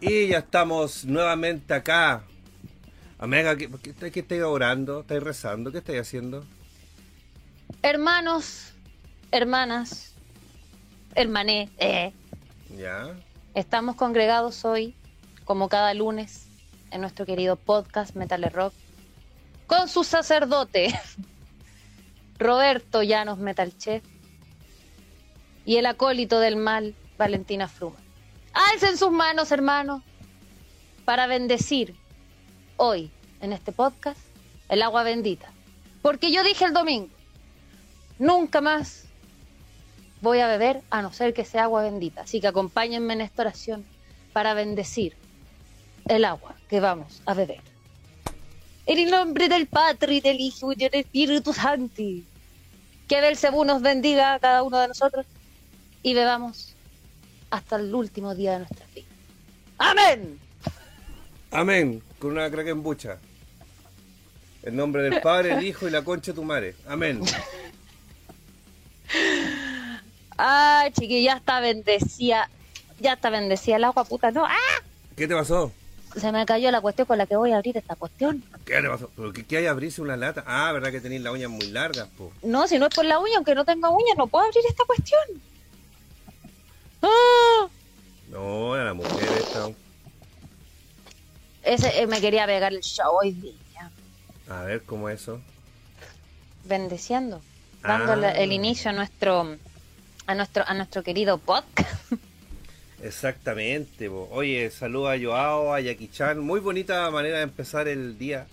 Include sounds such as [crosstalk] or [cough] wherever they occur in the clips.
Y ya estamos nuevamente acá. Amiga, ¿qué, qué, qué estáis orando? ¿Estáis rezando? ¿Qué estáis haciendo? Hermanos, hermanas, hermané, eh, ¿Ya? estamos congregados hoy, como cada lunes, en nuestro querido podcast Metal Rock, con su sacerdote, [laughs] Roberto Llanos Metalchef, y el acólito del mal, Valentina Fruma. Alcen sus manos, hermanos, para bendecir hoy, en este podcast, el agua bendita. Porque yo dije el domingo, nunca más voy a beber a no ser que sea agua bendita. Así que acompáñenme en esta oración para bendecir el agua que vamos a beber. En el nombre del Padre, y del Hijo y del Espíritu Santo. Que Belcebú nos bendiga a cada uno de nosotros y bebamos hasta el último día de nuestras vidas. ¡Amén! Amén. Con una craquembucha. En nombre del Padre, el Hijo y la concha de tu madre. Amén. Ay, chiqui, ya está bendecida. Ya está bendecida el agua, puta. No, ¡ah! ¿Qué te pasó? Se me cayó la cuestión con la que voy a abrir esta cuestión. ¿Qué te pasó? ¿Pero qué, qué hay abrirse una lata? Ah, ¿verdad que tenéis las uñas muy largas, po? No, si no es por la uña, aunque no tenga uñas, no puedo abrir esta cuestión. ¡Ah! No, era la mujer esta. Ese eh, me quería pegar el show hoy día. A ver, ¿cómo es eso? Bendeciendo. Ah. Dándole el inicio a nuestro a nuestro a nuestro querido podcast. Exactamente. Oye, saluda a Joao, a Jackie Chan. Muy bonita manera de empezar el día.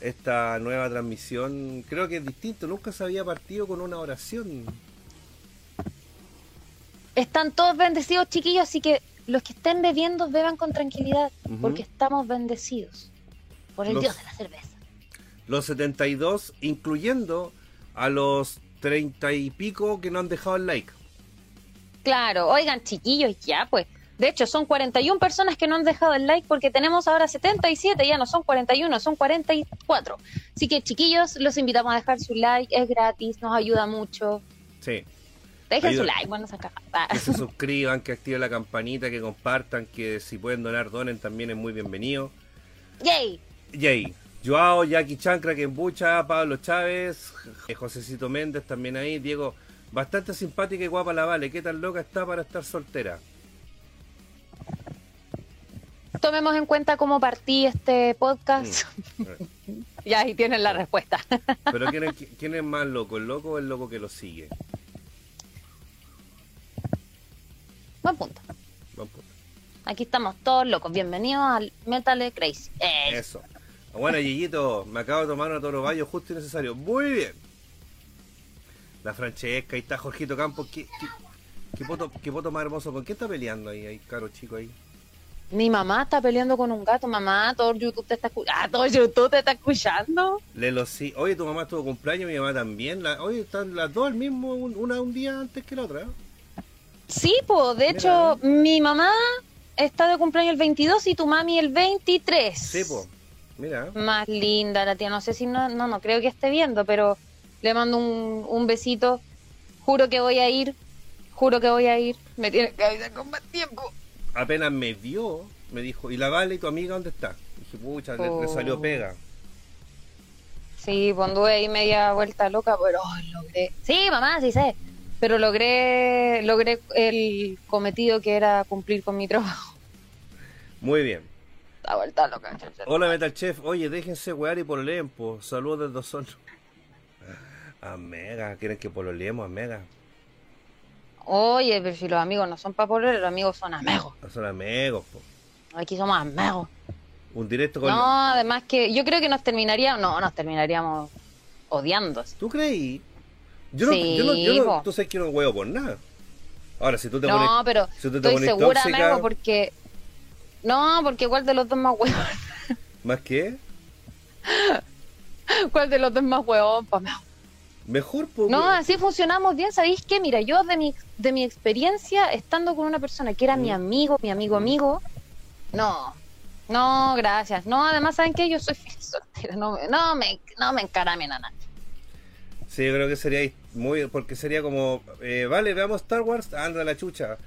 Esta nueva transmisión. Creo que es distinto. Nunca se había partido con una oración. Están todos bendecidos, chiquillos, así que los que estén bebiendo beban con tranquilidad, porque estamos bendecidos por el Los- Dios de la cerveza. Los 72, incluyendo a los 30 y pico que no han dejado el like. Claro, oigan, chiquillos, ya pues. De hecho, son 41 personas que no han dejado el like porque tenemos ahora 77, ya no son 41, son 44. Así que, chiquillos, los invitamos a dejar su like, es gratis, nos ayuda mucho. Sí. Dejen Ayuda. su like, bueno, se acaba. Ah. Que se [laughs] suscriban, que activen la campanita, que compartan, que si pueden donar, donen, también es muy bienvenido. ¡Yay! Jay, Joao, Jackie Chan, Krakenbucha, Pablo Chávez, Josecito Méndez también ahí, Diego, bastante simpática y guapa la Vale, ¿qué tan loca está para estar soltera? Tomemos en cuenta cómo partí este podcast. Mm. [laughs] y ahí tienen la respuesta. Pero ¿quién es, [laughs] quién es más loco, el loco o el loco que lo sigue? Buen punto. Buen punto. Aquí estamos todos locos. Bienvenidos al Metal Crazy. Eh, Eso. Bueno, Yeyito, me acabo de tomar una toro bayo justo y necesario. Muy bien. La Francesca, ahí está Jorgito Campos. ¿Qué, qué, qué poto, qué poto más hermoso? ¿Con qué está peleando ahí, ahí, caro chico ahí? Mi mamá está peleando con un gato. Mamá, todo YouTube te está escuchando. Ah, todo YouTube te está escuchando. Lelo, sí. Oye, tu mamá tuvo cumpleaños, mi mamá también. La, oye, están las dos al mismo, un- una un día antes que la otra. ¿Eh? Sí, pues, de Mira. hecho, mi mamá está de cumpleaños el 22 y tu mami el 23. Sí, pues. Mira. Más linda la tía. No sé si no, no, no creo que esté viendo, pero le mando un, un besito. Juro que voy a ir. Juro que voy a ir. Me tiene que avisar con más tiempo. Apenas me vio, me dijo, ¿y la Vale y tu amiga dónde está? Dije, pucha, le, le salió Oh. pega. Sí, pues anduve ahí media vuelta loca, pero logré. Sí, mamá, sí sé. Pero logré, logré el cometido que era cumplir con mi trabajo. Muy bien. La vuelta loca. Hola Metal Chef, oye, déjense wear y pololeen, po. Saludos desde Osorno. Amega, quieren que pololeemos, Amega. Oye, pero si los amigos no son para poner, los amigos son amigos. No son amigos, po. Aquí somos amigos. Un directo con... No, además que yo creo que nos terminaríamos, no, nos terminaríamos odiando. ¿Tú creí? Yo no, Sí, yo no, yo no, tú sabes que no huevo por nada. Ahora, si tú te No, pones... pero si tú te estoy segura, tóxica- porque... No, porque ¿cuál de los dos más huevón? [laughs] ¿Más qué? ¿Cuál de los dos más huevón? pa' amigo? Mejor, po. No, así funcionamos bien. ¿Sabéis qué? Mira, yo de mi, de mi experiencia estando con una persona que era mi Mm. amigo, mi amigo amigo, no, no, gracias. No, además, ¿saben qué? Yo soy feliz soltera. No, me- no, me, no me encaramen a nadie. Sí, yo creo que sería muy, porque sería como, eh, vale, veamos Star Wars, anda a la chucha.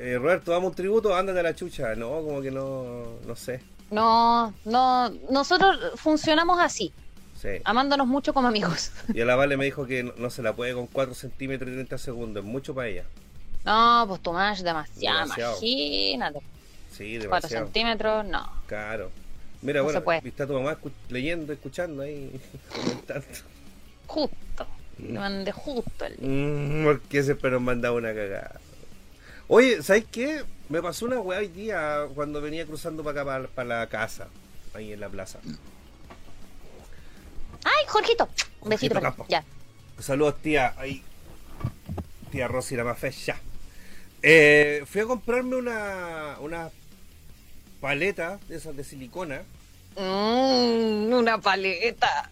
Eh, Roberto, damos un tributo, ándate a la chucha. No, como que no, no sé. No, no, nosotros funcionamos así, Sí. amándonos mucho como amigos. Y a la Vale me dijo que no, no se la puede con 4 centímetros y 30 segundos, es mucho para ella. No, pues Tomás, demasiado, Demasiado. imagínate. Sí, 4 demasiado. centímetros, no. Claro. Mira, No bueno, está tu mamá escu- leyendo, escuchando ahí, [laughs] comentando. Justo. Le mandé justo el Mm, ¿Por qué se pero mandaba una cagada? Oye, ¿sabes qué? Me pasó una weá hoy día cuando venía cruzando para acá, para, la casa, ahí en la plaza. ¡Ay, Jorgito! Un besito para Campo. Ya. Saludos, tía. Ahí. Tía Rosy, la más fecha. Eh, fui a comprarme una, una paleta de esas de silicona. Mmm, una paleta.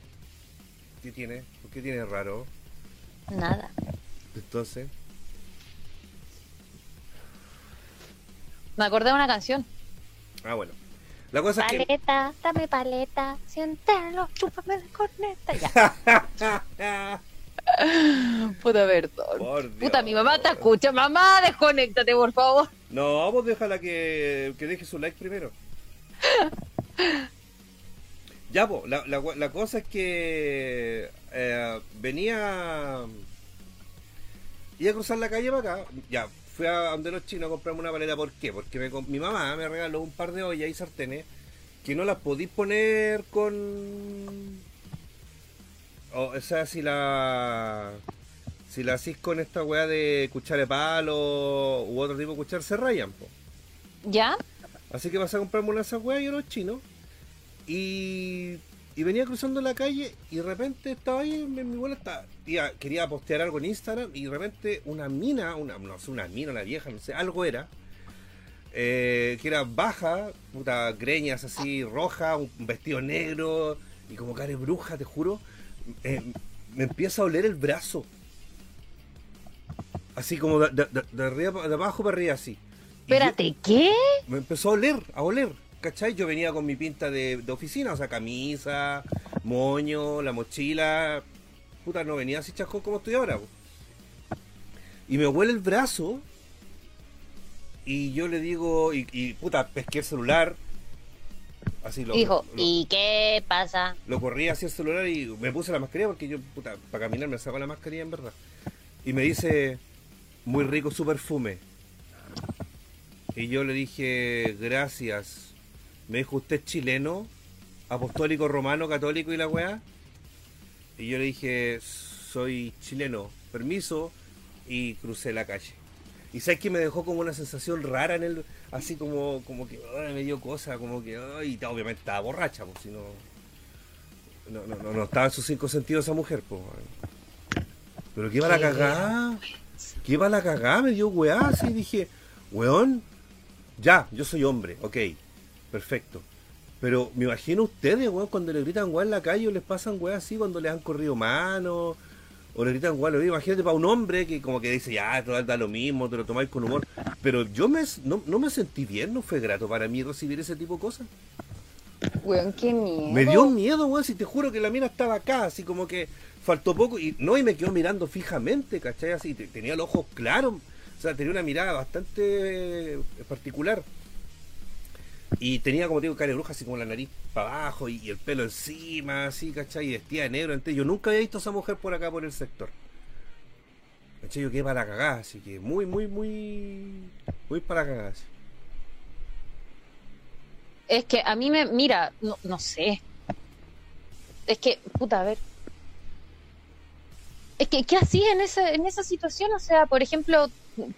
¿Qué tiene? ¿Por qué tiene raro? Nada. Entonces, Me acordé de una canción. ah, bueno. La cosa es que. Paleta, dame paleta, siéntelo, chúpame de corneta. Ya. [laughs] Puta perdón. Por Dios. Puta, mi mamá te escucha. Mamá, desconéctate, por favor. No, vos déjala que, que deje su like primero. [laughs] Ya, po, la, la, la cosa es que eh, venía. Iba a cruzar la calle para acá. Ya, fui a donde los chinos a comprarme una paleta. ¿Por qué? Porque me mi mamá me regaló un par de ollas y sartenes que no las podéis poner con. O, sea, si la. Si la hacís con esta weá de cuchara de palo u otro tipo de cuchara, se rayan, po. ¿Ya? Así que vas a comprarme una de esas weas y unos chinos. Y, y venía cruzando la calle y de repente estaba ahí, mi, mi abuela estaba, quería postear algo en Instagram y de repente una mina, una, no sé, una mina, una vieja, no sé, algo era, eh, que era baja, puta, greñas así, roja, un vestido negro y como cara de bruja, te juro, eh, me empieza a oler el brazo. Así como de, de- de- arriba, de abajo para arriba así. Yo- Espérate, ¿qué? me empezó a oler, a oler, ¿cachai? Yo venía con mi pinta de, de oficina, o sea, camisa, moño, la mochila, puta, no venía así chascón como estoy ahora. po. Y me huele el brazo, y yo le digo, y, y, puta, pesqué el celular, así lo, Dijo, lo, ¿y qué pasa? lo corrí hacia el celular y me puse la mascarilla porque yo, puta, para caminar me saco la mascarilla en verdad. Y me dice, muy rico su perfume. Y yo le dije, gracias. Me dijo, ¿usted es chileno? ¿Apostólico romano, católico y la weá? Y yo le dije, soy chileno, permiso. Y crucé la calle. Y sabes que me dejó como una sensación rara en el. Así como, como que ay, me dio cosa, como que. ay, y obviamente estaba borracha, pues si no. No, no, no, no estaba en sus cinco sentidos esa mujer, pues. Pero qué iba la Qué cagada. ¿Qué iba la cagada? Me dio weá, así dije, weón, ya, yo soy hombre, ok, perfecto. Pero me imagino ustedes, weón, cuando le gritan weá en la calle o les pasan weá así cuando les han corrido manos, o le gritan mismo. imagínate para un hombre que como que dice, ya, total, da lo mismo, te lo tomáis con humor. Pero yo me, no, no me sentí bien, no fue grato para mí recibir ese tipo de cosas. Weón, qué miedo. Me dio miedo, weón, si te juro que la mina estaba acá, así como que faltó poco, y no, y me quedó mirando fijamente, ¿cachai? Así, te- tenía los ojos claros, o sea, tenía una mirada bastante eh, particular. Y tenía, como digo, cara de bruja, así como la nariz para abajo y, y el pelo encima, así, ¿cachai? Y vestida de negro. Entonces, yo nunca había visto a esa mujer por acá, por el sector. ¿Cachai? Yo quedé para cagar, así que muy, muy, muy, muy para cagar. así. Es que a mí me, mira, no, no sé. Es que, puta, a ver. Es que, ¿qué hacías en esa, en esa situación? O sea, por ejemplo,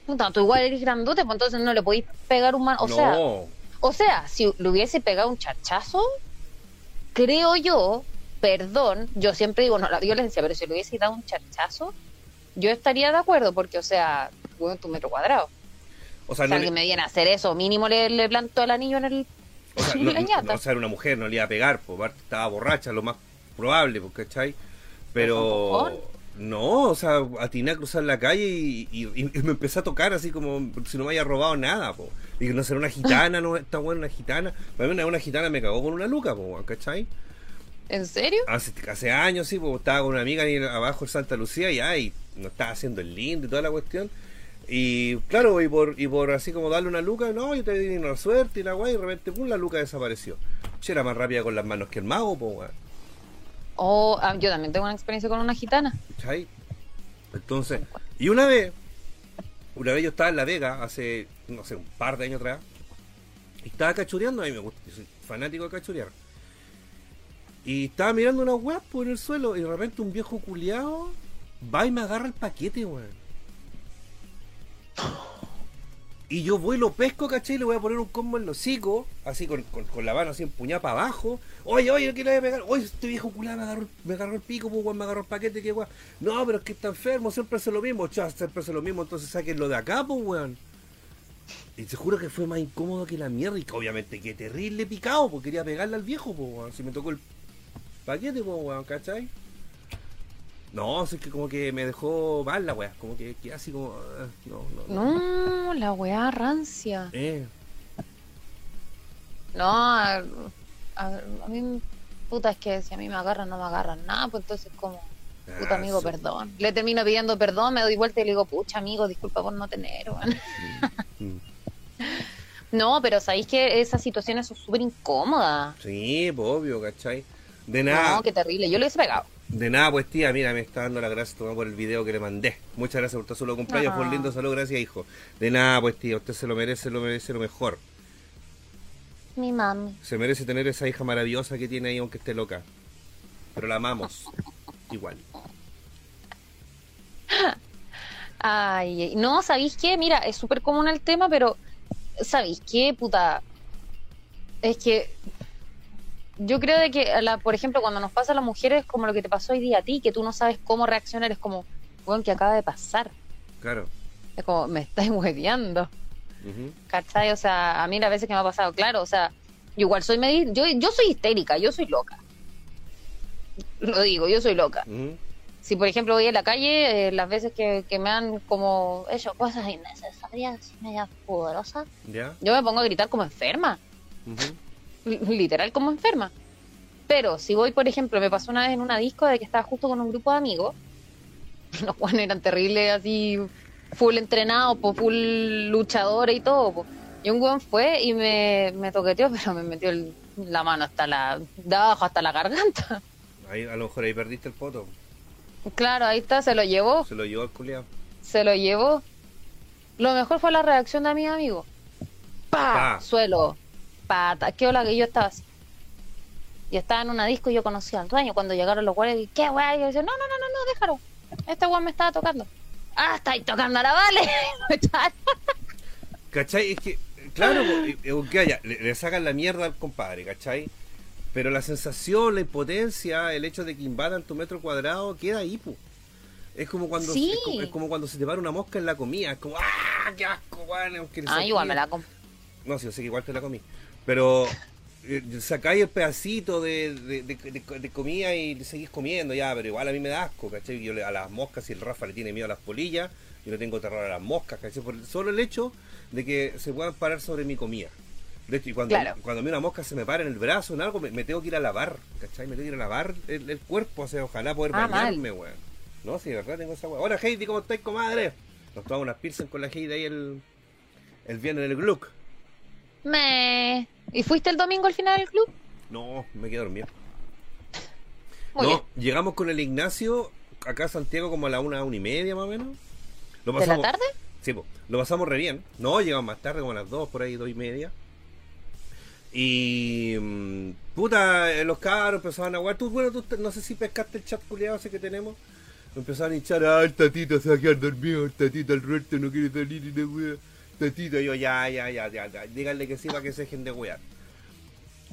puta, tú igual eres grandote, pues entonces no le podéis pegar un man. O no, sea, o sea, si le hubiese pegado un charchazo, creo yo, perdón, yo siempre digo no la violencia, pero si le hubiese dado un charchazo, yo estaría de acuerdo, porque, o sea, bueno, tu metro cuadrado. o sea, O sea, no que le- me viene a hacer eso, mínimo le, le planto el anillo en el. O sea, [laughs] no, no- o sea, era una mujer, no le iba a pegar, aparte estaba borracha, lo más probable, pues, ¿cachai? Pero no, o sea, atiné a cruzar la calle y, y- y me empecé a tocar así como si no me haya robado nada, pues. Y que no será una gitana, no está buena una gitana. Para mí una, una gitana me cagó con una luca, pues, ¿cachai? ¿En serio? Hace, hace años, sí, pues estaba con una amiga ahí abajo en Santa Lucía y ay, nos estaba haciendo el lindo y toda la cuestión. Y claro, y por, y por así como darle una luca, no, yo te di una suerte y la guay, y de repente, pum, la luca desapareció. Che, era más rápida con las manos que el mago, pues, weón. Oh, ah, yo también tengo una experiencia con una gitana. ¿Cachai? Entonces, y una vez, una vez yo estaba en La Vega, hace, no sé, un par de años atrás, y estaba cachureando, a mí me gusta, yo soy fanático de cachurear. Y estaba mirando una weas por el suelo, y de repente un viejo culiado va y me agarra el paquete, weón. Y yo voy, lo pesco, ¿cachai? Le voy a poner un combo en los hocico, así con, con, con la mano así empuñada para abajo. Oye, oye, ¿qué le voy a pegar? Oye, este viejo culiado me agarró, me agarró el pico, pues, me agarró el paquete, qué weón. No, pero es que está enfermo, siempre hace lo mismo, chas, siempre hace lo mismo, entonces sáquenlo de acá, pues, weón. Y te juro que fue más incómodo que la mierda, y que obviamente que terrible picado, porque quería pegarle al viejo, pues, weón. Si me tocó el paquete, pues, weón, ¿cachai? No, es que como que me dejó mal la weá, como que, que así como... ah, No, no, no. No, la weá rancia. Eh, No, a, a- a mí, puta, es que si a mí me agarran, no me agarran nada, pues entonces como, puta Ah, amigo, sí. perdón. Le termino pidiendo perdón, me doy vuelta y le digo, pucha amigo, disculpa por no tener, weón. No, pero sabéis que esas situaciones son súper incómodas. Sí, pues obvio, ¿cachai? De nada, No, qué terrible. Yo le hubiese pegado. de nada, pues tía, mira, me está dando las gracias Tomás, por el video que le mandé. Muchas gracias por tu solo cumpleaños, por Ah. lindo saludo, gracias, hijo. De nada, pues tía, usted se lo merece, lo merece lo mejor. Mi mami. Se merece tener esa hija maravillosa que tiene ahí, aunque esté loca. Pero la amamos. [laughs] Igual. Ay, no, ¿sabéis qué? Mira, es súper común el tema, pero ¿sabéis qué, puta? Es que yo creo de que, la, por ejemplo, cuando nos pasa a las mujeres, como lo que te pasó hoy día a ti, que tú no sabes cómo reaccionar, es como, bueno, que acaba de pasar. Claro. Es como, me estáis hueveando. ¿cachai? O sea, a mí las veces que me ha pasado, claro, o sea, yo igual soy yo, yo soy histérica, yo soy loca. Lo digo, yo soy loca. Si por ejemplo voy a la calle, eh, las veces que, que me han como hecho cosas innecesarias, medias poderosas, ¿Ya? yo me pongo a gritar como enferma, literal como enferma. Pero si voy, por ejemplo, me pasó una vez en una disco de que estaba justo con un grupo de amigos, [laughs] los cuales eran terribles, así, full entrenados, full luchadores y todo. po. Y un weón fue y me, me toqueteó, [laughs] pero me metió el- la mano hasta la, de abajo hasta la garganta. Ahí, a lo mejor ahí perdiste el foto. Claro, ahí está, se lo llevó. Se lo llevó al culiado. se lo llevó. Lo mejor fue la reacción de mis amigos. ¡Pa! Pa. Suelo. Pata. ¿Qué hola que yo estaba así? Y estaba en una disco y yo conocía al dueño. Cuando llegaron los guardias, ¿qué weá? Y yo decía, no, no, no, no, no, déjalo. Este weón me estaba tocando. Ah, estáis tocando a la vale. [laughs] ¿Cachai? Es que, claro, que haya, le, le sacan la mierda al compadre, ¿cachai? Pero la sensación, la impotencia, el hecho de que invadan tu metro cuadrado, queda ahí, pu. Es como cuando Sí. es, como, es como cuando se te para una mosca en la comida, es como ¡ah! ¡qué asco, weón! Aunque Ah, igual me la comp- No, sí, yo sé que igual te la comí. Pero eh, sacáis el pedacito de, de, de- de- de comida y seguís comiendo, ya, pero igual a mí me da asco, ¿cachai? Yo le- a las moscas, si el Rafa le tiene miedo a las polillas, yo le tengo terror a las moscas, ¿cachai? Por solo el hecho de que se puedan parar sobre mi comida. De hecho, y cuando, Claro. cuando a mí una mosca se me para en el brazo, en algo, me, me tengo que ir a lavar, ¿cachai? Me tengo que ir a lavar el, el cuerpo, o sea, ojalá poder Ah, bañarme, weón. No, sí, de verdad tengo esa weón. Hola, Heidi, ¿cómo estáis, comadre? Nos tomamos unas pilsen con la Heidi ahí el, el viernes en el Gluck. Me... ¿Y fuiste el domingo al final del club? No, me quedé dormido. Muy no, bien. llegamos con el Ignacio acá a Santiago como a la una, una y media más o menos. Lo ¿De la tarde? Sí, po, lo pasamos re bien. No, llegamos más tarde, como a las dos, por ahí, dos y media. Y. mm, puta, eh, los cabros empezaban a jugar. Tú, bueno, tú no sé si pescaste el chat culiado ese que tenemos. Empezaban a hinchar, ah, el tatito se va a quedar dormido, el tatito al Roberto no quiere salir y de wea. Tatito, yo, ya, ya, ya, ya, ya. Díganle que sí para que se dejen de wear.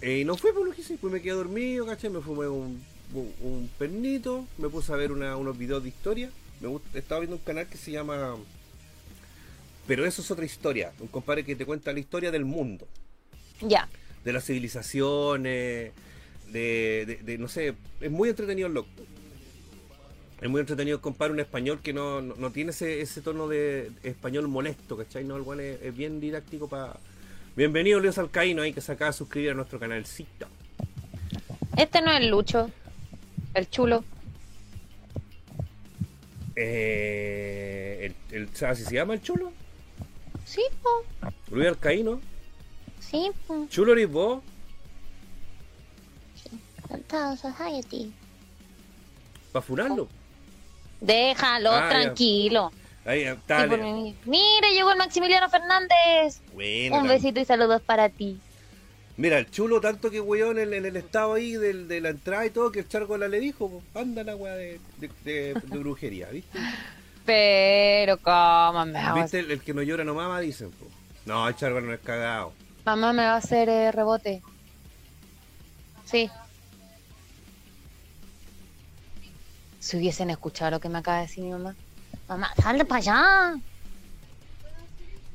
Eh, y no fue por lo que hice, pues me quedé dormido, ¿cachai? Me fumé un, un, pernito, me puse a ver unos videos de historia. Me gusta, estaba viendo un canal que se llama pero eso es otra historia. Un compadre que te cuenta la historia del mundo, Ya. De las civilizaciones, de, de- de- no sé, es muy entretenido el loco. Es muy entretenido el compadre, un español que no, no, no tiene ese, ese tono de español molesto, ¿cachai? No, el es, es bien didáctico para... Bienvenido Leo Alcaíno ahí que se acaba de suscribir a nuestro canalcito. Este no es el Lucho, el chulo. Eh, el, el, ¿Sabes si se llama el chulo? Sí, po. Luis Alcaíno. Sí, po. ¿Chulo eres vos? Society. ¿Para furarlo? Déjalo Ah, ya. tranquilo. Ahí, Sí, dale. por mí. Mira, llegó el Maximiliano Fernández. Bueno, Un besito y saludos para ti. Mira, el chulo tanto que weón en, el- en el estado ahí del, de la entrada y todo, que el chargola le dijo, anda la weá de, de, de- de brujería, ¿viste? [laughs] Pero, ¿cómo me ¿Viste? El, el que no llora no mama, dicen. No, el chargola no es cagado. Mamá me va a hacer eh, rebote. Sí. Si hubiesen escuchado lo que me acaba de decir mi mamá. Mamá, sal para allá.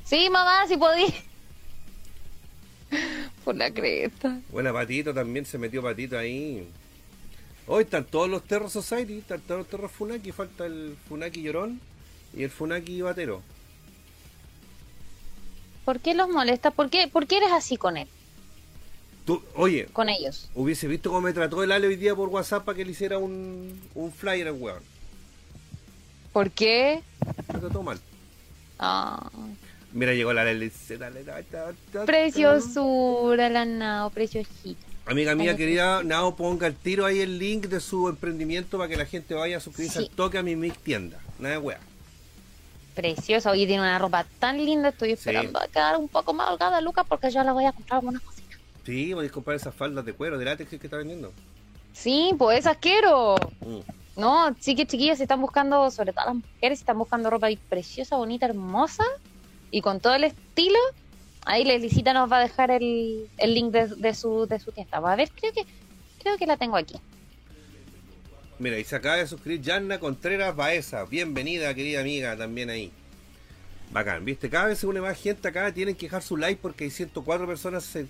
Sí, mamá, si podí. [laughs] Por la cresta. Buena Patito también se metió Patito ahí. Hoy están todos los Terror Society, están todos los Terror Funaki, falta el Funaki Llorón y el Funaki Batero. ¿Por qué los molesta? ¿Por qué, ¿Por qué eres así con él? Tú, oye, Con ellos. hubiese visto cómo me trató el Ale hoy día por WhatsApp para que le hiciera un, un flyer al weón. ¿Por qué? Me trató mal. Ah, Mira, llegó la Ale preciosura, la nao, preciosita. Amiga mía querida, Nao, ponga el tiro ahí el link de su emprendimiento para que la gente vaya a suscribirse Sí. al toque a mi Mix tienda. Nada de weá. Preciosa. Oye, tiene una ropa tan linda. Estoy esperando a quedar un poco más holgada, Lucas, porque ya la voy a comprar algunas cositas. Sí, podéis comprar esas faldas de cuero, de látex que está vendiendo. Sí, pues esas quiero. Mm. No, sí que chiquillas, están buscando, sobre todo las mujeres, están buscando ropa preciosa, bonita, hermosa y con todo el estilo, ahí Lelicita nos va a dejar el, el link de, de su, de su tienda. Va a ver, creo que creo que la tengo aquí. Mira, y se acaba de suscribir Yanna Contreras Baeza. Bienvenida, querida amiga, también ahí. Bacán, ¿viste? Cada vez se une más gente acá. Tienen que dejar su like porque hay 104 personas se-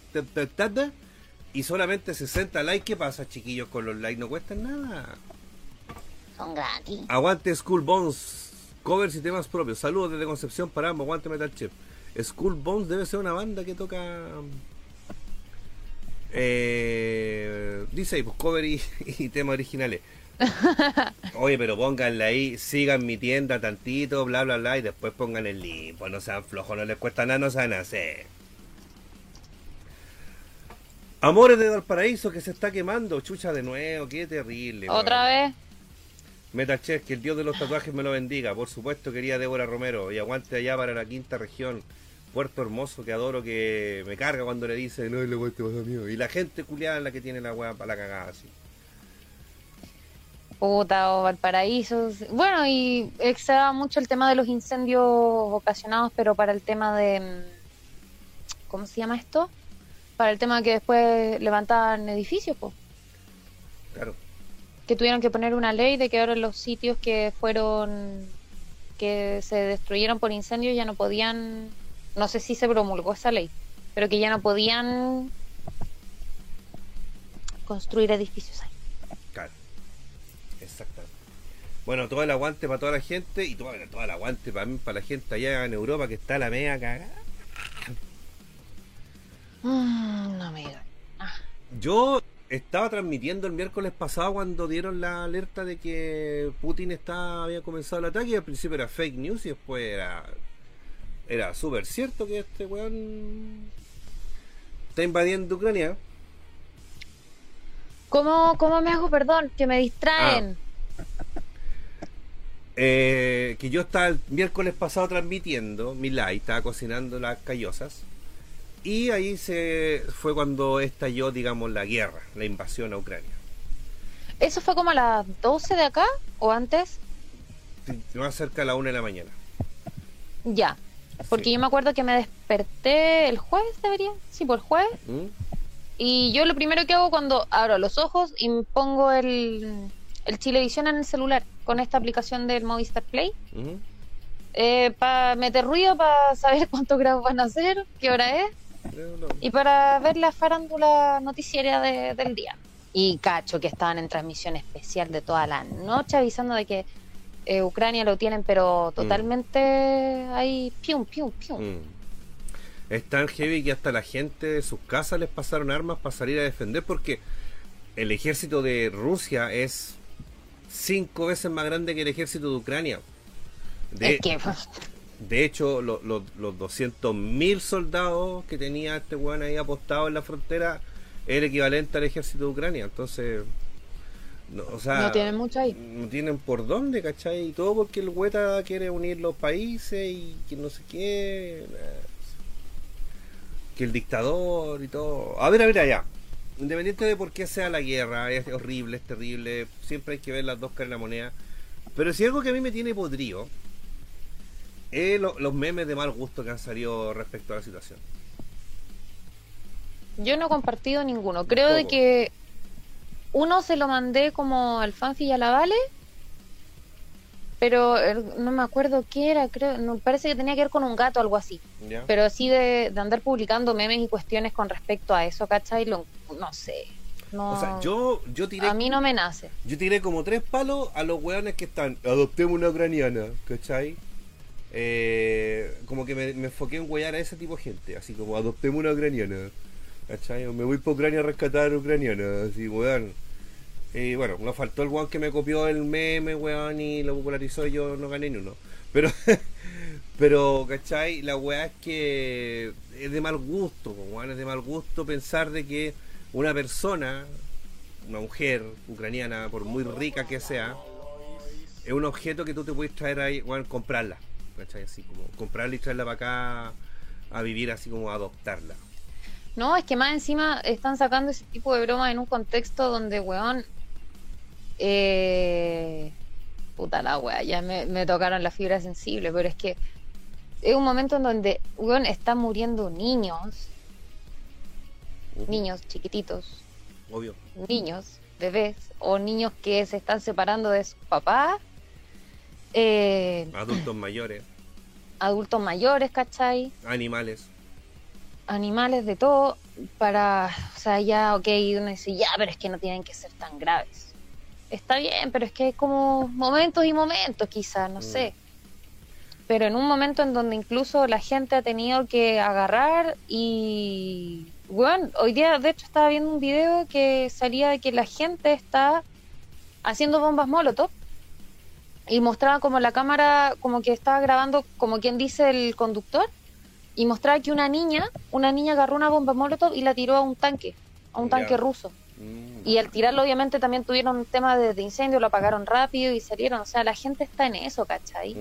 y solamente 60 likes. ¿Qué pasa, chiquillos? Con los likes no cuestan nada. Son gratis. Aguante School Bones. Covers y temas propios. Saludos desde Concepción para ambos. Aguante Metal Chef. School Bones debe ser una banda que toca. Eh, dice ahí, pues cover y, [laughs] y temas originales. [laughs] Oye, pero pónganle ahí, sigan mi tienda tantito, bla, bla, bla, y después pongan el link. Pues no sean flojos, no les cuesta nada, no saben hacer. Amores de Valparaíso que se está quemando, chucha de nuevo, qué terrible. ¿Otra weón. vez? Metal Chef, que el dios de los tatuajes me lo bendiga. Por supuesto, quería Débora Romero. Y aguante allá para la quinta región. Puerto Hermoso, que adoro, que me carga cuando le dice, no, le te pasa mío. Y la gente culiada es la que tiene la weá para la cagada así. Puta o Valparaíso. Bueno, y extra mucho el tema de los incendios ocasionados, pero para el tema de. mm, ¿Cómo se llama esto? Para el tema que después levantaban edificios, pues. Claro. que tuvieron que poner una ley de que ahora los sitios que fueron que se destruyeron por incendios ya no podían no sé si se promulgó esa ley pero que ya no podían construir edificios ahí Bueno, todo el aguante para toda la gente y todo, todo el aguante para mí, para la gente allá en Europa que está la media cagada. Mm, no me digas. Ah, Yo estaba transmitiendo el miércoles pasado cuando dieron la alerta de que Putin estaba, había comenzado el ataque y al principio era fake news y después era era súper cierto que este weón está invadiendo Ucrania. ¿Cómo, ¿Cómo me hago perdón? Que me distraen. Eh, que yo estaba el miércoles pasado transmitiendo mi live, estaba cocinando las callosas y ahí se fue cuando estalló, digamos, la guerra, la invasión a Ucrania. ¿Eso fue como a las 12 de acá o antes? Más cerca de la una de la mañana. Ya. Porque Sí. yo me acuerdo que me desperté el jueves, debería. Sí, por el jueves. ¿Mm? Y yo lo primero que hago cuando abro los ojos y me pongo el, el Chilevisión en el celular con esta aplicación del Movistar Play ¿Mm? para meter ruido, para saber [laughs] cuántos grados van a ser, qué hora es y para ver la farándula noticiaria de- del día. Y cacho que estaban en transmisión especial de toda la noche avisando de que eh, Ucrania lo tienen pero totalmente ahí, pium, pium, pium. Mm. Es tan heavy que hasta la gente de sus casas les pasaron armas para salir a defender porque el ejército de Rusia es cinco veces más grande que el ejército de Ucrania. De, hecho, lo- lo- los 200.000 soldados que tenía este weón ahí apostado en la frontera es el equivalente al ejército de Ucrania. Entonces, no, o sea, no tienen mucho ahí. no tienen por dónde, ¿cachai? Y todo porque el Hueta quiere unir los países y que no sé qué. eh, Que el dictador y todo. A ver, a ver, allá. Independiente de por qué sea la guerra, es horrible, es terrible. Siempre hay que ver las dos caras de la moneda. Pero si algo que a mí me tiene podrido es lo- los memes de mal gusto que han salido respecto a la situación. Yo no he compartido ninguno. Creo de que uno se lo mandé como al Fanfi y a la Vale, pero el- no me acuerdo qué era, creo, no, parece que tenía que ver con un gato o algo así. ¿Ya? Pero así de, de andar publicando memes y cuestiones con respecto a eso, ¿cachai? Lo- no sé. No, o sea, yo, yo tiré a mí no me nace. Yo tiré como tres palos a los weones que están. Adoptemos una ucraniana, ¿cachai? Eh, como que me, me enfoqué en huear a ese tipo de gente, así como adoptemos una ucraniana, ¿cachai? O me voy para Ucrania a rescatar a ucraniana, así, weón. Y bueno, nos faltó el weón que me copió el meme, weón, y lo popularizó y yo no gané ni uno. Pero, [laughs] pero, ¿cachai? La weá es que es de mal gusto, weón, es de mal gusto pensar de que una persona, una mujer ucraniana, por muy rica que sea, es un objeto que tú te puedes traer ahí, bueno, comprarla, ¿cachai? Así como comprarla y traerla para acá a vivir así como adoptarla. No, es que más encima están sacando ese tipo de bromas en un contexto donde, weón, eh, puta la wea, ya me, me tocaron la fibra sensible, pero es que es un momento en donde, weón, están muriendo niños, Niños chiquititos, Obvio. niños, bebés, o niños que se están separando de su papá, eh, Adultos mayores, adultos mayores, ¿cachai? animales. animales de todo para, o sea, ya, ok, uno dice, ya, pero es que no tienen que ser tan graves. Está bien, pero es que hay como momentos y momentos, quizás, no Mm. sé. Pero en un momento en donde incluso la gente ha tenido que agarrar y, bueno, hoy día de hecho estaba viendo un video que salía de que la gente está haciendo bombas molotov y mostraba como la cámara, como que estaba grabando, como quien dice el conductor, y mostraba que una niña, una niña agarró una bomba molotov y la tiró a un tanque, a un tanque ruso. Mm. Y al tirarlo obviamente también tuvieron un tema de, de incendio, lo apagaron rápido y salieron. O sea, la gente está en eso, ¿cachai?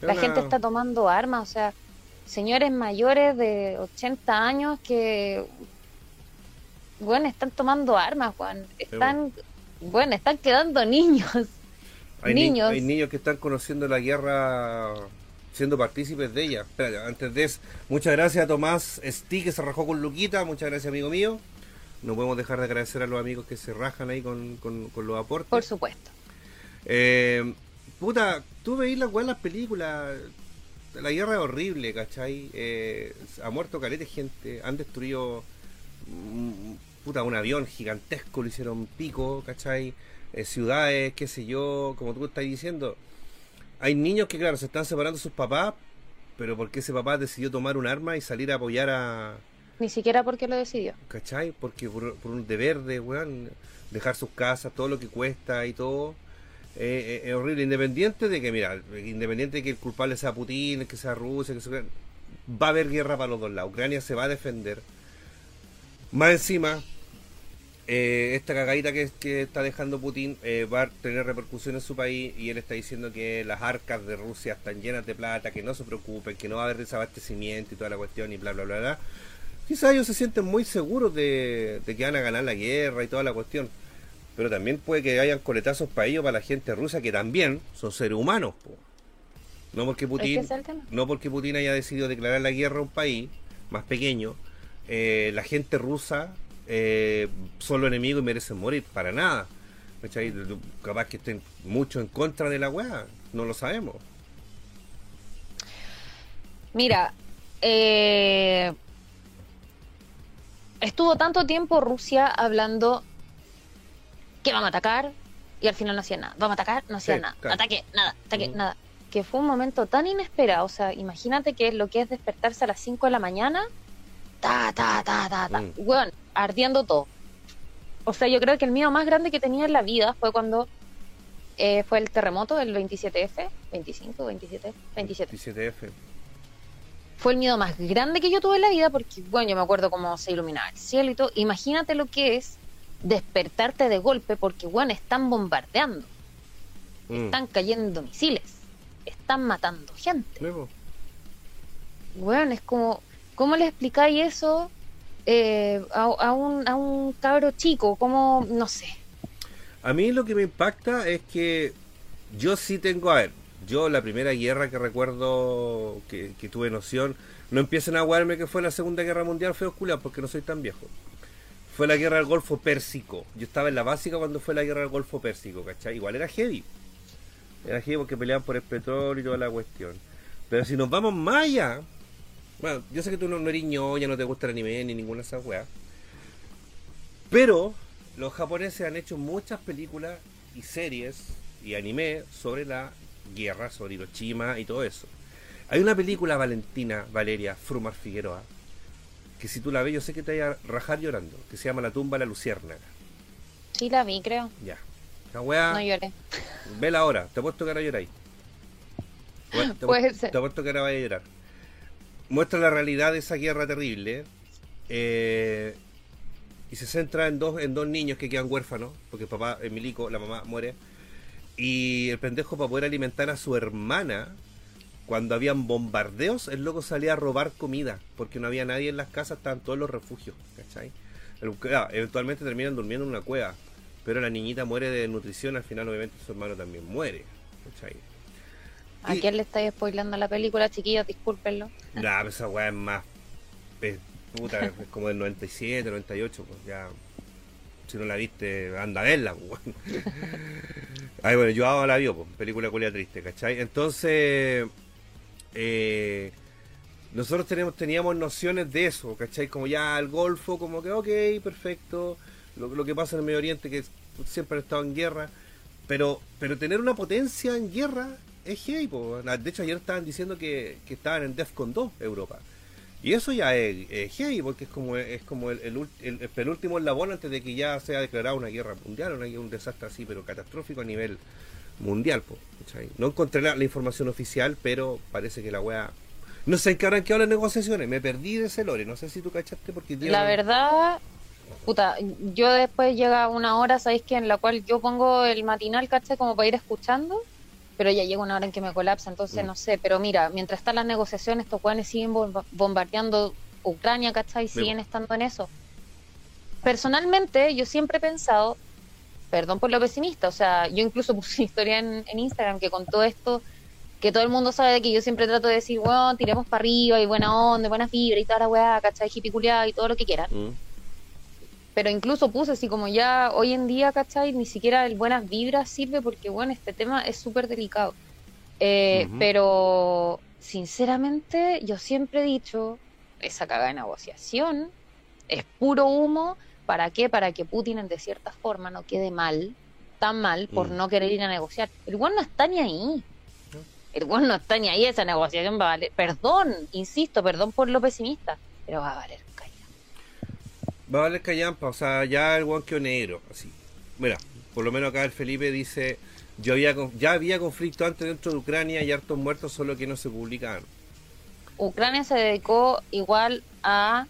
La gente está tomando armas, o sea, señores mayores de 80 años que, bueno, están tomando armas, Juan. Están, bueno, están quedando niños. [laughs] Hay ni- niños. hay niños que están conociendo la guerra siendo partícipes de ella. Espérate, antes de eso, muchas gracias a Tomás Sti que se rajó con Luquita, muchas gracias amigo mío. No podemos dejar de agradecer a los amigos que se rajan ahí con, con- con los aportes. Por supuesto. Eh, puta, tú veis las las películas. La guerra es horrible, ¿cachai? Eh, ha muerto caleta de gente, han destruido mm, puta, un avión gigantesco, lo hicieron pico, ¿cachai? Eh, ciudades, qué sé yo, como tú estás diciendo. Hay niños que, claro, se están separando de sus papás, pero porque ese papá decidió tomar un arma y salir a apoyar a, Ni siquiera porque lo decidió. ¿Cachai? Porque por, por un deber de, weón, dejar sus casas, todo lo que cuesta y todo, es horrible. Independiente de que, mira, independiente de que el culpable sea Putin, que sea Rusia, que sea... Va a haber guerra para los dos lados. Ucrania se va a defender. Más encima, eh, esta cagadita que, está dejando Putin eh, va a tener repercusiones en su país y él está diciendo que las arcas de Rusia están llenas de plata, que no se preocupen, que no va a haber desabastecimiento y toda la cuestión y bla, bla, bla, bla. Quizás ellos se sienten muy seguros de que van a ganar la guerra y toda la cuestión. Pero también puede que hayan coletazos para ellos, para la gente rusa, que también son seres humanos. po. No porque Putin, es no porque Putin haya decidido declarar la guerra a un país más pequeño, eh, la gente rusa eh, son los enemigos y merecen morir, para nada. ¿Cachai? Capaz que estén mucho en contra de la weá, no lo sabemos. Mira, eh, estuvo tanto tiempo Rusia hablando que vamos a atacar y al final no hacía nada. Vamos a atacar, no hacía Sí, nada. claro. Ataque, nada, ataque, Ujú. nada. Que fue un momento tan inesperado. O sea, imagínate que lo que es despertarse a las 5 de la mañana, ta, ta, ta, ta, ta. Mm. Weón, ardiendo todo. o sea, yo creo que el miedo más grande que tenía en la vida fue cuando eh, fue el terremoto del 27F, 25, 27, 27. 27F. Fue el miedo más grande que yo tuve en la vida porque, bueno, yo me acuerdo cómo se iluminaba el cielo y todo. Imagínate lo que es despertarte de golpe porque, bueno, están bombardeando, Mm. están cayendo misiles, están matando gente. Luego, Bueno, es como, ¿cómo le explicáis eso eh, a, a un, a un cabro chico? ¿Cómo, no sé? A mí lo que me impacta es que yo sí tengo, a ver, yo la primera guerra que recuerdo que, que tuve noción, no empiecen a guardarme que fue la Segunda Guerra Mundial, fue oscura porque no soy tan viejo. Fue la guerra del Golfo Pérsico. Yo estaba en la básica cuando fue la guerra del Golfo Pérsico, ¿cachai? Igual era heavy. Era heavy porque peleaban por el petróleo y toda la cuestión. Pero si nos vamos más allá, bueno, yo sé que tú no, no eres ñoña, no te gusta el anime ni ninguna de esas weas. Pero los japoneses han hecho muchas películas y series y anime sobre la guerra, sobre Hiroshima y todo eso. Hay una película Valentina Valeria Frumar Figueroa que si tú la ves yo sé que te vaya a rajar llorando, que se llama La tumba de la luciérnaga. Sí la vi, creo. Ya. La weá, No lloré. vela ahora, te apuesto que ahora lloráis. Te Puede ser. Te apuesto que ahora vaya a llorar. Muestra la realidad de esa guerra terrible eh, y se centra en dos, en dos niños que quedan huérfanos, porque el papá, el milico, la mamá muere, y el pendejo para poder alimentar a su hermana, cuando habían bombardeos, el loco salía a robar comida, porque no había nadie en las casas, estaban todos los refugios, ¿cachai? El- claro, eventualmente terminan durmiendo en una cueva, pero la niñita muere de nutrición, al final obviamente su hermano también muere, ¿cachai? ¿A Y- quién le estáis spoilando la película, chiquillos? Discúlpenlo. [laughs] Nah, pero esa weá es más. Es, puta, es como del 97, 98, pues ya. Si no la viste, anda a verla, pues. [laughs] Ay, bueno, yo ahora la vio, pues, película culia triste, ¿cachai? Entonces. Eh, nosotros tenemos, teníamos nociones de eso, ¿cachai? Como ya el Golfo, como que, ok, perfecto. Lo, que pasa en el Medio Oriente, que siempre han estado en guerra. Pero, pero tener una potencia en guerra es heavy, po. De hecho, ayer estaban diciendo que, estaban en DEFCON 2, Europa. Y eso ya es, es heavy, porque es como, es como el, el, el- el penúltimo eslabón antes de que ya sea declarada una guerra mundial, un desastre así, pero catastrófico a nivel mundial. Po, ¿cachai? no encontré la, la información oficial, pero parece que la wea... No sé en qué habrán quedado las negociaciones, me perdí de ese lore, no sé si tú cachaste porque... La verdad, puta, yo después llega una hora, ¿sabéis que En la cual yo pongo el matinal, ¿cachai? Como para ir escuchando, pero ya llega una hora en que me colapsa, entonces Mm. no sé, pero mira, mientras están las negociaciones, estos cuanes siguen bomba- bombardeando Ucrania, ¿cachai? Siguen estando en eso. Personalmente, yo siempre he pensado, perdón por lo pesimista, o sea, yo incluso [laughs] puse una historia en, en Instagram que contó esto, que todo el mundo sabe de que yo siempre trato de decir, bueno, tiremos para arriba y buena onda, buena fibra y toda la weá, ¿cachai? Hippie culiao y todo lo que quieran Mm, pero incluso puse así como ya hoy en día, ¿cachai? Ni siquiera el buenas vibras sirve porque, bueno, este tema es súper delicado. Eh. Pero, sinceramente, yo siempre he dicho, esa cagada de negociación es puro humo. ¿Para qué? Para que Putin, de cierta forma, no quede mal, tan mal, por Mm. no querer ir a negociar. El weón no está ni ahí. El weón no está ni ahí, esa negociación va a valer. Perdón, insisto, perdón por lo pesimista, pero va a valer calla. Va a valer callampa, o sea, ya el guan quedó negro, así. Mira, por lo menos acá el Felipe dice, yo había ya había conflicto antes dentro de Ucrania y hartos muertos, solo que no se publicaban. Ucrania se dedicó igual a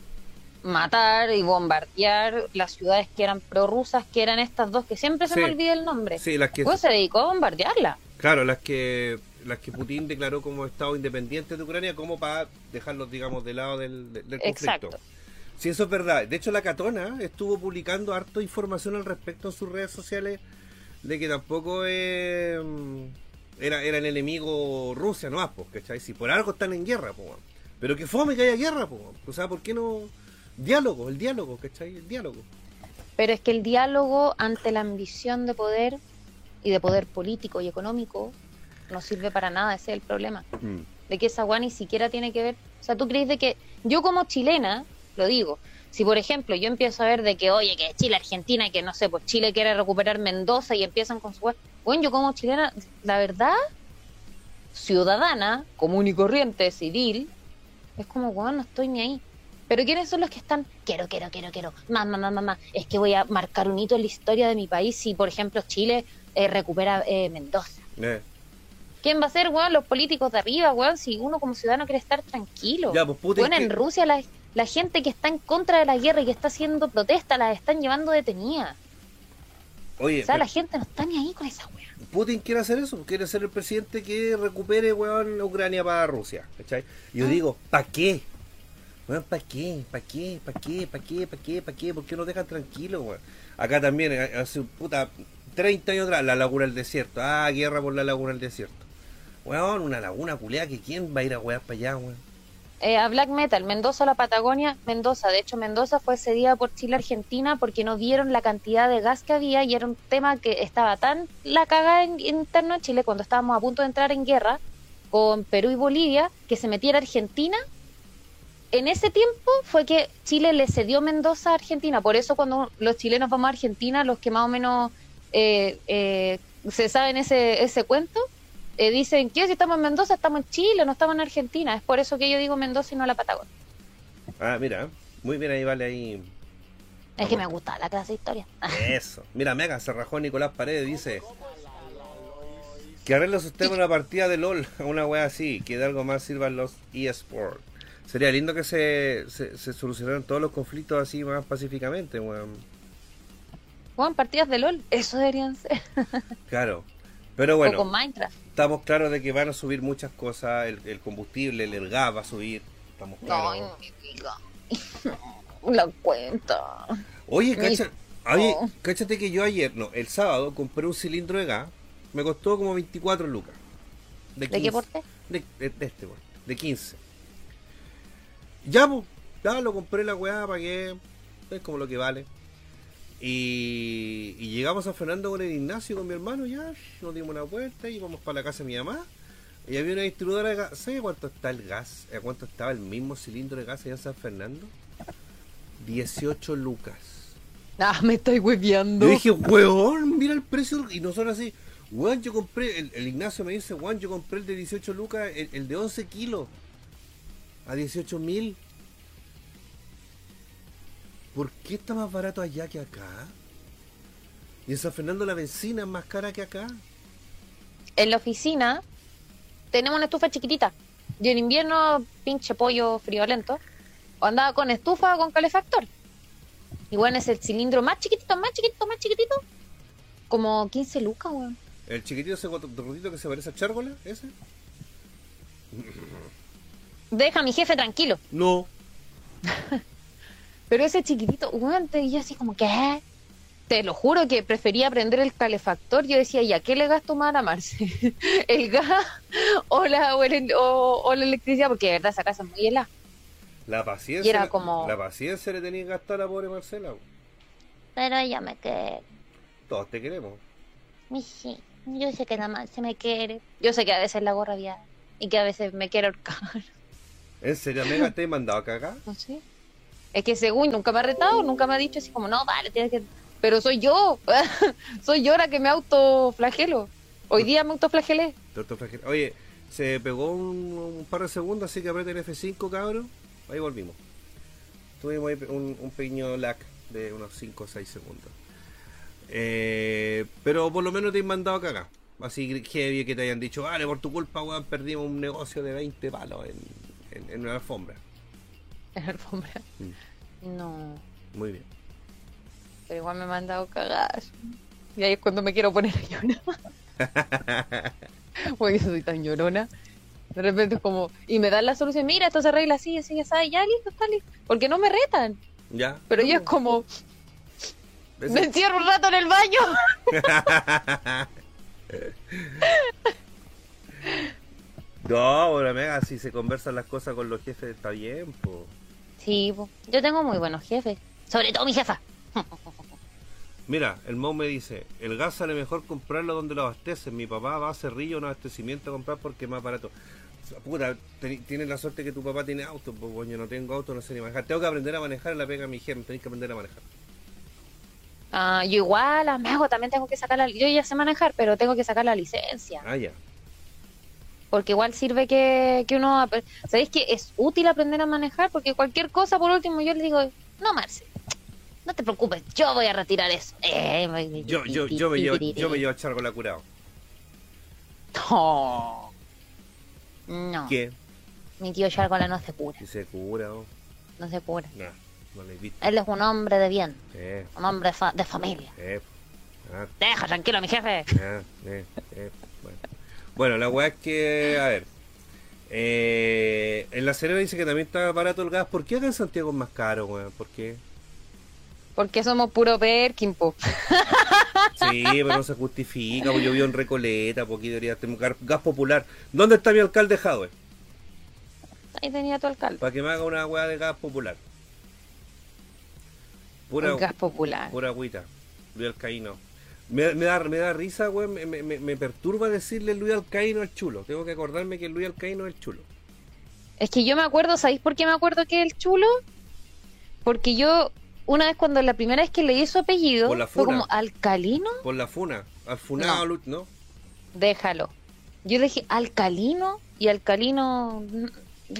matar y bombardear las ciudades que eran prorrusas, que eran estas dos, que siempre se Sí. me olvida el nombre. Sí, las que, Pues se dedicó a bombardearla. claro, las que las que Putin declaró como Estado independiente de Ucrania, como para dejarlos, digamos, de lado del, conflicto. Exacto. Sí, eso es verdad. De hecho, la Catona estuvo publicando harto información al respecto en sus redes sociales de que tampoco eh, era, era el enemigo Rusia, no pues, ¿cachai? Si por algo están en guerra, pues. weón. Pero que fome que haya guerra, pues. weón. O sea, ¿por qué no? Diálogo, el diálogo, ¿cachai? El diálogo. Pero es que el diálogo ante la ambición de poder y de poder político y económico no sirve para nada, ese es el problema. de que esa weá ni siquiera tiene que ver. O sea, tú crees de que yo como chilena, lo digo, si por ejemplo yo empiezo a ver de que, oye, que Chile, Argentina, y que no sé, pues Chile quiere recuperar Mendoza y empiezan con su. Bueno, yo como chilena, la verdad, ciudadana, común y corriente, civil, es como, weón, no estoy ni ahí. Pero ¿quiénes son los que están? Quiero, quiero, quiero, quiero. Mamá, mamá, mamá. Es que voy a marcar un hito en la historia de mi país si, por ejemplo, Chile eh, recupera eh, Mendoza. Eh. ¿Quién va a ser, weón? Los políticos de arriba, weón. Si uno como ciudadano quiere estar tranquilo. Ya, pues, Putin Bueno, en que- Rusia la, la gente que está en contra de la guerra y que está haciendo protesta las están llevando detenidas. Oye, O sea, pero la gente no está ni ahí con esa weá. Putin quiere hacer eso, quiere ser el presidente que recupere, weón, Ucrania para Rusia, ¿cachai? Yo Ah. digo, ¿para qué? ¿Para qué? ¿Para qué? ¿Para qué? ¿Para qué? ¿Para qué? ¿Para qué? ¿Por qué nos dejan tranquilos, weón? Acá también, eh, hace puta 30 años atrás, la laguna del desierto. Ah, guerra por la laguna del desierto. Weón, una laguna culeada que quién va a ir a wear para allá, weón. Eh, a Black Metal, Mendoza, la Patagonia, Mendoza. De hecho, Mendoza fue cedida por Chile a Argentina porque no dieron la cantidad de gas que había y era un tema que estaba tan la cagada en, interno en Chile cuando estábamos a punto de entrar en guerra con Perú y Bolivia que se metiera Argentina. En ese tiempo fue que Chile le cedió Mendoza a Argentina. Por eso cuando los chilenos vamos a Argentina, los que más o menos eh, eh, se saben ese, ese cuento, eh, dicen que si estamos en Mendoza, estamos en Chile, no estamos en Argentina. Es por eso que yo digo Mendoza y no la Patagonia. Ah, mira, muy bien ahí, vale, ahí. Es que me gusta la clase de historia. [laughs] Eso. Mira, Mega, se rajó Nicolás Paredes, dice. Que arregle sus temas una partida de LOL, [laughs] una wea así, que de algo más sirvan los eSports. Sería lindo que se, se, se solucionaran todos los conflictos así más pacíficamente, weón. Bueno, partidas de LOL, eso deberían ser. Claro. Pero o bueno, con Minecraft. estamos claros de que van a subir muchas cosas, el, el combustible, el, el gas va a subir. Estamos claros. no me diga. La cuenta. Oye, Mi- cacha, oye, cáchate que yo ayer, no, el sábado compré un cilindro de gas, me costó como 24 lucas. ¿De qué porte? De, de- de este, porte, de 15. Ya, pues, ya lo compré la weá, pagué, es como lo que vale. Y, y llegamos a Fernando con el Ignacio, con mi hermano, ya, nos dimos una vuelta y íbamos para la casa de mi mamá. Y había una distribuidora de gas. ¿Sabes cuánto está el gas? ¿A cuánto estaba el mismo cilindro de gas allá en San Fernando? 18 lucas. Ah, me estoy hueveando. Yo dije, weón, mira el precio. Y nosotros así, weón, yo compré, el, el Ignacio me dice, weón, yo compré el de 18 lucas, el, el de 11 kilos, a 18 mil. ¿Por qué está más barato allá que acá? Y en San Fernando la benzina es más cara que acá. En la oficina tenemos una estufa chiquitita. Y en invierno, pinche pollo friolento. O andaba con estufa o con calefactor. Y bueno, es el cilindro más chiquitito, más chiquitito, más chiquitito. Como 15 lucas, weón. El chiquitito ese gordito que se parece a Chárgola, ese. Deja a mi jefe tranquilo. No. [laughs] Pero ese chiquitito, weón, te- y yo así como, ¿qué? Te lo juro que prefería prender el calefactor. Yo decía, ¿ya qué le gasto más a Marce? [laughs] ¿El gas o la, o, el- o- o la electricidad? Porque de verdad esa casa es muy helada. La paciencia. Y era como- La paciencia le tenía que gastar a la pobre Marcela. Pero ella me quiere. Todos te queremos. Mi sí. Yo sé que nada más se me quiere. Yo sé que a veces la hago rabiar. Y que a veces me quiere ahorcar. ¿En serio, Mega, te he mandado a cagar? No sé. Es que según nunca me ha retado, nunca me ha dicho así como, no, vale, tienes que... Pero soy yo. [laughs] soy yo la que me autoflagelo. Hoy día me autoflagelé. Oye, se pegó un, un par de segundos, así que aprieten F5, cabrón. Ahí volvimos. Tuvimos ahí un, un pequeño lag de unos 5 o 6 segundos. Eh, pero por lo menos te han mandado a cagar. Así heavy que te hayan dicho, vale, por tu culpa, weón, perdimos un negocio de 20 palos en, en, en una alfombra. En la alfombra. Mm. No. Muy bien. Pero igual me han mandado cagar. Y ahí es cuando me quiero poner [laughs] a llorar. [laughs] Porque soy tan llorona. De repente es como, y me dan la solución, mira, esto se arregla así, así, así, ya listo, está listo. Porque no me retan. ¿Ya? Pero yo es como, me encierro un rato en el baño. [laughs] No, bueno, mega, si se conversan las cosas con los jefes está bien, po. Sí, po. yo tengo muy buenos jefes. Sobre todo mi jefa. [laughs] Mira, el Mau me dice, el gas sale mejor comprarlo donde lo abastecen. Mi papá va a Cerrillo un abastecimiento a comprar porque es más barato. Puta, tienes la suerte que tu papá tiene auto, pues yo no tengo auto, no sé ni manejar. Tengo que aprender a manejar en la pega mi jefe, tenéis que aprender a manejar. Ah, yo igual, a Mago también tengo que sacar la... Yo ya sé manejar, pero tengo que sacar la licencia. Ah, ya. Porque igual sirve que, que uno... ¿Sabéis que es útil aprender a manejar? Porque cualquier cosa, por último, yo le digo, no, Marce, no te preocupes, yo voy a retirar eso. Eh, Yo, yo, yo me llevo, yo me llevo a Chargo la curado. No. No, ¿Qué? mi tío Chargola no se cura, se cura, oh. no se cura. No, no lo he visto. Él es un hombre de bien, Eh, un hombre fa- de familia. eh. Ah, Deja tranquilo a mi jefe. ah, eh, eh. Bueno. La weá es que, a ver. Eh, en la Serena dice que también está barato el gas. ¿Por qué acá en Santiago es más caro, weón? ¿Por qué? Porque somos puro Perkin, po. [laughs] Sí, pero no se justifica. pues yo vivo en Recoleta, porque debería tener gas, popular. ¿Dónde está mi alcalde Jadwe? Ahí tenía tu alcalde. Para que me haga una weá de gas popular. Pura, gas popular. pura agüita. Luis Alcaíno. Me, me da, me da risa, weón. Me, me- me- me perturba decirle Luis Alcaíno al chulo. Tengo que acordarme que Luis Alcaíno es el chulo. Es que yo me acuerdo, ¿sabéis por qué me acuerdo que es el chulo? Porque yo, una vez cuando la primera vez que leí su apellido, Por la fue como alcalino, Por la funa. Al funado, No. ¿no? déjalo. Yo dije alcalino y alcalino. mm,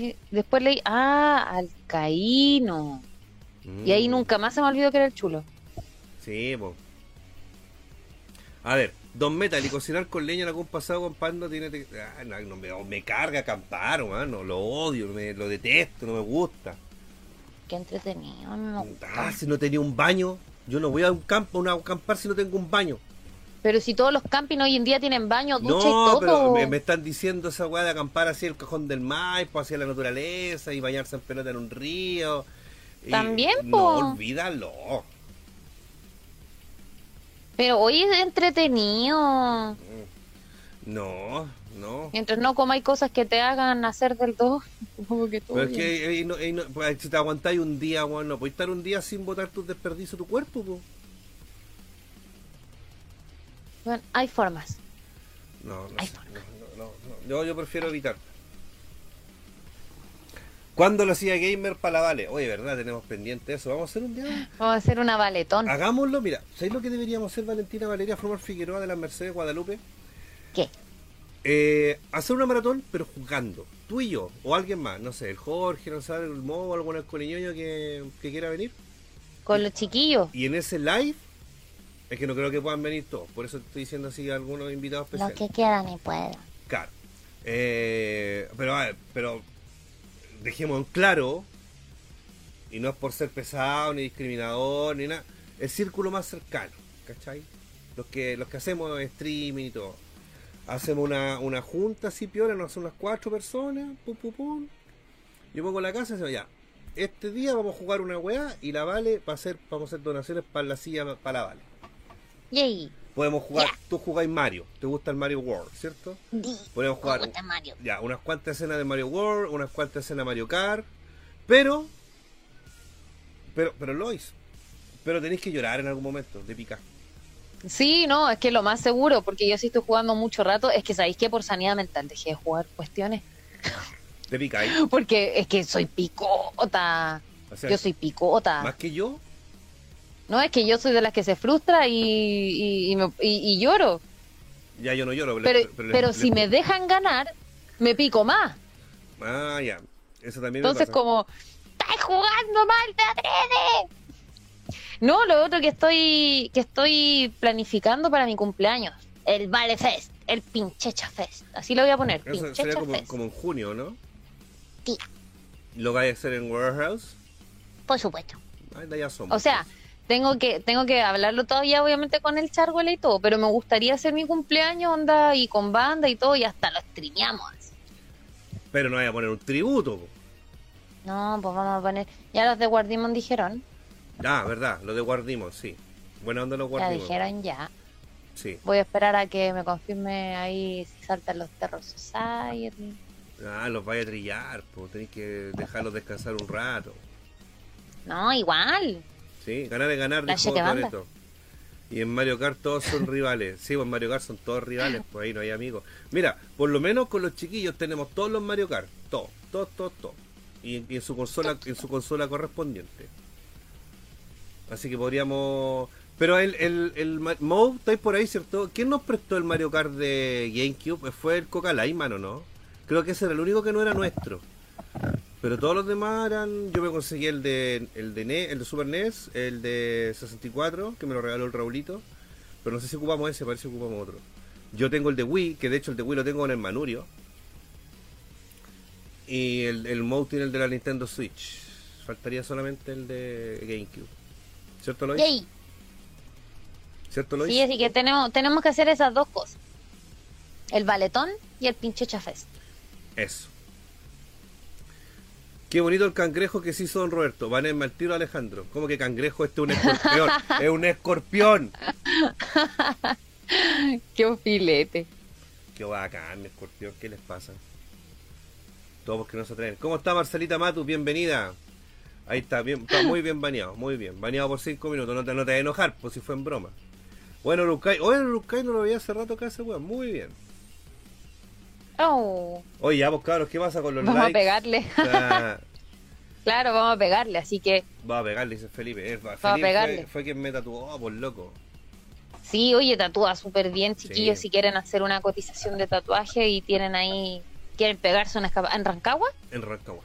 y después leí, ah, alcaíno. Y ahí Mm. nunca más se me olvidó que era el chulo. Sí, po. A ver, Don Metal y cocinar con leña en algún pasado con pan no tiene... te- Ah, no, no, me, me carga acampar, mano. Lo odio, me, lo detesto, no me gusta. Qué entretenido, gusta. Ah, si no tenía un baño. Yo no voy a un campo, a acampar si no tengo un baño. Pero si todos los campings hoy en día tienen baño, ducha y No, todo. pero me, me están diciendo esa weá de acampar así el cajón del Maipo, hacia la naturaleza y bañarse en pelota en un río. Y- También, No, po. olvídalo. Pero hoy es entretenido. No, no. Mientras no comáis cosas que te hagan hacer del todo, [laughs] supongo que todo Pero es bien. que no- no- pues, si te aguantáis un día, weón, no podéis estar un día sin botar tus desperdicios de tu cuerpo, po. Bueno, hay formas. No, no, Ay, sé, no, no, no, no. Yo, yo prefiero evitar. ¿Cuándo lo hacía Gamer para la Vale? Oye, ¿verdad? Tenemos pendiente eso. Vamos a hacer un día. Vamos a hacer una valetón. Hagámoslo, mira. ¿Sabéis lo que deberíamos hacer, Valentina Valeria Formar Figueroa de la Mercedes Guadalupe? ¿Qué? Eh, hacer una maratón, pero jugando. Tú y yo, o alguien más, no sé, el Jorge, no sé, el Mo, algún alcoholiñoño que, que quiera venir. Con los chiquillos. Y en ese live, es que no creo que puedan venir todos, por eso te estoy diciendo así a algunos invitados Los especiales. que quieran y puedan. Claro. Eh, pero, a ver, pero dejemos en claro, y no es por ser pesado, ni discriminador, ni nada, el círculo más cercano, ¿cachai? Los que, los que hacemos streaming y todo. Hacemos una, una junta así, piola, nos hacen unas cuatro personas, pum, pum, pum. Yo pongo la casa y digo, ya, este día vamos a jugar una weá y la vale va a ser, vamos a hacer donaciones para la silla, para la vale. Yay. Podemos jugar, Ya. tú jugáis Mario, te gusta el Mario World, ¿cierto? Di. Podemos jugar Me gusta Mario. ya, unas cuantas escenas de Mario World, unas cuantas escenas de Mario Kart, pero, pero, pero Lois, pero tenéis que llorar en algún momento, de picar. Sí, no, es que lo más seguro, porque yo sí estoy jugando mucho rato, es que sabéis que por sanidad mental dejé de jugar cuestiones. De picáis. [laughs] Porque es que soy picota. O sea, Yo soy picota. más que yo, No, es que yo soy de las que se frustra y, y, y me- y- y lloro. ya yo no lloro. Pero, pero, si me dejan ganar, me pico más. Ah, ya, eso también me Entonces, pasa. como, ¡estás jugando mal, te atreves! No, lo otro que estoy, que estoy planificando para mi cumpleaños, el Vale Fest, el Pinchecha Fest. Así lo voy a poner, Eso sería como, Fest. como en junio, ¿no? Sí, ¿Lo vais a hacer en Warehouse? por supuesto. Ay, ya somos. O sea, tengo que, tengo que hablarlo todavía, obviamente, con el Chargole y todo, pero me gustaría hacer mi cumpleaños, onda, y con banda y todo, y hasta lo streameamos. Pero no vaya a poner un tributo. po. No, pues vamos a poner. Ya los de Guardimon dijeron. Ah, verdad, lo de Guardimos, sí. Buena onda los Ya Guardimos. dijeron ya. Sí. Voy a esperar a que me confirme ahí si saltan los Terror Society. Ah, los vaya a trillar, pues tenéis que dejarlos descansar un rato. No, igual. Sí, ganar es ganar, dijo. Toretto. Y en Mario Kart todos son rivales. Sí, pues en Mario Kart son todos rivales, pues ahí no hay amigos. Mira, por lo menos con los chiquillos tenemos todos los Mario Kart, todos, todos, todos, todos. Y, y en su consola, en su consola correspondiente. Así que podríamos. Pero el, el, el Ma- Mo, estáis por ahí, ¿cierto? ¿Quién nos prestó el Mario Kart de GameCube? Fue el Coca Layman, ¿o no? Creo que ese era el único que no era nuestro. Pero todos los demás eran. Yo me conseguí el de el de, NES, el de Super NES, el de 64, que me lo regaló el Raulito. Pero no sé si ocupamos ese, parece que ocupamos otro. Yo tengo el de Wii, que de hecho el de Wii lo tengo en el Manurio. Y el, el Mode tiene el de la Nintendo Switch. Faltaría solamente el de GameCube. ¿Cierto, Lois? Yay. ¿Cierto, Lois? Sí, así que tenemos, tenemos que hacer esas dos cosas. El baletón y el pinche chafés. Eso. Qué bonito el cangrejo que se hizo Don Roberto. Van en mal tiro Alejandro. ¿Cómo que cangrejo? Este es un escorpión. [laughs] es un escorpión. [laughs] Qué filete. Qué bacán, escorpión. ¿Qué les pasa? Todos porque no se atreven. ¿Cómo está Marcelita Matus? Bienvenida. Ahí está, bien, está muy bien bañado, muy bien. Bañado por 5 minutos. No te, no te vas a enojar, pues si fue en broma. Bueno, Lukai. Oye, Lukai no lo veía hace rato acá ese weón. Muy bien. Oh, Oye, ya vos cabros, ¿qué pasa con los vamos a likes? pegarle. O sea, [laughs] claro, vamos a pegarle. Así que va a pegarle, dice Felipe. Eh, va- a pegarle. Fue, fue quien me tatuó, por loco. sí, oye, tatúa súper bien, chiquillos. Sí. Si quieren hacer una cotización de tatuaje y tienen ahí, quieren pegarse una escapa en Rancagua, En Rancagua.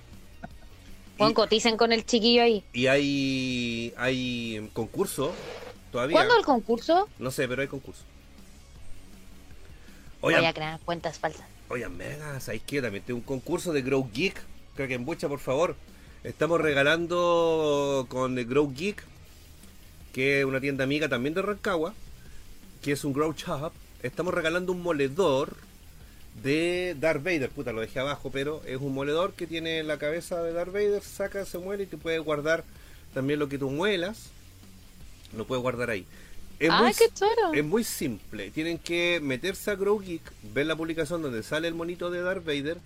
Bueno, Y- coticen con el chiquillo ahí. Y hay hay concurso todavía. ¿Cuándo el concurso? No sé, pero hay concurso. Voy a crear cuentas falsas. Oigan, mega, ¿sabéis qué? También tengo un concurso de Grow Geek. Krakenbucha, por favor. Estamos regalando con el Grow Geek, que es una tienda amiga también de Rancagua, que es un Grow Shop. Estamos regalando un moledor de Darth Vader. Puta, lo dejé abajo, pero es un moledor que tiene la cabeza de Darth Vader, saca, se muele y te puede guardar también lo que tú muelas. Lo puedes guardar ahí. Es ¡Ay, muy qué choro! es muy simple. Tienen que meterse a Grow Geek, ver la publicación donde sale el monito de Darth Vader,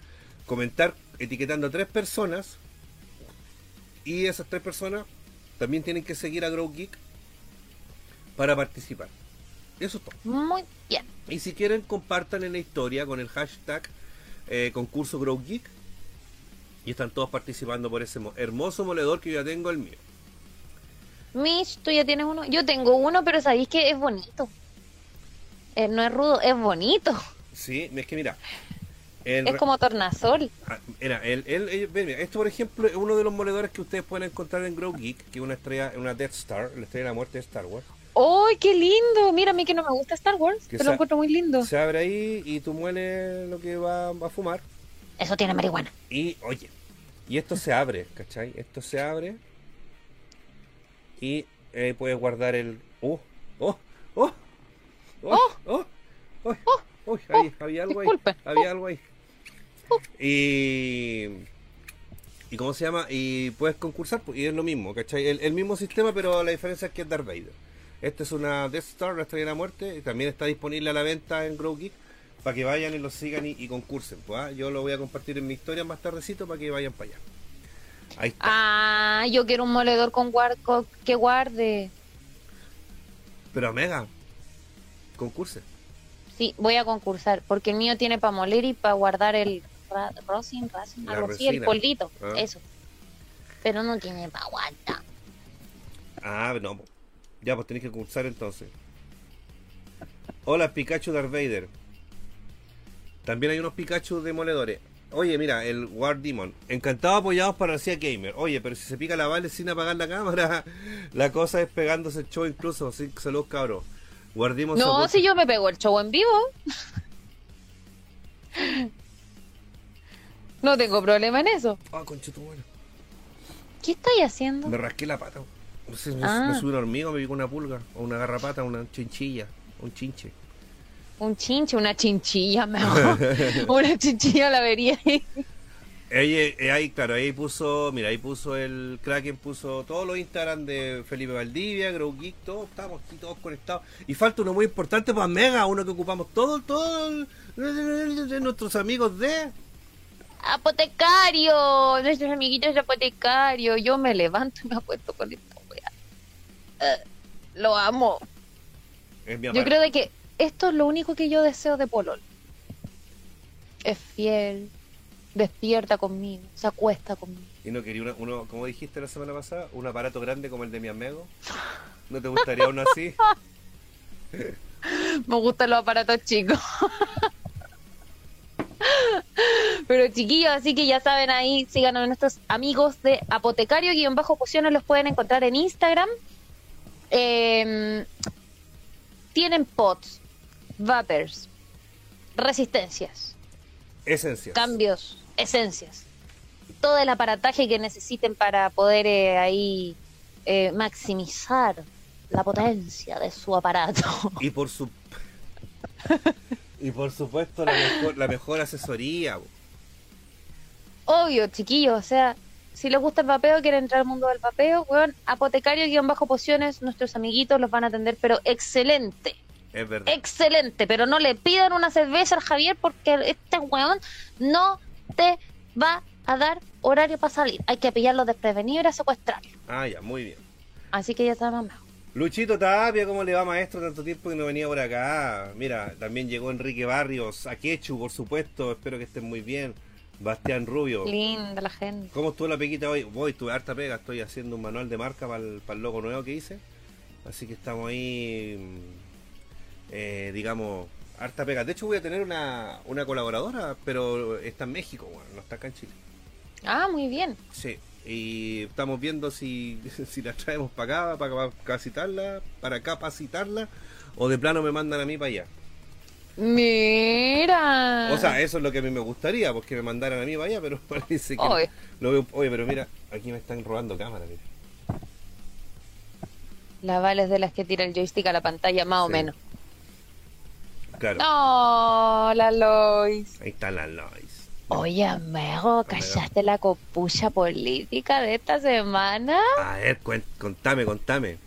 comentar etiquetando a tres personas. Y esas tres personas también tienen que seguir a Grow Geek para participar. Eso es todo. Muy bien. Y si quieren, compartan en la historia con el hashtag eh, concurso Grow Geek. Y están todos participando por ese mo- hermoso moledor que yo ya tengo el mío. Mish, tú ya tienes uno. Yo tengo uno, pero sabéis que es bonito. Eh, no es rudo, es bonito. Sí, es que mira. Es como tornasol. Ah, Mira, el, el- mira, esto por ejemplo es uno de los moledores que ustedes pueden encontrar en Grow Geek, que es una estrella, una Death Star, la estrella de la muerte de Star Wars. ¡Ay, qué lindo! Mira, a mí que no me gusta Star Wars, Que pero lo encuentro muy lindo. Se abre ahí y tú mueles lo que va, va a fumar. Eso tiene marihuana. Y, oye, y esto se abre, ¿cachai? Esto se abre y puedes guardar el... ¡Oh! ¡Oh! ¡Oh! ¡Oh! ¡Oh! ¡Oh! ¡Oh! Ahí, había algo ahí. Había algo ahí. Y... ¿Y cómo se llama? Y puedes concursar, pues, y es lo mismo, ¿cachai? El, el mismo sistema, pero la diferencia es que es Darth Vader. Esta es una Death Star, la estrella de la muerte, y también está disponible a la venta en Grow Geek para que vayan y lo sigan y, y concursen. Pues, ¿ah? Yo lo voy a compartir en mi historia más tardecito para que vayan para allá. Ahí está. Ah, yo quiero un moledor con guar co- que guarde. Pero Mega, concurse. Sí, voy a concursar, porque el mío tiene para moler y para guardar el ra- rosin, rasin, algo así, el polvito, Ah. eso. Pero no tiene para guardar. Ah, no. Ya, pues tenéis que concursar entonces. Hola, Pikachu Darth Vader. También hay unos Pikachu demoledores. Oye, mira, el War Demon. Encantado apoyados para García Gamer. Oye, pero si se pica la Vale sin apagar la cámara, [laughs] la cosa es pegándose el show incluso. Así que saludos, cabros. War Demon No, si yo me pego el show en vivo. [laughs] No tengo problema en eso. Ah, conchito, bueno. ¿Qué estáis haciendo? Me rasqué la pata. No sé, me, Ah. me una hormiga, me picó una pulga, o una garrapata, una chinchilla, un chinche. Un chinche, una chinchilla, mejor. [laughs] una chinchilla la vería ahí. Ahí, eh, ahí, claro, ahí puso, mira, ahí puso el Kraken, puso todos los Instagram de Felipe Valdivia, Grow Geek, todos, estamos aquí todos conectados. Y falta uno muy importante para Mega, uno que ocupamos todos, todos nuestros amigos de... Apotecario, nuestros amiguitos de apotecario. Yo me levanto y me acuesto con esta. Eh, lo amo. Es mi Yo creo de que esto es lo único que yo deseo de Polol. Es fiel, despierta conmigo, se acuesta conmigo. Y no quería uno, uno, como dijiste la semana pasada, un aparato grande como el de mi amigo. ¿No te gustaría uno así? [laughs] Me gustan los aparatos chicos. [laughs] Pero chiquillos, así que ya saben ahí, síganos a nuestros amigos de Apotecario-Pociones, los pueden encontrar en Instagram. Eh, tienen pots, vapers, resistencias, Esencias. cambios, esencias. Todo el aparataje que necesiten para poder eh, ahí eh, maximizar la potencia de su aparato. [laughs] Y por su y por supuesto la mejor, la mejor asesoría. bo. Obvio, chiquillos, o sea, si les gusta el vapeo, quieren entrar al mundo del vapeo, weón, apotecario-pociones, nuestros amiguitos los van a atender, pero excelente, Es verdad. excelente, pero no le pidan una cerveza al Javier porque este weón no te va a dar horario para salir. Hay que pillarlo desprevenido y a secuestrarlo. Ah, ya, muy bien. Así que ya está mamá. Luchito Tapia, ¿cómo le va maestro? Tanto tiempo que no venía por acá. Mira, también llegó Enrique Barrios, Aquechu, por supuesto, espero que estén muy bien. Bastián Rubio. Linda la gente. ¿Cómo estuvo la pequita hoy? Voy, tuve harta pega, estoy haciendo un manual de marca para el, logo nuevo que hice. Así que estamos ahí, mm, eh, digamos, harta pega. De hecho voy a tener una, una colaboradora, pero está en México, bueno, no está acá en Chile. Ah, muy bien. Sí, y estamos viendo si, [laughs] si la traemos para acá, para capacitarla, para capacitarla, o de plano me mandan a mí para allá. Mira. O sea, eso es lo que a mí me gustaría, porque me mandaran a mí para allá, pero [laughs] parece que Oye. lo veo. Oye, pero mira, aquí me están robando cámara, mira. la Vale es de las que tira el joystick a la pantalla, más o menos. Claro. No, la Lois. Ahí está la Lois. Oye, amigo, ¿callaste la copucha política de esta semana? A ver, cuen- contame, contame.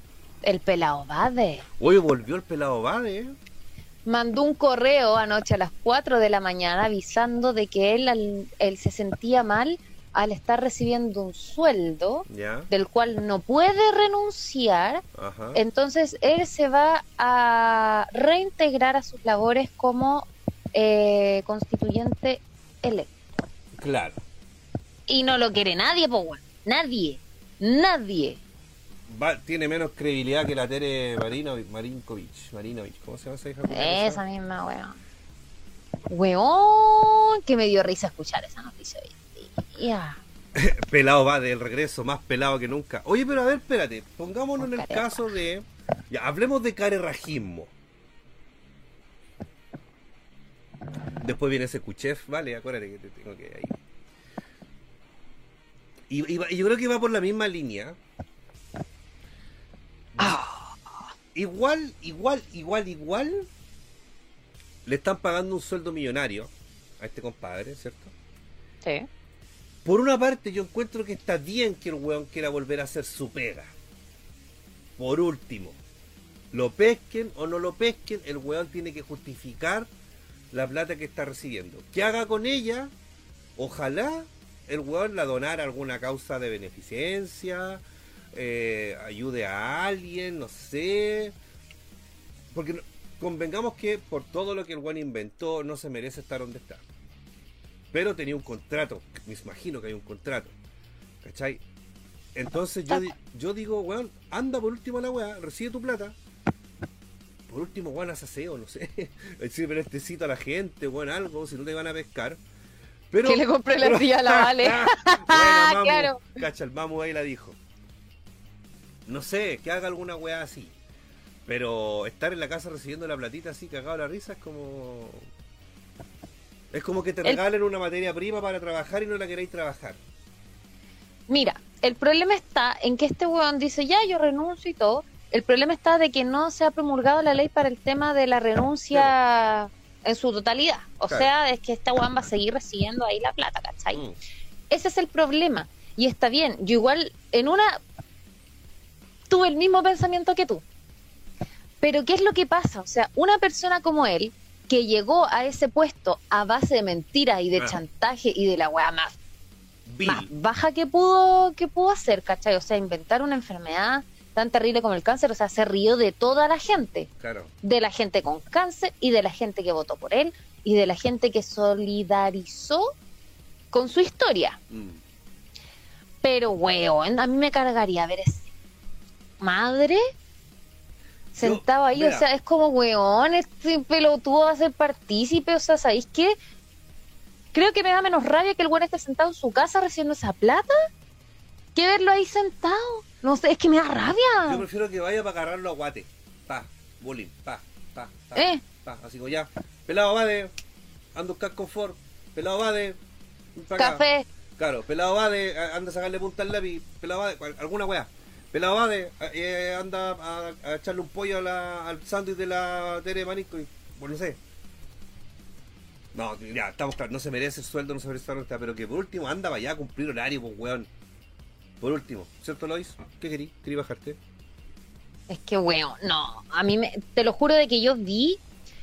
El pelao Bade Oye, volvió el pelado Bade, ¿eh? mandó un correo anoche a las 4 de la mañana avisando de que él, al- él se sentía mal al estar recibiendo un sueldo del cual no puede renunciar. ajá. Entonces él se va a reintegrar a sus labores como eh, constituyente electo. Claro. Y no lo quiere nadie, po, weón. Nadie. Nadie. Va- tiene menos credibilidad que la Tere Marino, Marinkovic. Marinovich, ¿cómo se llama esa hija? Esa misma, weón. Weón, que me dio risa escuchar esa noticia hoy [laughs] Pelado va del regreso, más pelado que nunca. Oye, pero a ver, espérate, pongámonos en el caso de. Ya, hablemos de carerrajismo. Después viene ese Kuchev, vale, acuérdate que te tengo que ahí. Y, yo creo que va por la misma línea. Igual, igual, igual, igual. Le están pagando un sueldo millonario a este compadre, ¿cierto? Sí. Por una parte, yo encuentro que está bien que el weón quiera volver a hacer su pega. Por último, lo pesquen o no lo pesquen, el weón tiene que justificar la plata que está recibiendo. ¿Qué haga con ella? Ojalá el weón la donara a alguna causa de beneficencia, eh, ayude a alguien, no sé. Porque convengamos que por todo lo que el weón inventó, no se merece estar donde está. Pero tenía un contrato, me imagino que hay un contrato. ¿Cachai? Entonces yo, di- yo digo, weón, anda por último a la weá, recibe tu plata. Por último, weón, haz aseo, no sé. [laughs] Sirve este a la gente, weón, algo, si no te van a pescar. Pero, Que le compré la silla a la Vale. [laughs] Mamu. [laughs] Claro. Cacha, el mamu ahí la dijo. No sé, que haga alguna weá así. Pero estar en la casa recibiendo la platita así, cagado la risa, es como. Es como que te El- regalen una materia prima para trabajar y no la queréis trabajar. Mira, el problema está en que este weón dice, ya, yo renuncio y todo. El problema está de que no se ha promulgado la ley para el tema de la renuncia en su totalidad. O Claro. sea, es que este weón va a seguir recibiendo ahí la plata, ¿cachai? Mm, Ese es el problema. Y está bien. Yo igual, en una, tuve el mismo pensamiento que tú. Pero ¿qué es lo que pasa? O sea, una persona como él, que llegó a ese puesto a base de mentiras y de Ah. chantaje y de la weá más baja que pudo que pudo hacer, ¿cachai? O sea, inventar una enfermedad tan terrible como el cáncer, o sea, se rió de toda la gente, Claro. de la gente con cáncer y de la gente que votó por él y de la gente que solidarizó con su historia. Mm. Pero, weón, a mí me cargaría ver ese madre sentado ahí, mira. o sea, es como, weón, este pelotudo va a ser partícipe, o sea, ¿sabéis qué? creo que me da menos rabia que el weón esté sentado en su casa recibiendo esa plata que verlo ahí sentado. No sé, es que me da Yo rabia. prefiero que vaya para agarrarlo a guate. Pa, bullying, pa, pa, pa. ¿Eh? pa. Así como ya. Pelado va de. Ando un confort. Pelado va de. pa' acá. Café. Claro, pelado va de. a- Anda a sacarle punta al lápiz. Pelado va de. cual- Alguna weá. Pelado va de. eh, anda a, a echarle un pollo a la- al sándwich de la Tere de Manisco y. Bueno, no sé. No, ya, estamos claros. No se merece el sueldo, no se merece la renta, pero que por último anda para allá a cumplir horario, pues weón. Por último, ¿cierto Lois? ¿Qué querí? ¿Querí bajarte? Es que, weón, no. A mí, me, te lo juro de que yo vi,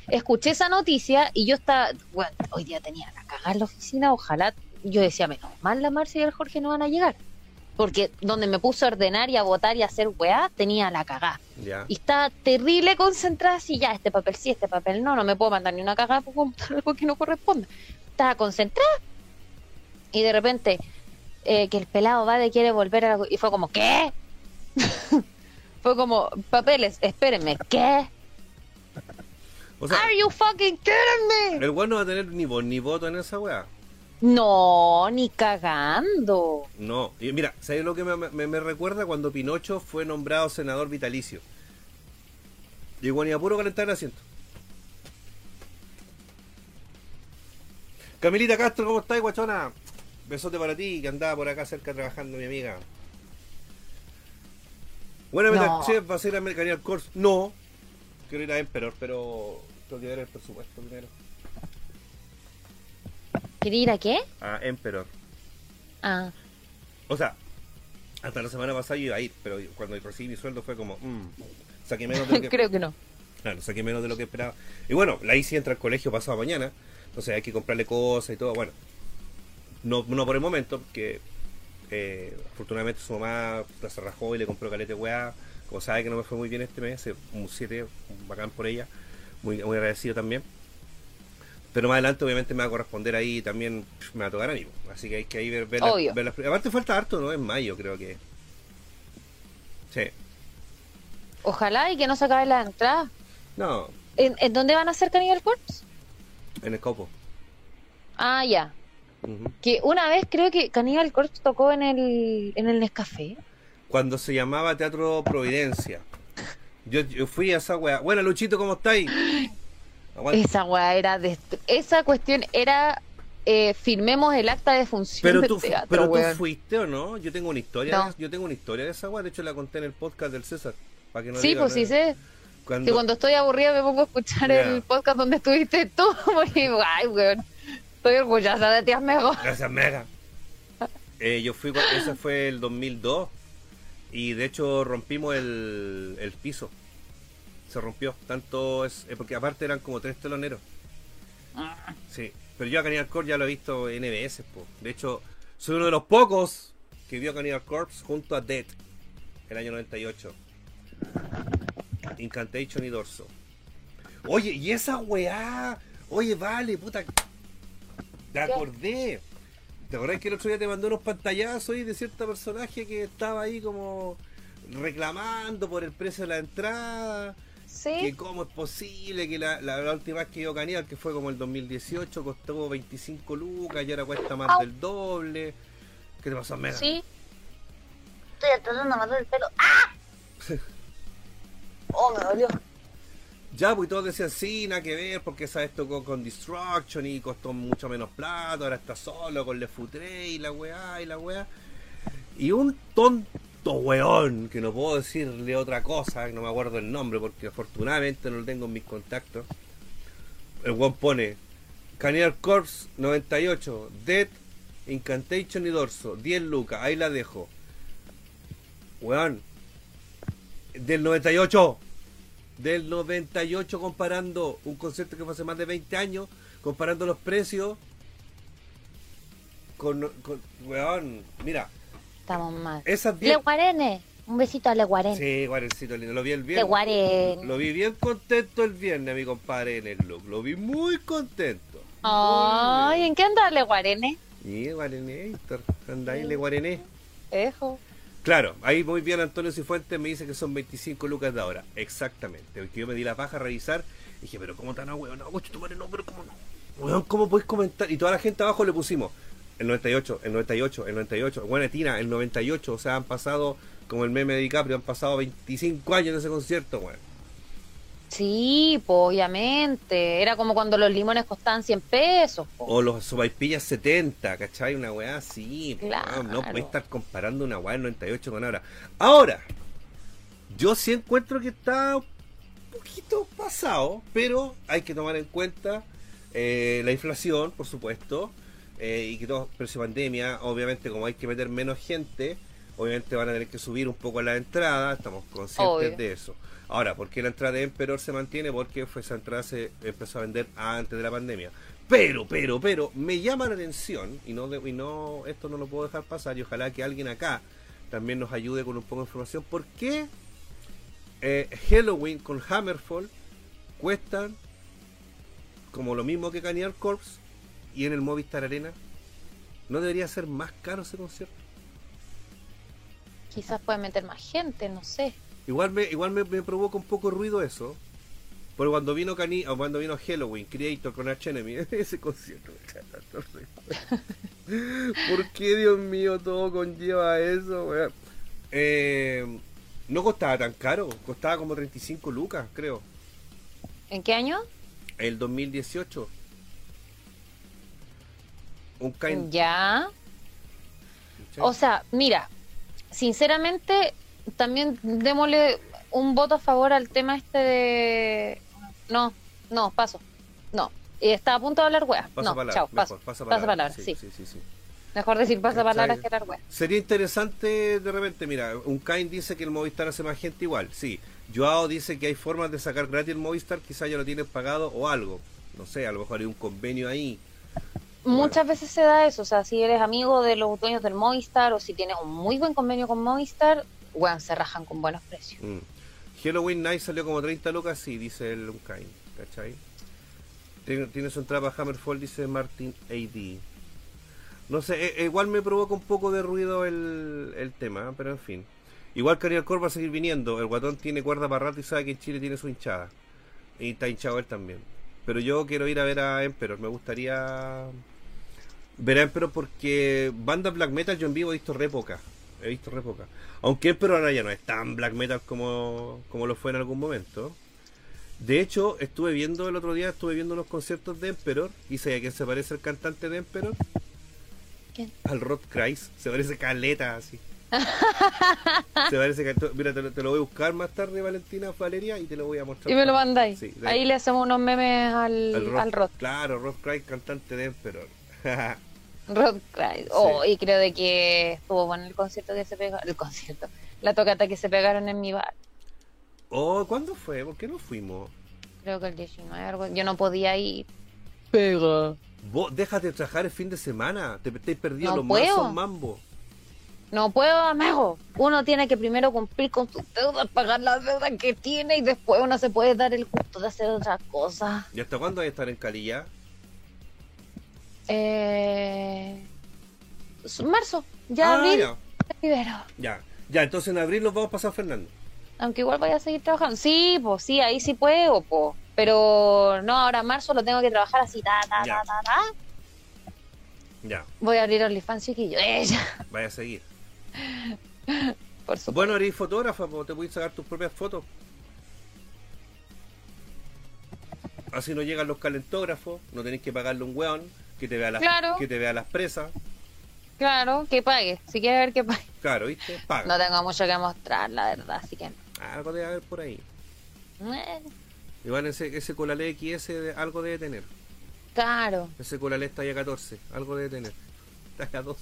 escuché esa noticia y yo estaba, weón, hoy día tenía la cagada en la oficina, ojalá, yo decía, menos mal la Marcia y el Jorge no van a llegar. Porque donde me puse a ordenar y a votar y a hacer weá, tenía la cagada. Ya. Y estaba terrible concentrada así, ya, este papel sí, este papel no, no me puedo mandar ni una cagada [laughs] por algo que no corresponde. Estaba concentrada. Y de repente, eh, que el pelado va de quiere volver a la... Y fue como, ¿qué? [laughs] fue como, papeles, espérenme, ¿qué? O sea, ¿Are you fucking kidding me? el weón no va a tener ni ni voto en esa weá. No, ni cagando. No, y mira, ¿sabes lo que me, me- me recuerda cuando Pinocho fue nombrado senador vitalicio? Llegó ni a puro calentar el asiento. Camilita Castro, ¿cómo estás, guachona? Besote para ti, que andaba por acá cerca trabajando, mi amiga. Buena meta, No. chef, va a ser American Course. No, quiero ir a Emperor, pero tengo que ver el presupuesto primero. ¿Quería ir a qué? A Emperor. Ah, O sea, hasta la semana pasada yo iba a ir, pero cuando recibí mi sueldo fue como, mm, saqué menos de lo [laughs] que, creo que no. claro, saqué menos de lo que esperaba. Y bueno, la ICI entra al colegio pasado mañana, entonces hay que comprarle cosas y todo. Bueno, no, no por el momento, porque eh, afortunadamente su mamá la se rajó y le compró calete weá. Como sabe que no me fue muy bien este mes, un 7, bacán por ella, muy, muy agradecido también. Pero más adelante obviamente me va a corresponder ahí también, me va a tocar a mí. Así que hay que ahí ver, ver, la- Obvio. ver las- Aparte falta harto, ¿no? En mayo creo que. Sí. Ojalá y que no se acabe la entrada. No, ¿En, en dónde van a hacer Cannibal Corpse? en el copo. Ah, ya. Que una vez creo que Cannibal Corpse tocó en el, en el Nescafé. Cuando se llamaba Teatro Providencia. Yo, yo fui a esa weá. Bueno, Luchito, ¿cómo estáis? [gasps] Aguanta. Esa weá era de... Esa cuestión era... eh, firmemos el acta de función Pero tú, teatro, pero tú fuiste o no? Yo tengo una historia. No. yo tengo una historia de esa weá. De hecho, la conté en el podcast del César. Para que no Sí, pues sí sé. Cuando, cuando estoy aburrida me pongo a escuchar el podcast donde estuviste tú. [laughs] Porque, ay, weón. Estoy orgullosa de ti, amigo. Gracias, Mega. Eh, yo fui, ese fue el 2002 y de hecho rompimos el, el piso. Se rompió. Tanto es, eh, porque aparte eran como tres teloneros. Sí, pero yo a Cannibal Corpse ya lo he visto en NBS. Po. De hecho, soy uno de los pocos que vio a Cannibal Corpse junto a Dead el año 98. Incantation y Dorso. Oye, y esa weá. Oye, vale, puta. Te acordé. ¿Te acordás que el otro día te mandó unos pantallazos ahí de cierto personaje que estaba ahí como reclamando por el precio de la entrada? Que cómo es posible que la, la, la última vez que yo Canial, que fue como el 2018, costó 25 lucas y ahora cuesta más Au. del doble. ¿Qué te pasó, Mega? Sí. Estoy tratando de matar el pelo. ¡Ah! [laughs] Oh, me dolió. Ya, pues todos decían, sí, nada que ver, porque esa vez tocó con Destruction y costó mucho menos plata, ahora está solo con Le Futre y la weá y la weá. Y un tonto weón, que no puedo decirle otra cosa, que no me acuerdo el nombre, porque afortunadamente no lo tengo en mis contactos. El weón pone Canier Corpse 98, Dead, Incantation y Dorso, 10 lucas, ahí la dejo. Weón, del 98 del 98 comparando un concierto que fue hace más de 20 años, comparando los precios con, con weón, mira, Estamos mal. esas Le 10 Guarene. Un besito a Le Guarene. Sí, guarencito lindo, lo vi el Le viernes. Guarene. Lo vi bien contento el viernes, mi compadre en el look. Lo vi muy contento. Ay, ¿en qué anda Le Guarene? Y Guarené, Héctor, anda ahí, le Guarené. Ejo. Claro, ahí muy bien Antonio Cifuentes me dice que son 25 lucas de ahora. Exactamente. Porque yo me di la paja a revisar y dije, pero ¿cómo tan a huevo? No, coche, tu madre, no, pero ¿cómo no? weón, ¿cómo podéis comentar? Y toda la gente abajo le pusimos el 98, el 98, el 98. Bueno, Tina, el 98. O sea, han pasado, como el meme de DiCaprio, han pasado 25 años de ese concierto, weón. Sí, pues obviamente. Era como cuando los limones costaban 100 pesos. po. O los sopaipillas 70, ¿cachai? Una weá así. Claro. weón. No podéis estar comparando una weá del 98 con ahora. Ahora, yo sí encuentro que está un poquito pasado, pero hay que tomar en cuenta eh, la inflación, por supuesto, eh, y que todo precio pandemia, obviamente como hay que meter menos gente, obviamente van a tener que subir un poco la entrada, estamos conscientes Obvio. de eso. Ahora, ¿por qué la entrada de Emperor se mantiene? Porque fue esa entrada se empezó a vender antes de la pandemia. Pero, pero, pero, me llama la atención, y no, y no esto no lo puedo dejar pasar, y ojalá que alguien acá también nos ayude con un poco de información, ¿por qué eh, Halloween con Hammerfall cuestan como lo mismo que Caniar Corps y en el Movistar Arena? ¿No debería ser más caro ese concierto? Quizás puede meter más gente, no sé. Igual me, igual me, me provoca un poco ruido eso. Porque cuando vino Cani, o cuando vino Halloween, Creator con Arch [laughs] Enemy, ese concierto. [laughs] ¿Por qué, Dios mío, todo conlleva eso, weón? Eh, no costaba tan caro, costaba como 35 lucas, creo. ¿En qué año? El 2018. Un. Ya. O sea, mira, sinceramente, también démosle un voto a favor al tema este de... No, no, paso. No. Y está a punto de hablar weas. Pasa No, palabra, chao, mejor, paso. pasa Pasa palabra. palabra, sí. sí, sí, sí. Mejor decir pasa palabras que hablar weas. Sería interesante de repente, mira, un Kain dice que el Movistar hace más gente igual, sí. Joao dice que hay formas de sacar gratis el Movistar, quizá ya lo tienes pagado o algo. No sé, a lo mejor hay un convenio ahí. Muchas veces se da eso, o sea, si eres amigo de los dueños del Movistar o si tienes un muy buen convenio con Movistar, weón, se rajan con buenos precios. Mm. Halloween Night salió como 30 lucas, sí, dice el Unkain, ¿cachai? Tiene, tiene su entrada para Hammerfall, dice Martin AD. No sé, eh, eh, igual me provoca un poco de ruido el, el tema, pero en fin. Igual Carial Core va a seguir viniendo. El guatón tiene cuerda para rato y sabe que en Chile tiene su hinchada. Y está hinchado él también. Pero yo quiero ir a ver a Emperor. Me gustaría ver a Emperor porque banda black metal yo en vivo he visto re poca. He visto re poca. Aunque Emperor ahora ya no es tan black metal como, como lo fue en algún momento. De hecho, estuve viendo el otro día, estuve viendo unos conciertos de Emperor y sé a quién se parece el cantante de Emperor. ¿Quién? Al Rod Christ. Se parece caleta así. Se parece que Mira, te, lo- te lo voy a buscar más tarde, Valentina, Valeria, y te lo voy a mostrar. Y me lo mandáis. Sí, Ahí le hacemos unos memes al, al al Rod. Claro, Rod Christ, cantante de Emperor. [laughs] Rod Christ. Oh, y creo de que estuvo bueno el concierto que se pegaron. El concierto. La tocata que se pegaron en mi bar. oh, ¿cuándo fue? ¿Por qué no fuimos? Creo que el 19. algo- Yo no podía ir. Pega. Vos déjate de trabajar el fin de semana. Te estáis perdiendo No los puedo. mazos mambo. No puedo, amigo. Uno tiene que primero cumplir con sus deudas, pagar las deudas que tiene y después uno se puede dar el gusto de hacer otras cosas. ¿Y hasta cuándo vais a estar en Cali ya? Eh... Marzo, ya Ah, abril, ya. Ya, ya, entonces en abril nos vamos a pasar Fernando. Aunque igual voy a seguir trabajando. Sí, pues sí, ahí sí puedo, pues. Pero no, ahora marzo lo tengo que trabajar así, ta, ta, Ya. ta, ta, ta. Ya, Voy a abrir OnlyFans, chiquillo. Ella, [laughs] vaya a seguir. Por supuesto. Bueno, eres fotógrafa, te puedes sacar tus propias fotos. Así no llegan los calentógrafos, no tenéis que pagarle un weón que te vea las, Claro. que te vea las presas. Claro, que pague. Si quiere ver que pague. Claro, ¿viste? Paga. No tengo mucho que mostrar, la verdad, así que... Algo debe haber por ahí. eh, Igual ese, ese Colalé XS algo debe tener. Claro. Ese Colalé está ya 14, algo debe tener. Está ya 12.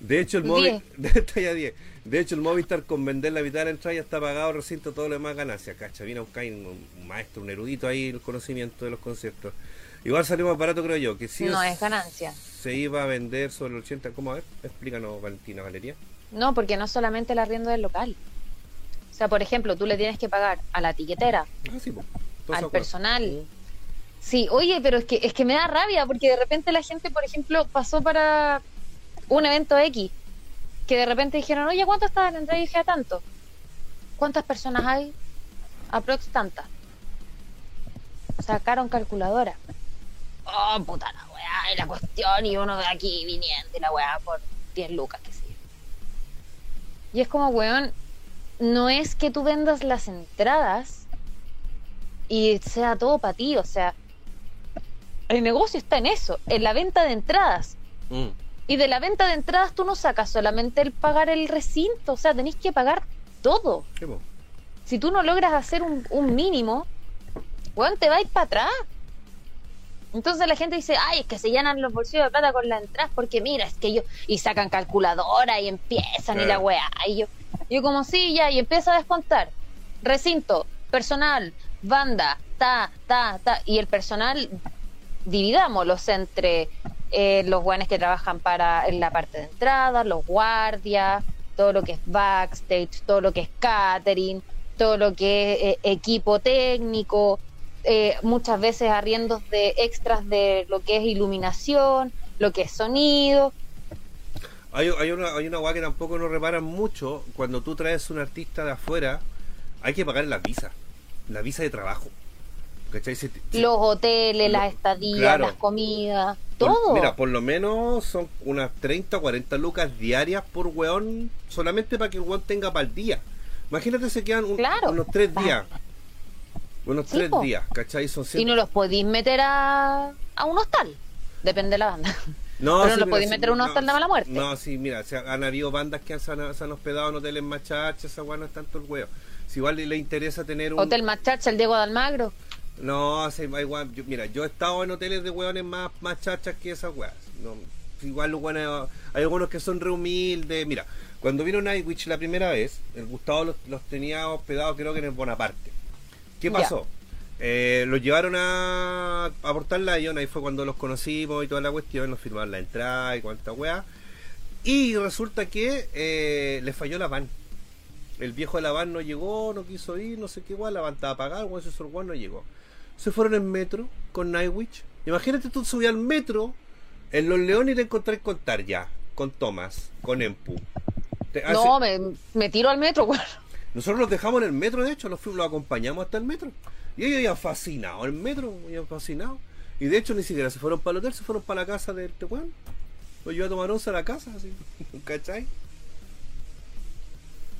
De hecho, el móvil. [laughs] 10. De hecho, el Movistar con vender la mitad de la entrada ya está pagado recinto todo lo demás ganancias. Cacha, viene a buscar un, un maestro, un erudito ahí el conocimiento de los conciertos. Igual salió más barato, creo yo. Que sí No es ganancia. Se iba a vender sobre el 80. ¿Cómo a ver? Explícanos, Valentina Valeria. No, porque no solamente el arriendo del local. O sea, por ejemplo, tú le tienes que pagar a la tiquetera, Ah, sí, pues. al personal. Sí, oye, pero es que es que me da rabia porque de repente la gente, por ejemplo, pasó para un evento X, que de repente dijeron, oye, ¿cuánto está entrada? Y dije, a tanto. ¿Cuántas personas hay? Aprox tantas. Sacaron calculadora. oh, puta la weá, y la cuestión, y uno de aquí viniendo, y la weá por 10 lucas, que sí. Y es como, weón, no es que tú vendas las entradas y sea todo para ti, o sea, el negocio está en eso, en la venta de entradas. Mm. Y de la venta de entradas tú no sacas solamente el pagar el recinto, o sea, tenéis que pagar todo. Si tú no logras hacer un, un mínimo, weón, te vais para atrás. Entonces la gente dice, ay, es que se llenan los bolsillos de plata con las entradas, porque mira, es que yo, y sacan calculadora y empiezan y la weá. Y yo, yo como sí, ya, y empieza a descontar. Recinto, personal, banda, ta, ta, ta. Y el personal, dividámoslos entre eh, los guanes que trabajan para en la parte de entrada, los guardias, todo lo que es backstage, todo lo que es catering, todo lo que es eh, equipo técnico, eh, muchas veces arriendos de extras de lo que es iluminación, lo que es sonido. Hay, hay una, hay una que tampoco nos reparan mucho. Cuando tú traes un artista de afuera, hay que pagar la visa. La visa de trabajo. ¿Cachai? Si te- si- Los hoteles, Lo- las estadías, claro. las comidas, por- todo. Mira, por lo menos son unas 30 o 40 lucas diarias por weón, solamente para que el weón tenga para el día. Imagínate, se quedan un- Claro. unos 3 días. Unos Sí, 3 po. días, ¿cachai? Son y no los podéis meter a, a un hostal. Depende de la banda. No, Pero no sí, lo mira, podéis sí, meter a un no, hostal de mala muerte. No, sí, mira, o sea, han habido bandas que han, se, han, se han hospedado en hoteles más chachas, esa weá no es tanto el huevo. Si igual le, le interesa tener un... Hotel Machacha, el Diego de Almagro. No, weá- yo- mira, yo he estado en hoteles de hueones más, más chachas que esas weas. No, igual los weones, hay algunos que son re humildes. Mira, cuando vino Nightwish la primera vez, el Gustavo los, los tenía hospedados creo que en el Bonaparte. ¿Qué pasó? Eh, los llevaron a, a Portal Lion, ahí fue cuando los conocimos y toda la cuestión, nos firmaron la entrada y cuánta wea. Y resulta que eh, le falló la van. El viejo de la van no llegó, no quiso ir, no sé qué igual, la van estaba apagada, el weón no llegó. Se fueron en metro con Nightwish. Imagínate tú subías al metro en Los Leones y te encontrás con Tarja, con Thomas, con Empu. Te hace- No, me, me tiro al metro, [laughs] weón. Nosotros los dejamos en el metro, de hecho, los, los acompañamos hasta el metro. Y ellos iban fascinados, el metro, iban fascinados. Y de hecho ni siquiera se fueron para el hotel, se fueron para la casa de este weón. Lo llevó a tomar once a la casa, así. [laughs] ¿Cachai?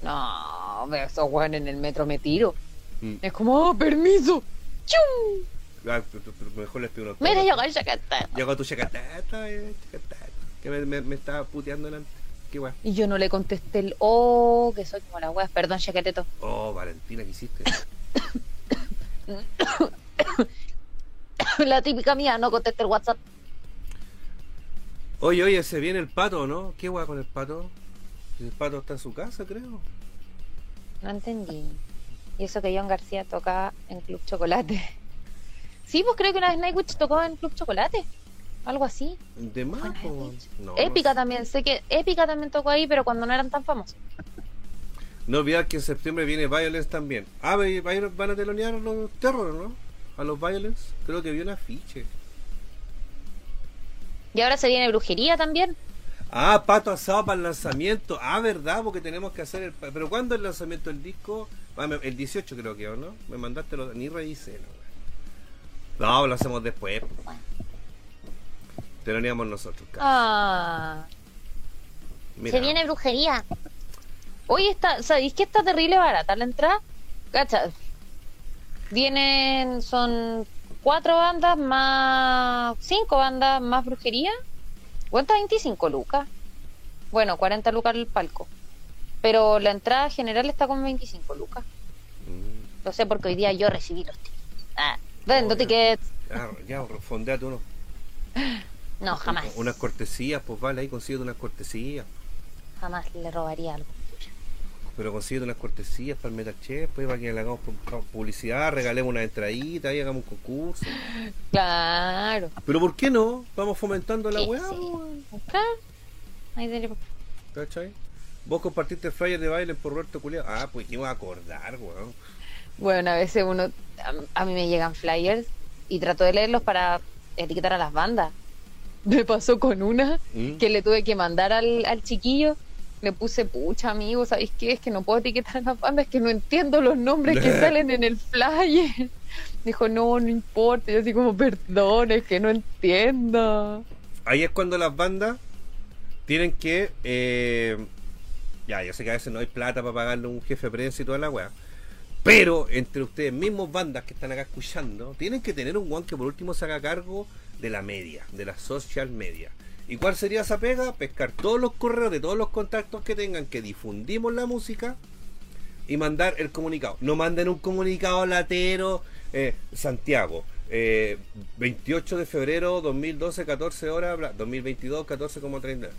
No, pero esos weones en el metro me tiro. Mm. Es como, oh, permiso. ¡Chum! Ah, mejor les pido unos Mira, yo con chacata. Llegó tu chacatata, eh, que me, me, me estaba puteando delante. Qué weón. Y yo no le contesté el oh, que soy como la wea. Perdón, chaqueteto. Oh, Valentina, ¿qué hiciste? [coughs] la típica mía, no contesté el WhatsApp. Oye, oye, se viene el pato, ¿no? ¿Qué weón con el pato? El pato está en su casa, creo. No entendí. Y eso que John García toca en Club Chocolate. [laughs] Sí, pues creo que una vez Nightwish tocó en Club Chocolate. Algo así. De más. No, Épica no sé. también, sé que Épica también tocó ahí, pero cuando no eran tan famosos. No olvidar que en septiembre viene Violence también. Ah, van a telonear a los Terror, ¿no? A los Violence. Creo que vi un afiche. Y ahora se viene brujería también. Ah, pato asado para el lanzamiento. Ah, verdad, porque tenemos que hacer el. Pero ¿cuándo el lanzamiento del disco? Ah, me- el 18 creo que, ¿o ¿no? Me mandaste lo. Ni revisé, no. No, lo hacemos después. po. Teloneamos nosotros. cara. Ah, se viene brujería. Oye, está, ¿sabéis que está terrible barata la entrada? Cacha. Vienen, son cuatro bandas más, cinco bandas más brujería. Cuenta 25 lucas. Bueno, 40 lucas el palco. Pero la entrada general está con 25 lucas. Mm. Lo sé porque hoy día yo recibí los tickets. Ah, vendo Oh, tickets. Ya, ya, fondeate uno. No, jamás. Unas cortesías, pues vale, ahí consíguete unas cortesías. Jamás le robaría algo. Pero consíguete unas cortesías para el Metal Chef, pues para que le hagamos pu- pu- publicidad, regalemos una entradita, ahí hagamos un concurso. Claro. Pero ¿por qué no? Vamos fomentando la weá, sí. Ahí tenemos- ¿cachai? Vos compartiste el flyer de baile por Roberto Culeado. Ah, pues que iba a acordar, weón. Bueno, a veces uno, a, a mí me llegan flyers y trato de leerlos para etiquetar a las bandas. [laughs] Me pasó con una ¿Mm? que le tuve que mandar al, al chiquillo. Le puse, pucha, amigo, ¿sabéis qué? Es que no puedo etiquetar a las bandas, es que no entiendo los nombres que [laughs] salen en el flyer. [laughs] Dijo, no, no importa. Yo así como, perdón, es que no entiendo. Ahí es cuando las bandas tienen que... eh, ya, yo sé que a veces no hay plata para pagarle un jefe de prensa y toda la weá. Pero entre ustedes mismos bandas que están acá escuchando, tienen que tener un one que por último se haga cargo de la media, de la social media. ¿Y cuál sería esa pega? Pescar todos los correos de todos los contactos que tengan que difundimos la música y mandar el comunicado. No manden un comunicado latero, eh, Santiago, eh, 28 de febrero 2012, 14 horas, bla, 2022, 14,30.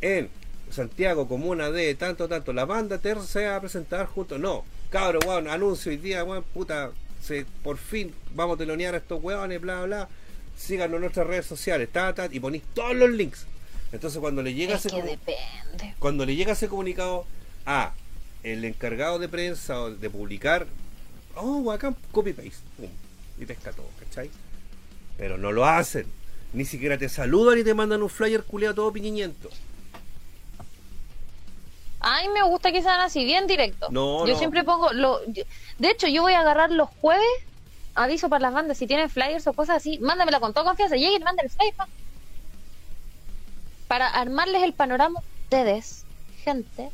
En Santiago, comuna de tanto, tanto, la banda Ter se va a presentar junto. No, cabro, weón, anuncio hoy día, weón, puta, se, por fin vamos a telonear a estos weones, bla, bla. Síganos en nuestras redes sociales, ta, ta, y ponéis todos los links. Entonces cuando le llega Es ese cuando le llega ese comunicado a el encargado de prensa o de publicar, oh, acá copy paste, pum, y pesca todo, ¿cachai? Pero no lo hacen. Ni siquiera te saludan y te mandan un flyer culeado todo piñiñento. Ay, me gusta que sean así, bien directos. No, yo no. siempre pongo. Lo, yo- de hecho, yo voy a agarrar los jueves. Aviso para las bandas. Si tienen flyers o cosas así, mándamela con toda confianza. Lleguen y manden el flyer. pa. Para armarles el panorama, ustedes, gente,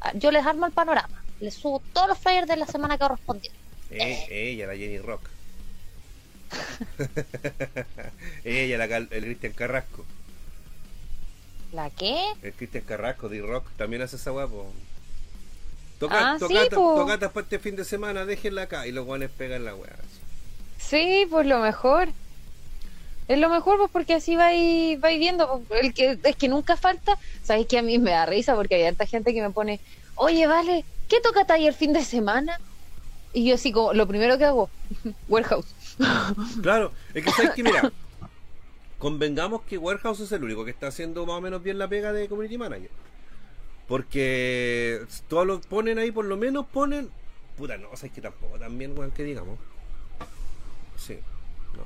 ah, yo les armo el panorama. Les subo todos los flyers de la semana que correspondiente. Eh, ella, la Jenny Rock. [laughs] [laughs] ella, la, el Cristian Carrasco. ¿La qué? El Cristian Carrasco de Rock también hace esa guapo. Toca, Ah, sí, tocata, para este fin de semana, déjenla acá y los guanes pegan la weá. Sí, pues lo mejor. Es lo mejor, pues porque así vais vais viendo. pues, El que, es que nunca falta. Sabéis que a mí me da risa porque hay tanta gente que me pone, oye, vale, ¿qué toca ahí el fin de semana? Y yo así como, lo primero que hago, [laughs] warehouse. Claro, es que sabes que mira, [laughs] convengamos que Warehouse es el único que está haciendo más o menos bien la pega de community manager. Porque todos lo ponen ahí, por lo menos ponen. Puta, no, o sea, es que tampoco también, weón, que digamos. Sí, no.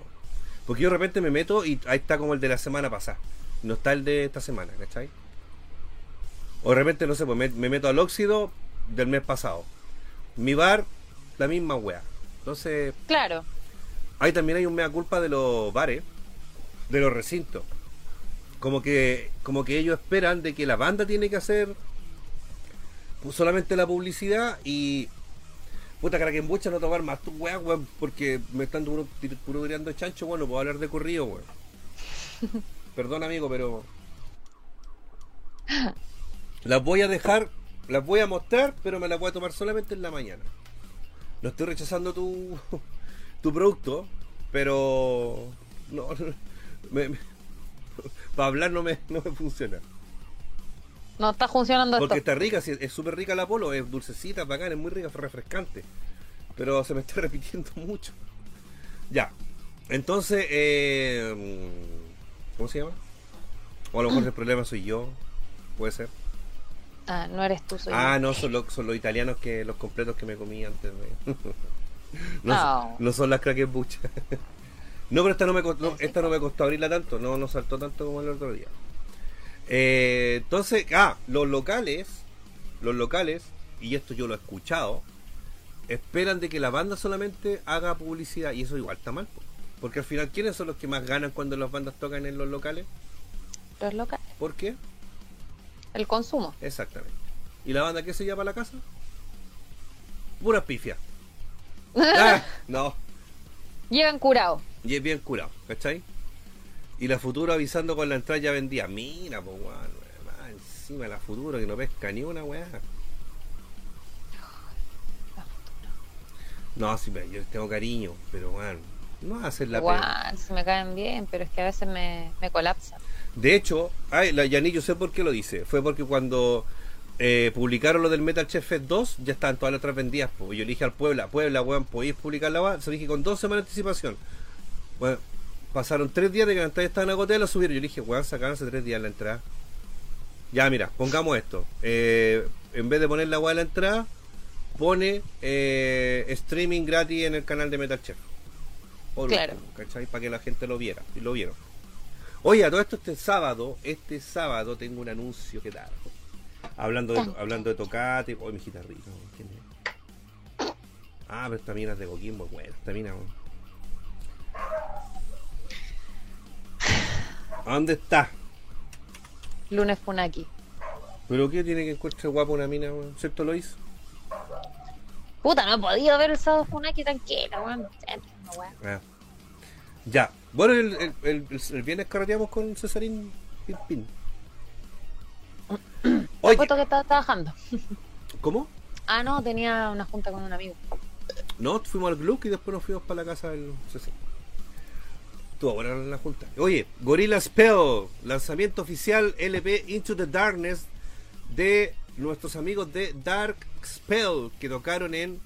Porque yo de repente me meto y ahí está como el de la semana pasada. No está el de esta semana, ¿cachai? O de repente, no sé, pues me, me meto al óxido del mes pasado. Mi bar, la misma wea. Entonces, Claro. Ahí también hay un mea culpa de los bares, de los recintos. Como que, como que ellos esperan de que la banda tiene que hacer solamente la publicidad y puta cara que embucha no tomar más tu weá, weón, porque me están puro tirando chancho, bueno, puedo hablar de corrido, weón. [laughs] Perdón amigo, pero las voy a dejar, las voy a mostrar, pero me las voy a tomar solamente en la mañana. No estoy rechazando tu, [laughs] tu producto, pero no, me- me- [laughs] para hablar no me, no me funciona. No está funcionando Porque esto. está rica, sí, es súper rica la polo, es dulcecita, bacán, es muy rica, es refrescante. Pero se me está [laughs] repitiendo mucho. Ya. Entonces, eh, ¿cómo se llama? O a lo mejor el problema soy yo. Puede ser. Ah, no eres tú, soy Ah, yo. no, son los, son los italianos que los completos que me comí antes de. [laughs] no, Oh. son- no son las crackers buchas. No, pero esta no, me costó, esta no me costó abrirla tanto, no, no saltó tanto como el otro día. Eh, entonces, ah, los locales, los locales, y esto yo lo he escuchado, esperan de que la banda solamente haga publicidad, y eso igual está mal. po. Porque al final, ¿quiénes son los que más ganan cuando las bandas tocan en los locales? Los locales. ¿Por qué? El consumo. Exactamente. ¿Y la banda qué se llama a la casa? Pura pifia. [laughs] Ah, no, Llegan curados. Y es bien curado, ¿cachai? Y la Futuro avisando con la entrada ya vendía. Mira, pues, weón, encima la Futuro que no pesca ni una weá. No, sí, yo les tengo cariño, pero weón, no hacer la. Igual, se me caen bien, pero es que a veces me, me colapsan. De hecho, ay, la Yaní, yo sé por qué lo dice. Fue porque cuando eh, publicaron lo del Metal Chef Fest 2, ya estaban todas las otras vendidas. Pues yo le dije al Puebla, Puebla, weón, podéis publicar la. Se dije con dos semanas de anticipación. Bueno, pasaron tres días de que la entrada estaban agotadas, la subieron. Yo le dije, weón, sacaron hace tres días la entrada. Ya, mira, pongamos esto. Eh, en vez de poner la weá en la entrada, pone eh, streaming gratis en el canal de Metal Chef. Por Claro. último, ¿cachai? Para que la gente lo viera. Y lo vieron. Oye, a todo esto este sábado, este sábado tengo un anuncio que dar. Hablando de, hablando de tocate, oye mi guitarrita, ¿quién es? Ah, pero esta mina es de Coquimbo, bueno, esta mina. Dónde está? Lunes Funaki. ¿Pero qué tiene que encontrar guapo una mina, weón? ¿Cierto, Lois? Puta, no he podido ver el sábado Funaki tranquila, weón. Ah. Ya. Bueno, el, viernes carreteamos con Cesarín Pin [coughs] Oye. que estaba trabajando. [laughs] ¿Cómo? Ah, no, tenía una junta con un amigo. No, fuimos al Gluck y después nos fuimos para la casa del Cesarín. Estuvo buena la junta. Oye, Gorilla Spell, lanzamiento oficial LP Into the Darkness de nuestros amigos de Dark Spell que tocaron en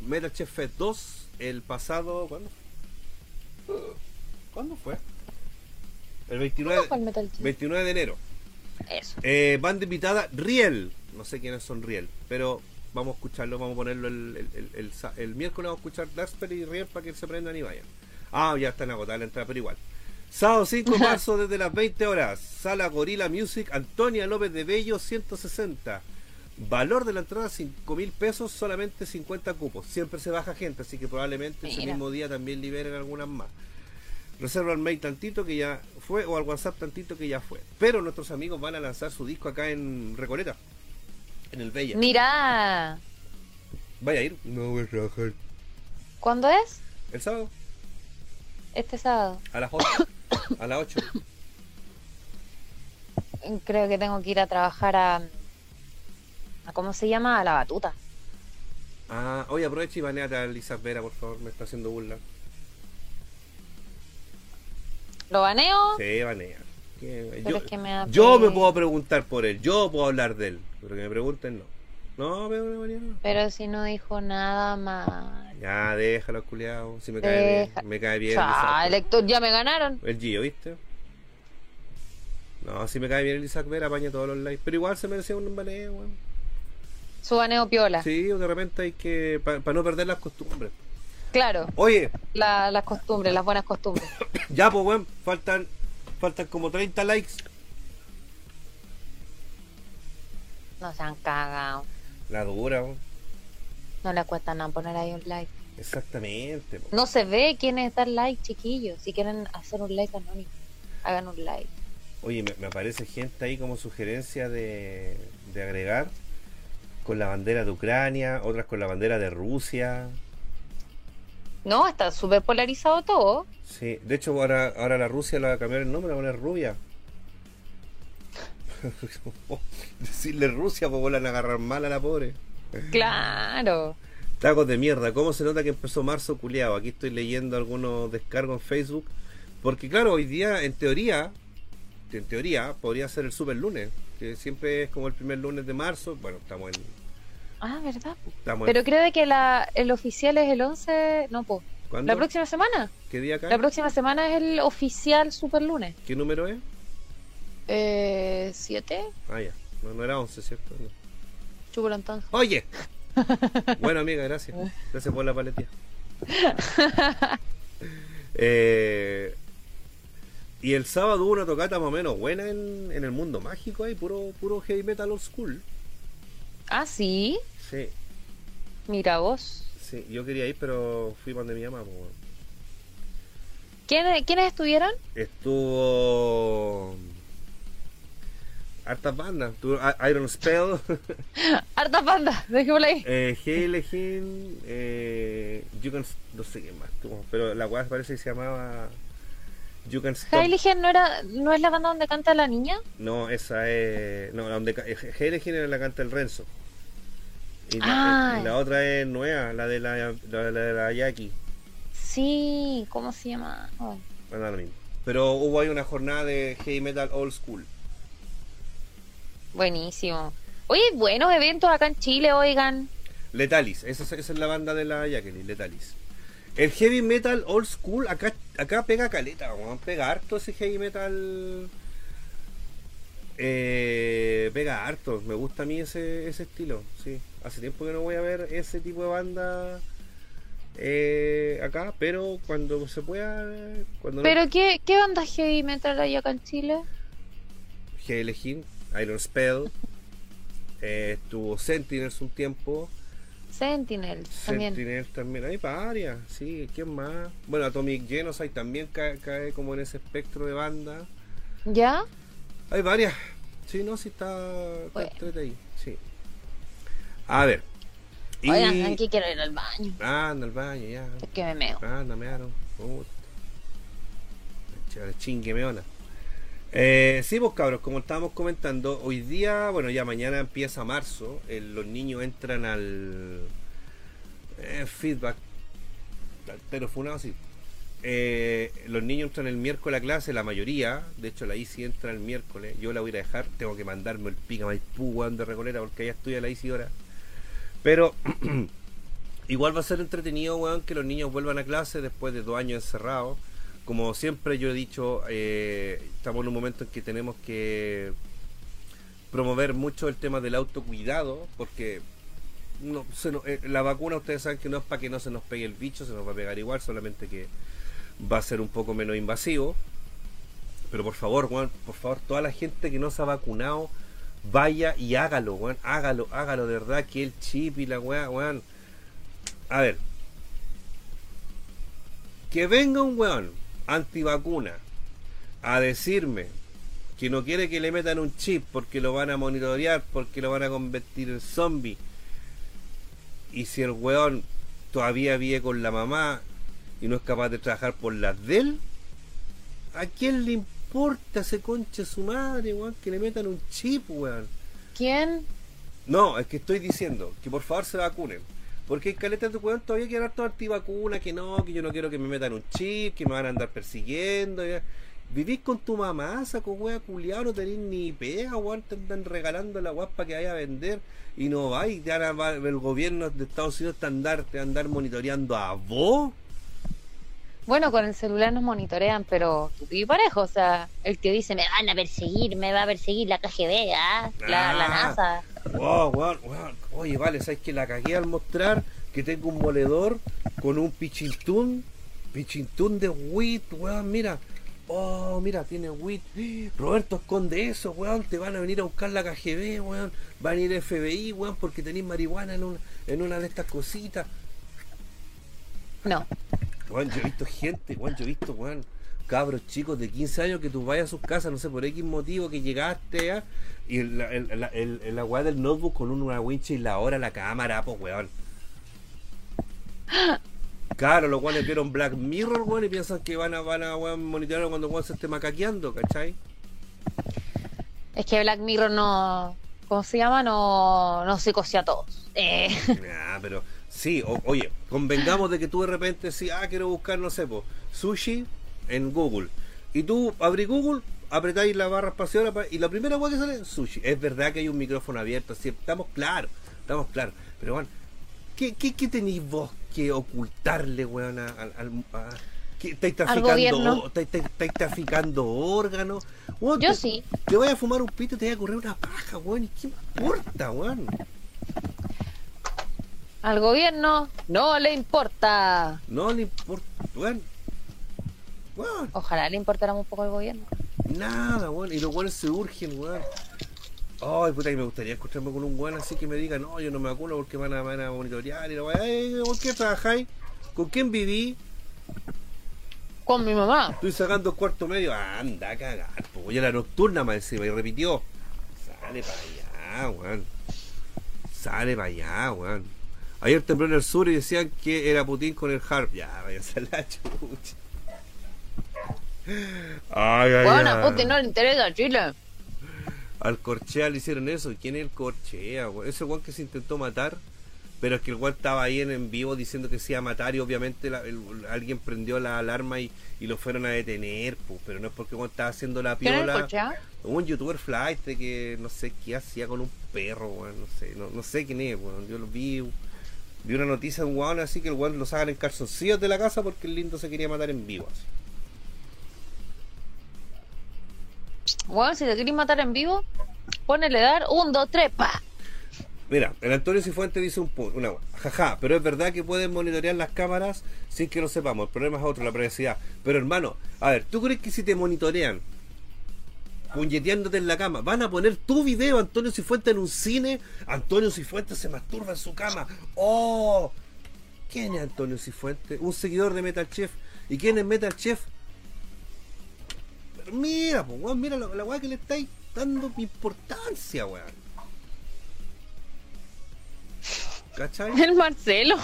Metal Chef Fest 2 el pasado. ¿Cuándo? ¿Cuándo fue? El 29, 29 de enero. Eso. Eh, banda invitada Riel. No sé quiénes son Riel, pero vamos a escucharlo, vamos a ponerlo el, el, miércoles. Vamos a escuchar Dark y Riel para que se prendan y vayan. Ah, ya están agotadas la entrada, pero igual. Sábado 5 de [laughs] marzo desde las 20 horas. Sala Gorila Music, Antonia López de Bello, 160. Valor de la entrada 5 mil pesos, solamente 50 cupos. Siempre se baja gente, así que probablemente ese mismo día también liberen algunas más. Reserva al mail tantito que ya fue o al WhatsApp tantito que ya fue. Pero nuestros amigos van a lanzar su disco acá en Recoleta, en el Bella. Mira. ¿Vaya a ir? No voy a trabajar. ¿Cuándo es? El sábado. Este sábado. A las 8. [coughs] a las 8. Creo que tengo que ir a trabajar a, a ¿cómo se llama? A la batuta. Ah, oye, aprovecha y baneate a Lisa Vera, por favor, me está haciendo burla. ¿Lo baneo? Sí, banea. Yo, me, puedo preguntar por él, yo puedo hablar de él, pero que me pregunten no. No, pero no. Pero si no dijo nada mal. Ya, déjalo, culiado. Si me cae bien. Me cae bien. Ah, elector, ya me ganaron. El Gio, ¿viste? No, si me cae bien el Isaac Vera, apaña todos los likes. Pero igual se merecía un baneo, weón. Su baneo piola. Sí, de repente hay que. Para no perder las costumbres. Claro. Oye. las costumbres, las buenas costumbres. [coughs] ya, pues, weón. Faltan, faltan como 30 likes. No se han cagado. La dura, No le cuesta nada poner ahí un like. Exactamente. No se ve quién es dar like, chiquillos. Si quieren hacer un like anónimo, hagan un like. Oye, me, aparece gente ahí como sugerencia de, de agregar con la bandera de Ucrania, otras con la bandera de Rusia. No, está súper polarizado todo. Sí, de hecho ahora, ahora la Rusia la va a cambiar el nombre, la va a poner rubia. [laughs] Decirle Rusia, pues vuelvan a agarrar mal a la pobre. Claro. Tacos de mierda. ¿Cómo se nota que empezó marzo culiado? Aquí estoy leyendo algunos descargos en Facebook. Porque claro, hoy día, en teoría, en teoría, podría ser el super lunes. Que siempre es como el primer lunes de marzo. Bueno, estamos en... Ah, ¿verdad? Pero creo que la, el oficial es el 11... No, pues. ¿La próxima semana? ¿Qué día cae? La próxima semana es el oficial super lunes. ¿Qué número es? Eh, ¿Siete? Ah, ya. No, no era once, ¿cierto? No. Oye. [laughs] bueno, amiga, gracias. Gracias por la paletía. [laughs] eh, y el sábado hubo una tocata más o menos buena en, en el mundo mágico ahí, puro, puro heavy metal old school. Ah, sí. Sí. Mira vos. Sí, yo quería ir, pero fui donde mi mamá. ¿Quiénes estuvieron? Estuvo hartas bandas. Iron Spell. [laughs] hartas bandas, dejémosla ahí. Eh, Heilegin, eh, you can, no sé qué más pero la weá parece que se llamaba You Can Stop. no, era, no es la banda donde canta la niña? No, esa es. No, donde Heilegin era la canta el Renzo. Y la, ah. la, otra es nueva, la de la, la, de la Jackie. Sí, ¿cómo se llama? Bueno, lo mismo. Pero hubo ahí una jornada de heavy metal old school. Buenísimo. Oye, buenos eventos acá en Chile, oigan. Letalis, esa, es la banda de la Jacqueline, Letalis. El heavy metal old school, acá, acá pega caleta, vamos pega harto ese heavy metal. Eh, pega harto, me gusta a mí ese, ese estilo, sí. Hace tiempo que no voy a ver ese tipo de banda eh, acá, pero cuando se pueda. Cuando ¿Pero qué, qué banda heavy metal hay acá en Chile? Heavy Iron Spell, eh, estuvo Sentinels un tiempo. Sentinel también. Sentinel también, hay varias, sí, ¿quién más? Bueno, Atomic Genocide también cae, como en ese espectro de banda. ¿Ya? Hay varias. Sí, no, sí está, está Bueno. ahí. Sí. A ver. Y... Oigan, ¿saben qué? quiero ir al baño. Anda al baño, ya. Es que me meo. Anda, me aaron. Puta. Chévere, Chingue meona. Eh, sí, pues cabros, como estábamos comentando, hoy día, bueno, ya mañana empieza marzo, los niños entran al eh, feedback, al terofunado, sí. Eh, los niños entran el miércoles a clase, la mayoría, de hecho la ICI entra el miércoles, yo la voy a dejar, tengo que mandarme el pica Maipú, de Recolera, porque allá estudia la ICI ahora. Pero [clears throat] igual va a ser entretenido, weón, que los niños vuelvan a clase después de dos años encerrados. Como siempre yo he dicho, eh, estamos en un momento en que tenemos que promover mucho el tema del autocuidado, porque no, eh, la vacuna ustedes saben que no es para que no se nos pegue el bicho, se nos va a pegar igual, solamente que va a ser un poco menos invasivo. Pero por favor, weón, por favor, toda la gente que no se ha vacunado, vaya y hágalo, weón, hágalo, hágalo, de verdad, que el chip y la weá, weón. A ver, que venga un weón antivacuna a decirme que no quiere que le metan un chip porque lo van a monitorear, porque lo van a convertir en zombie. Y si el weón todavía vive con la mamá y no es capaz de trabajar por las de él, ¿a quién le importa ese concha su madre, weón? Que le metan un chip, weón. ¿Quién? No, es que estoy diciendo que por favor se vacunen. Porque hay caletas de weón todavía quieren harto antivacuna, que no, que yo no quiero que me metan un chip, que me van a andar persiguiendo. Vivís con tu mamá, saco wea culiado, no tenés ni pega, weón, te andan regalando la para que vaya a vender y no vais, ya el gobierno de Estados Unidos te andar, te andar monitoreando a vos. Bueno, con el celular nos monitorean, pero tú y parejo, o sea, el que dice me van a perseguir, me va a perseguir la KGB, ¿ah? la, la Ah. NASA. Wow, weón, weón. Oye, vale, ¿sabes que la cagué al mostrar que tengo un moledor con un pichintún? Pichintún de wheat, weón, mira. Oh, mira, tiene wheat. Roberto, esconde eso, weón. Te van a venir a buscar la KGB, weón. Va a venir FBI, weón, porque tenéis marihuana en, un- en una de estas cositas. No, Weón, yo he visto gente, weón, yo he visto, weón, cabros chicos de 15 años que tú vayas a sus casas, no sé por X motivo que llegaste, ¿ah? y el, el, el, el- la weá del notebook con una wincha y la hora la cámara, pues, weón. Claro, los weones vieron Black Mirror, weón, y piensan que van a, van a weón, monitorear cuando weón se esté macaqueando, ¿cachai? es que Black Mirror no, ¿cómo se llama? No, no se cosía a todos. Eh, [laughs] Nah, pero sí, o- oye, convengamos de que tú de repente sí, ah, quiero buscar, no sé, po, sushi en Google. Y tú abrís Google, apretáis la barra espaciadora pa- y la primera weá que sale, sushi. Es verdad que hay un micrófono abierto, sí, estamos claros, estamos claros. Pero bueno, ¿qué, qué, qué tenéis vos que ocultarle, weón, al... al- a- ¿Qué, ¿Estáis traficando, órganos? Weón, Yo te- sí. Te vayas a fumar un pito y te vaya a correr una paja, weón. ¿Y qué importa, weón? Al gobierno no le importa. No le importa, weón. Weón, Ojalá le importara un poco al gobierno. nada, weón. Y los weones se urgen, weón. Ay, puta, que me gustaría encontrarme con un weón así que me diga, no, yo no me vacuno porque van a, van a monitorear y la. Ay, ¿Con qué trabajáis? ¿Con quién viví? Con mi mamá. Estoy sacando cuarto medio. Anda a cagar, pues voy a la nocturna más encima y repitió. Sale para allá, weón. Sale para allá, weón. Ayer tembló en el sur y decían que era Putin con el harp. Ya, vaya a la chucha. Ay, ay, Bueno, ay. Putin no le interesa Chile. Al Corchea le hicieron eso. ¿Y ¿Quién es el Corchea? Ese weón que se intentó matar. Pero es que el weón estaba ahí en, en vivo diciendo que se iba a matar y obviamente la- el- alguien prendió la alarma y, y lo fueron a detener, pues. Pero no es porque el estaba haciendo la ¿Quién es el piola. Un youtuber flight que no sé qué hacía con un perro, weón. No sé, no, no sé quién es, weón. Yo lo vi. Vi una noticia de un weón así que el weón lo sacan en calzoncillos de la casa porque el lindo se quería matar en vivo. Así. Si te quieres matar en vivo, ponele dar un, dos, tres, pa. Mira, el Antonio Cifuente dice un punto, una jaja, pero es verdad que pueden monitorear las cámaras sin que lo sepamos. El problema es otro, la privacidad. Pero hermano, a ver, ¿tú crees que si te monitorean puñeteándote en la cama, van a poner tu video Antonio Cifuente en un cine? Antonio Cifuente se masturba en su cama. ¡Oh! ¿Quién es Antonio Cifuente? Un seguidor de Metal Chef. ¿Y quién es Metal Chef? Mira, pues, weón, mira la, la weá que le estáis dando importancia, weón. ¿Cachai? [laughs] El Marcelo.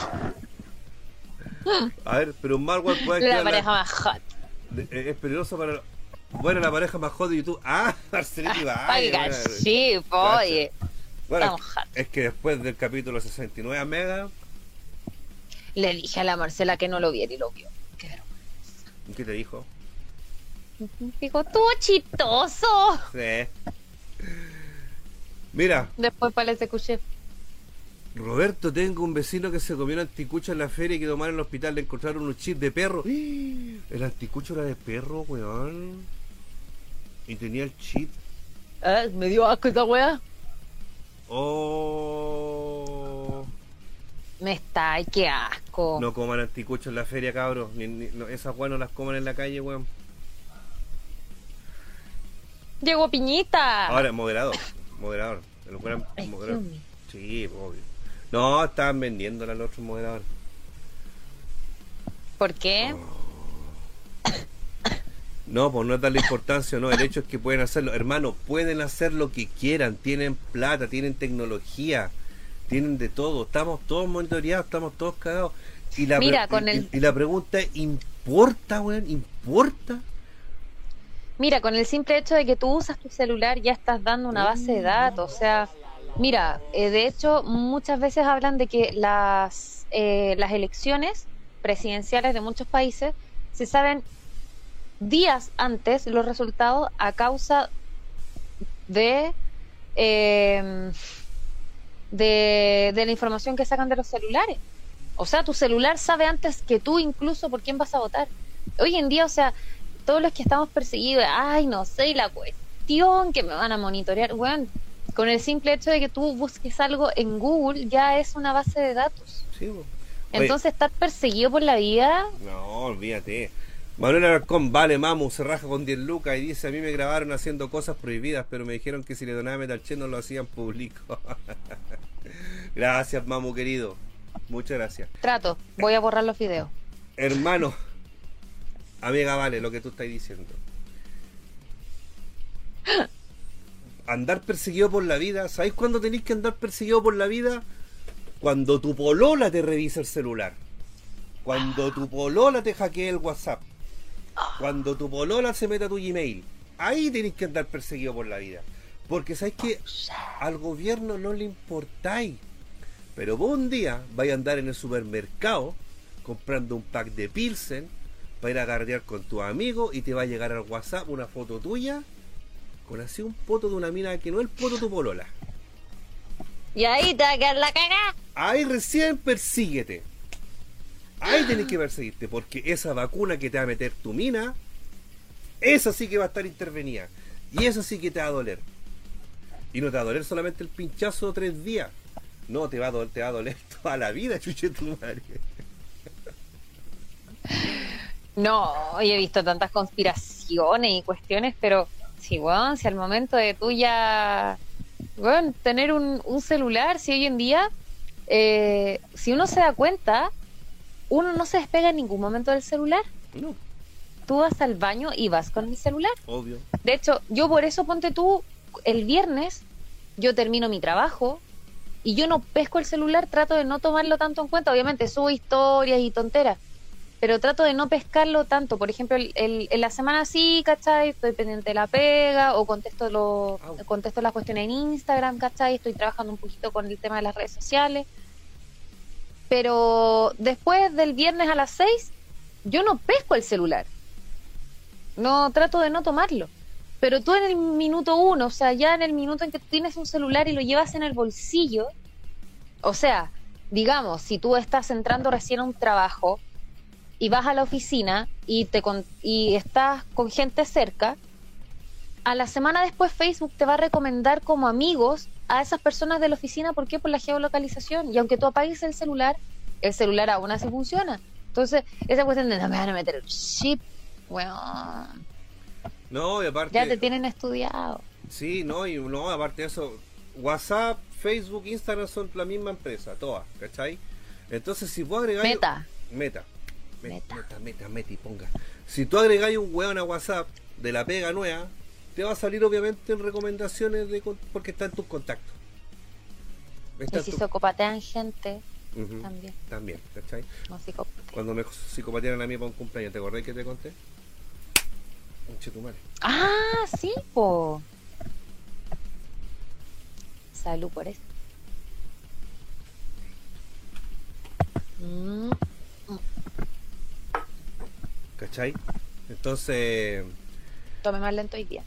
A ver, pero un malware puede La pareja más hot. eh, es peligroso para. Bueno, la pareja más hot de YouTube. [laughs] Ah, Marcelito [laughs] Ibañez, Oiga, sí, oye. Bueno, es que después del capítulo 69 a Mega, Le dije a la Marcela que no lo viera y lo vio. Qué vergüenza. ¿qué te dijo? Dijo, tú chistoso. Sí. Mira, Después para el escuché. Roberto, tengo un vecino que se comió un anticucho en la feria y quedó mal en el hospital. Le encontraron un chip de perro. [gasps] El anticucho era de perro, weón. Y tenía el chip. Ah, me dio asco esa weá. Oh. Me está, ay, qué asco. No coman anticuchos en la feria, cabros. Ni, ni- no, esas weas no las coman en la calle, weón. Llegó Piñita. Ahora, moderador. Moderador. El Ay, moderador. Sí, obvio. No, estaban vendiéndola al otro moderador. ¿Por qué? No, pues no es darle importancia, no. El hecho es que pueden hacerlo. Hermano, pueden hacer lo que quieran. Tienen plata, tienen tecnología, tienen de todo. Estamos todos monitoreados, estamos todos cagados. Y la, Mira, con y- el- y la pregunta es, ¿importa, weón? ¿Importa? Mira, con el simple hecho de que tú usas tu celular ya estás dando una base de datos. O sea, mira, eh, de hecho muchas veces hablan de que las, eh, las elecciones presidenciales de muchos países se saben días antes los resultados a causa de, eh, de, de la información que sacan de los celulares. O sea, tu celular sabe antes que tú incluso por quién vas a votar. Hoy en día, o sea, todos los que estamos perseguidos, ay, no sé, la cuestión que me van a monitorear, weón, con el simple hecho de que tú busques algo en Google ya es una base de datos. Sí, Entonces, estar perseguido por la vida, No, olvídate. Manuel Alarcón, vale, mamu, se raja con 10 lucas y dice, a mí me grabaron haciendo cosas prohibidas, pero me dijeron que si le donaba Metalche no lo hacían público. [laughs] gracias, mamu, querido. Muchas gracias. trato, voy a borrar los videos. Hermano, amiga, vale, lo que tú estás diciendo. Andar perseguido por la vida, ¿sabéis cuándo tenéis que andar perseguido por la vida? Cuando tu polola te revisa el celular. Cuando tu polola te hackea el WhatsApp. Cuando tu polola se meta a tu Gmail. Ahí tenéis que andar perseguido por la vida. Porque sabéis que al gobierno no le importáis. Pero vos un día vais a andar en el supermercado comprando un pack de Pilsen para ir a gardear con tu amigo y te va a llegar al WhatsApp una foto tuya con así un foto de una mina que no es el foto de tu polola. Y ahí te va a quedar la cagada. Ahí recién persíguete. Ahí tenés que perseguirte, porque esa vacuna que te va a meter tu mina, esa sí que va a estar intervenida. Y eso sí que te va a doler. Y no te va a doler solamente el pinchazo de tres días. No, te va a doler, te va a doler [laughs] toda la vida, chuche tu madre. No, hoy he visto tantas conspiraciones y cuestiones, pero sí, weón, si al momento de tú ya, weón, tener un, un celular, si hoy en día, eh, si uno se da cuenta, uno no se despega en ningún momento del celular. No, Tú vas al baño y vas con el celular. obvio. De hecho, yo por eso ponte tú, el viernes, yo termino mi trabajo y yo no pesco el celular, trato de no tomarlo tanto en cuenta. Obviamente subo historias y tonteras, pero trato de no pescarlo tanto. Por ejemplo, el, el- en la semana sí, ¿cachai? Estoy pendiente de la pega o contesto, lo, contesto las cuestiones en Instagram, ¿cachai? Estoy trabajando un poquito con el tema de las redes sociales. Pero después del viernes a las 6, yo no pesco el celular. No trato de no tomarlo. Pero tú en el minuto uno, o sea, ya en el minuto en que tú tienes un celular y lo llevas en el bolsillo, o sea, digamos, si tú estás entrando recién a un trabajo y vas a la oficina y te con- y estás con gente cerca, a la semana después Facebook te va a recomendar como amigos a esas personas de la oficina, ¿por qué? Por la geolocalización. Y aunque tú apagues el celular, el celular aún así funciona. Entonces, esa cuestión de no me van a meter el chip, weón, No, y aparte. ya te tienen estudiado. Sí, no, y no, aparte de eso, WhatsApp, Facebook, Instagram son la misma empresa, todas, ¿cachai? Entonces, si vos agregáis. Meta. Meta. Meta, Meta. meta, meta, meta y ponga. Si tú agregáis un weón a WhatsApp, de la pega nueva, te va a salir obviamente en recomendaciones de porque está en tus contactos. Está Y si tu- se copatean gente, también. También, ¿cachai? No psicopatean. Cuando me psicopatearon a mí para un cumpleaños, ¿te acordás que te conté? Un. Ah, sí, po. Salud por eso. Mm, ¿Cachai? Entonces, tome más lento hoy día.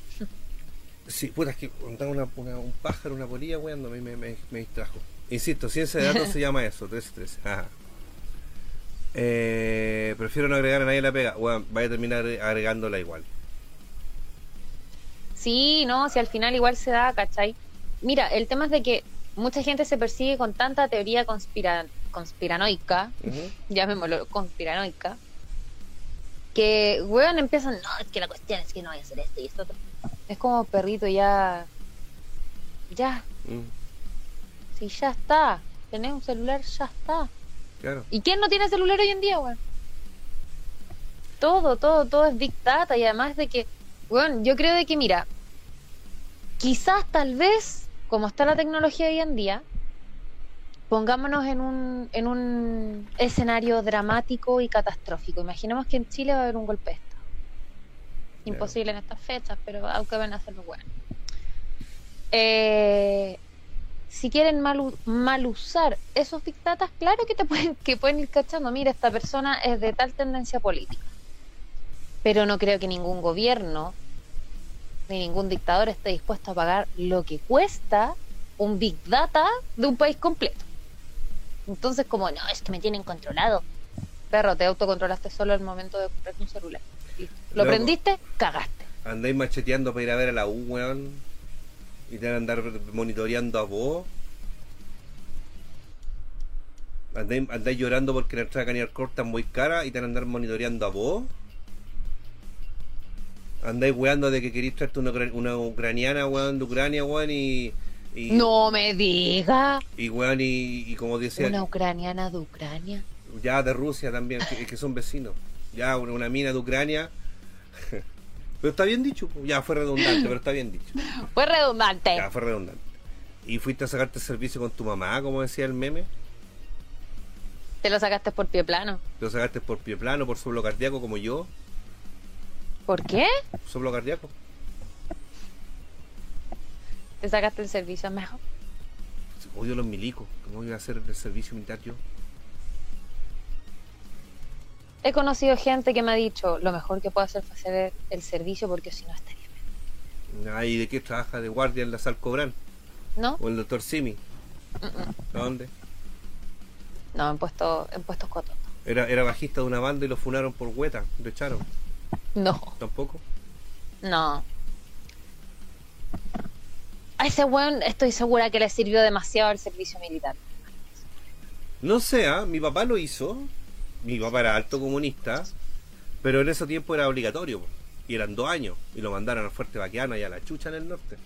Sí, puta, es que contar una, una- un pájaro, una polilla, weón, a mí me, me, me distrajo. Insisto, ciencia de datos se [laughs] llama eso, 13-13. Ajá. Eh, prefiero no agregar a nadie la pega. Weón, vaya a terminar agregándola igual. Sí, no, si al final igual se da, ¿cachai? Mira, el tema es de que mucha gente se persigue con tanta teoría conspira conspiranoica, Ujú. llamémoslo conspiranoica, que, weón, empiezan, no, es que la cuestión es que no voy a hacer esto y esto. otro". Es como perrito, ya, ya, Mm, si ya está, tenés un celular, ya está. claro. ¿Y quién no tiene celular hoy en día, weón? Todo, todo, todo es Big Data y además de que, weón, yo creo de que, mira, quizás tal vez, como está la tecnología hoy en día, pongámonos en un, en un escenario dramático y catastrófico. Imaginemos que en Chile va a haber un golpe de Imposible en estas fechas, pero aunque van a hacerlo bueno. Eh, si quieren mal, mal usar esos Big Data, claro que te pueden, [laughs] que pueden ir cachando, mira, esta persona es de tal tendencia política. Pero no creo que ningún gobierno ni ningún dictador esté dispuesto a pagar lo que cuesta un Big Data de un país completo. Entonces, como, no, es que me tienen controlado. Perro, te autocontrolaste solo al momento de comprar un celular. Lo Loco. prendiste, cagaste. Andáis macheteando para ir a ver a la U, weón. Y te van a andar monitoreando a vos. Andáis, andáis llorando porque la entrada Cañar Corta es muy cara y te van a andar monitoreando a vos. Andáis weando de que queréis traerte una, una ucraniana, weón, de Ucrania, weón, y. y No me diga. Y weón, y, y como decía. Una ucraniana de Ucrania. Ya de Rusia también, que, que son vecinos. Ya una, una mina de Ucrania. [laughs] Pero está bien dicho, ya fue redundante, pero está bien dicho. [laughs] Fue redundante. Ya fue redundante. ¿Y fuiste a sacarte el servicio con tu mamá, como decía el meme? Te lo sacaste por pie plano. ¿Lo sacaste por pie plano, por soplo cardíaco, como yo? ¿Por qué? ¿Soplo cardíaco? Te sacaste el servicio mejor. Odio los milicos. ¿Cómo iba a hacer el servicio militar yo? He conocido gente que me ha dicho lo mejor que puedo hacer fue hacer el servicio porque si no estaría mal. Ay, ¿de qué trabaja de guardia en la Sal Cobran? ¿No? ¿O el doctor Simi? ¿Dónde? No, en, puesto, en puestos cotos. Era, era bajista de una banda y lo funaron por hueta. Lo echaron. No, ¿Tampoco? no. A ese weón estoy segura que le sirvió demasiado el servicio militar. No sé, ¿ah? mi papá lo hizo. Mi papá era alto comunista. Pero en ese tiempo era obligatorio. Y eran dos años. Y lo mandaron al Fuerte Baquiana y a la Chucha en el norte.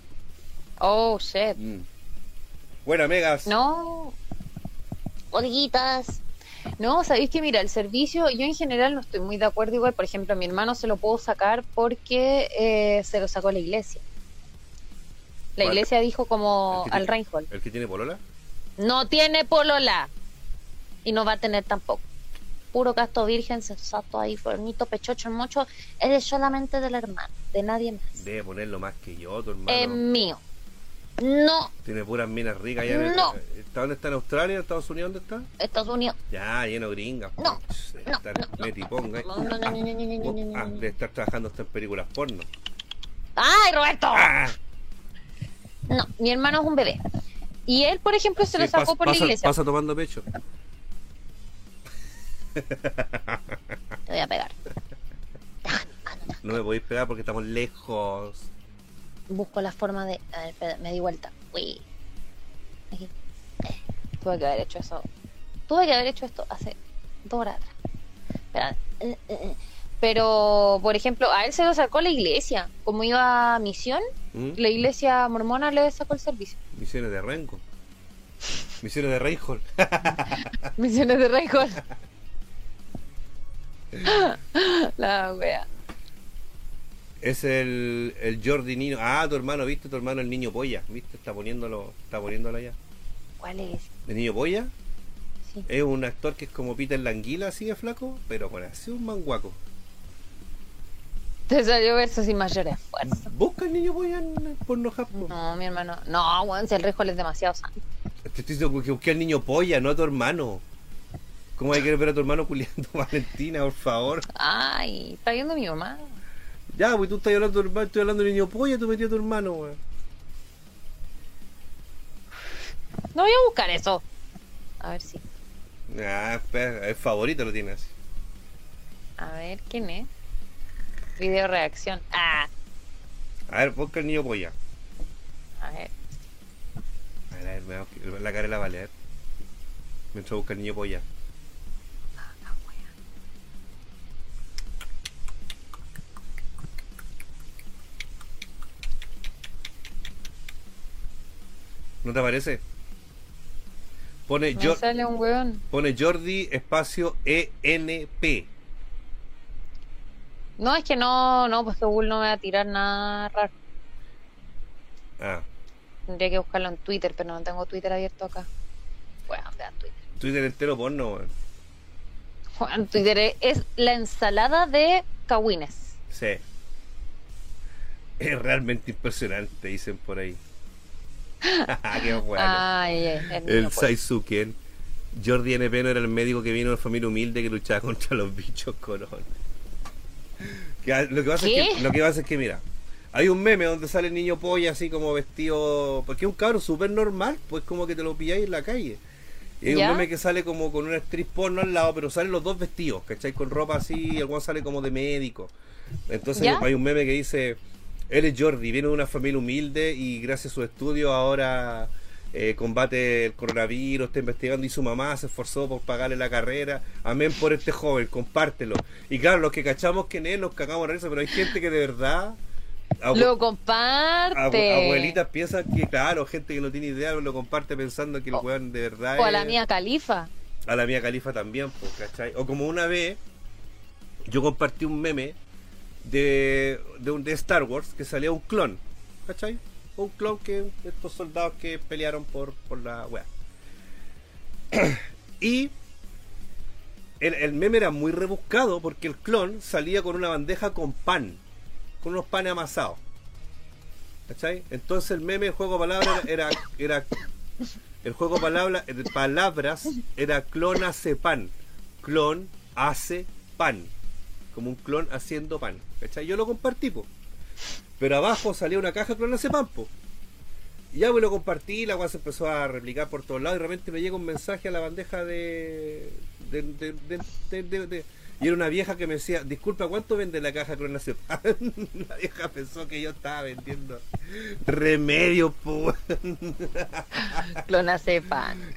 Oh, shit. Mm. Buena, Megas. No. Orguitas. No, sabéis que mira, el servicio, yo en general no estoy muy de acuerdo igual. Por ejemplo, a mi hermano se lo puedo sacar porque eh, se lo sacó la iglesia. La ¿Cuál? iglesia dijo como al tiene- Reinhold, ¿El que tiene polola? no tiene polola y no va a tener tampoco puro casto virgen, sensato ahí, fornito, pechocho, mocho, es solamente del hermano, de nadie más. Debe ponerlo más que yo, tu hermano. Es mío. No. Tiene puras minas ricas allá en no. el, ¿Dónde está en Australia? ¿Estados Unidos? ¿Dónde está? Estados Unidos. Ya, lleno gringas. No. Metiponga. Ah, de estar trabajando hasta en películas porno. ¡Ay, Roberto! Ah. No, mi hermano es un bebé. Y él, por ejemplo, se lo sacó por la iglesia. Pasa tomando pecho. Te voy a pegar. No me podéis pegar porque estamos lejos. Busco la forma de. A ver, espera, me di vuelta. Uy. Aquí. Eh, tuve que haber hecho eso. Tuve que haber hecho esto hace dos horas atrás. Espera. Eh, eh. Pero, por ejemplo, a él se lo sacó la iglesia. Como iba a misión, ¿Mm? la iglesia mormona le sacó el servicio. Misiones de Renko. Misiones de Reinhold. [laughs] Misiones de Reinhold. [laughs] [laughs] la wea. Es el, el Jordi Nino. Ah, tu hermano, ¿viste? Tu hermano, el niño polla. ¿Viste? Está poniéndolo, está poniéndolo allá. ¿Cuál es? ¿El niño polla? Sí. Es un actor que es como Peter Languila, así de flaco, pero bueno, así un manguaco. Te salió verso sin mayor esfuerzo. Busca el niño polla en Pornhub. po. No, mi hermano. No, weón, si el riesgo es demasiado santo. Te estoy diciendo que busqué al niño polla, no a tu hermano. ¿Cómo hay que ver a tu hermano culiando, [laughs] Valentina, por favor? Ay, está viendo mi mamá. Ya, pues tú estás hablando de tu hermano, estoy hablando del niño polla, tú metí a tu hermano, weón. No voy a buscar eso. A ver si. Ah, espera, el favorito lo tienes. A ver, ¿quién es? Video reacción. Ah, A ver, busca el niño polla. a ver. A ver, a ver, la cara de la vale, a ver. Mientras busca el niño polla. ¿No te aparece? Pone, Me Jo- sale un weón. pone Jordi espacio ENP. No, es que no, no, pues que Google no me va a tirar nada raro. Ah, Tendría que buscarlo en Twitter, pero no tengo Twitter abierto acá. Bueno, vean Twitter. Twitter entero porno, weón. Bueno, Twitter es- es la ensalada de cagüines. Sí. Es realmente impresionante, dicen por ahí. [laughs] Qué bueno. Ay, el el pues. Saisuken. Jordi NP no era el médico que vino de una familia humilde que luchaba contra los bichos corona. Que- Lo que, pasa es que, lo que pasa es que, mira, hay un meme donde sale el niño polla así como vestido. Porque es un cabro súper normal, pues como que te lo pilláis en la calle. Y hay ¿Ya? un meme que sale como con una actriz porno al lado, pero salen los dos vestidos, ¿cachai? Con ropa así, y el guan sale como de médico. Entonces ¿Ya? hay un meme que dice, él es Jordi, viene de una familia humilde y gracias a su estudio ahora eh, combate el coronavirus, está investigando y su mamá se esforzó por pagarle la carrera. Amén por este joven, compártelo. Y claro, los que cachamos que en él nos cagamos de risa, pero hay gente que de verdad... Lo comparte. abuelitas piensan que, claro, gente que no tiene idea lo comparte pensando que el O- weón de verdad O a la es- mía califa. a la mía califa también, pues, ¿cachai? O como una vez, yo compartí un meme de, de, un, de Star Wars que salía un clon, ¿cachai? Un clon que estos soldados que pelearon por, por la wea. [clears throat] y el, el meme era muy rebuscado porque el clon salía con una bandeja con pan, con unos panes amasados. ¿Cachai? Entonces el meme, el juego de palabras [coughs] era, era el juego de palabra- palabras era clon hace pan. Clon hace pan. Como un clon haciendo pan. ¿Cachai? Yo lo compartí, po. Pero abajo salía una caja clon hace pan, po. Y ya pues lo compartí, la cual se empezó a replicar por todos lados y de repente me llega un mensaje a la bandeja de... de, de- de- de- de- de- y era una vieja que me decía, disculpa, ¿cuánto vende la caja clon hace pan? la vieja pensó que yo estaba vendiendo remedios, po.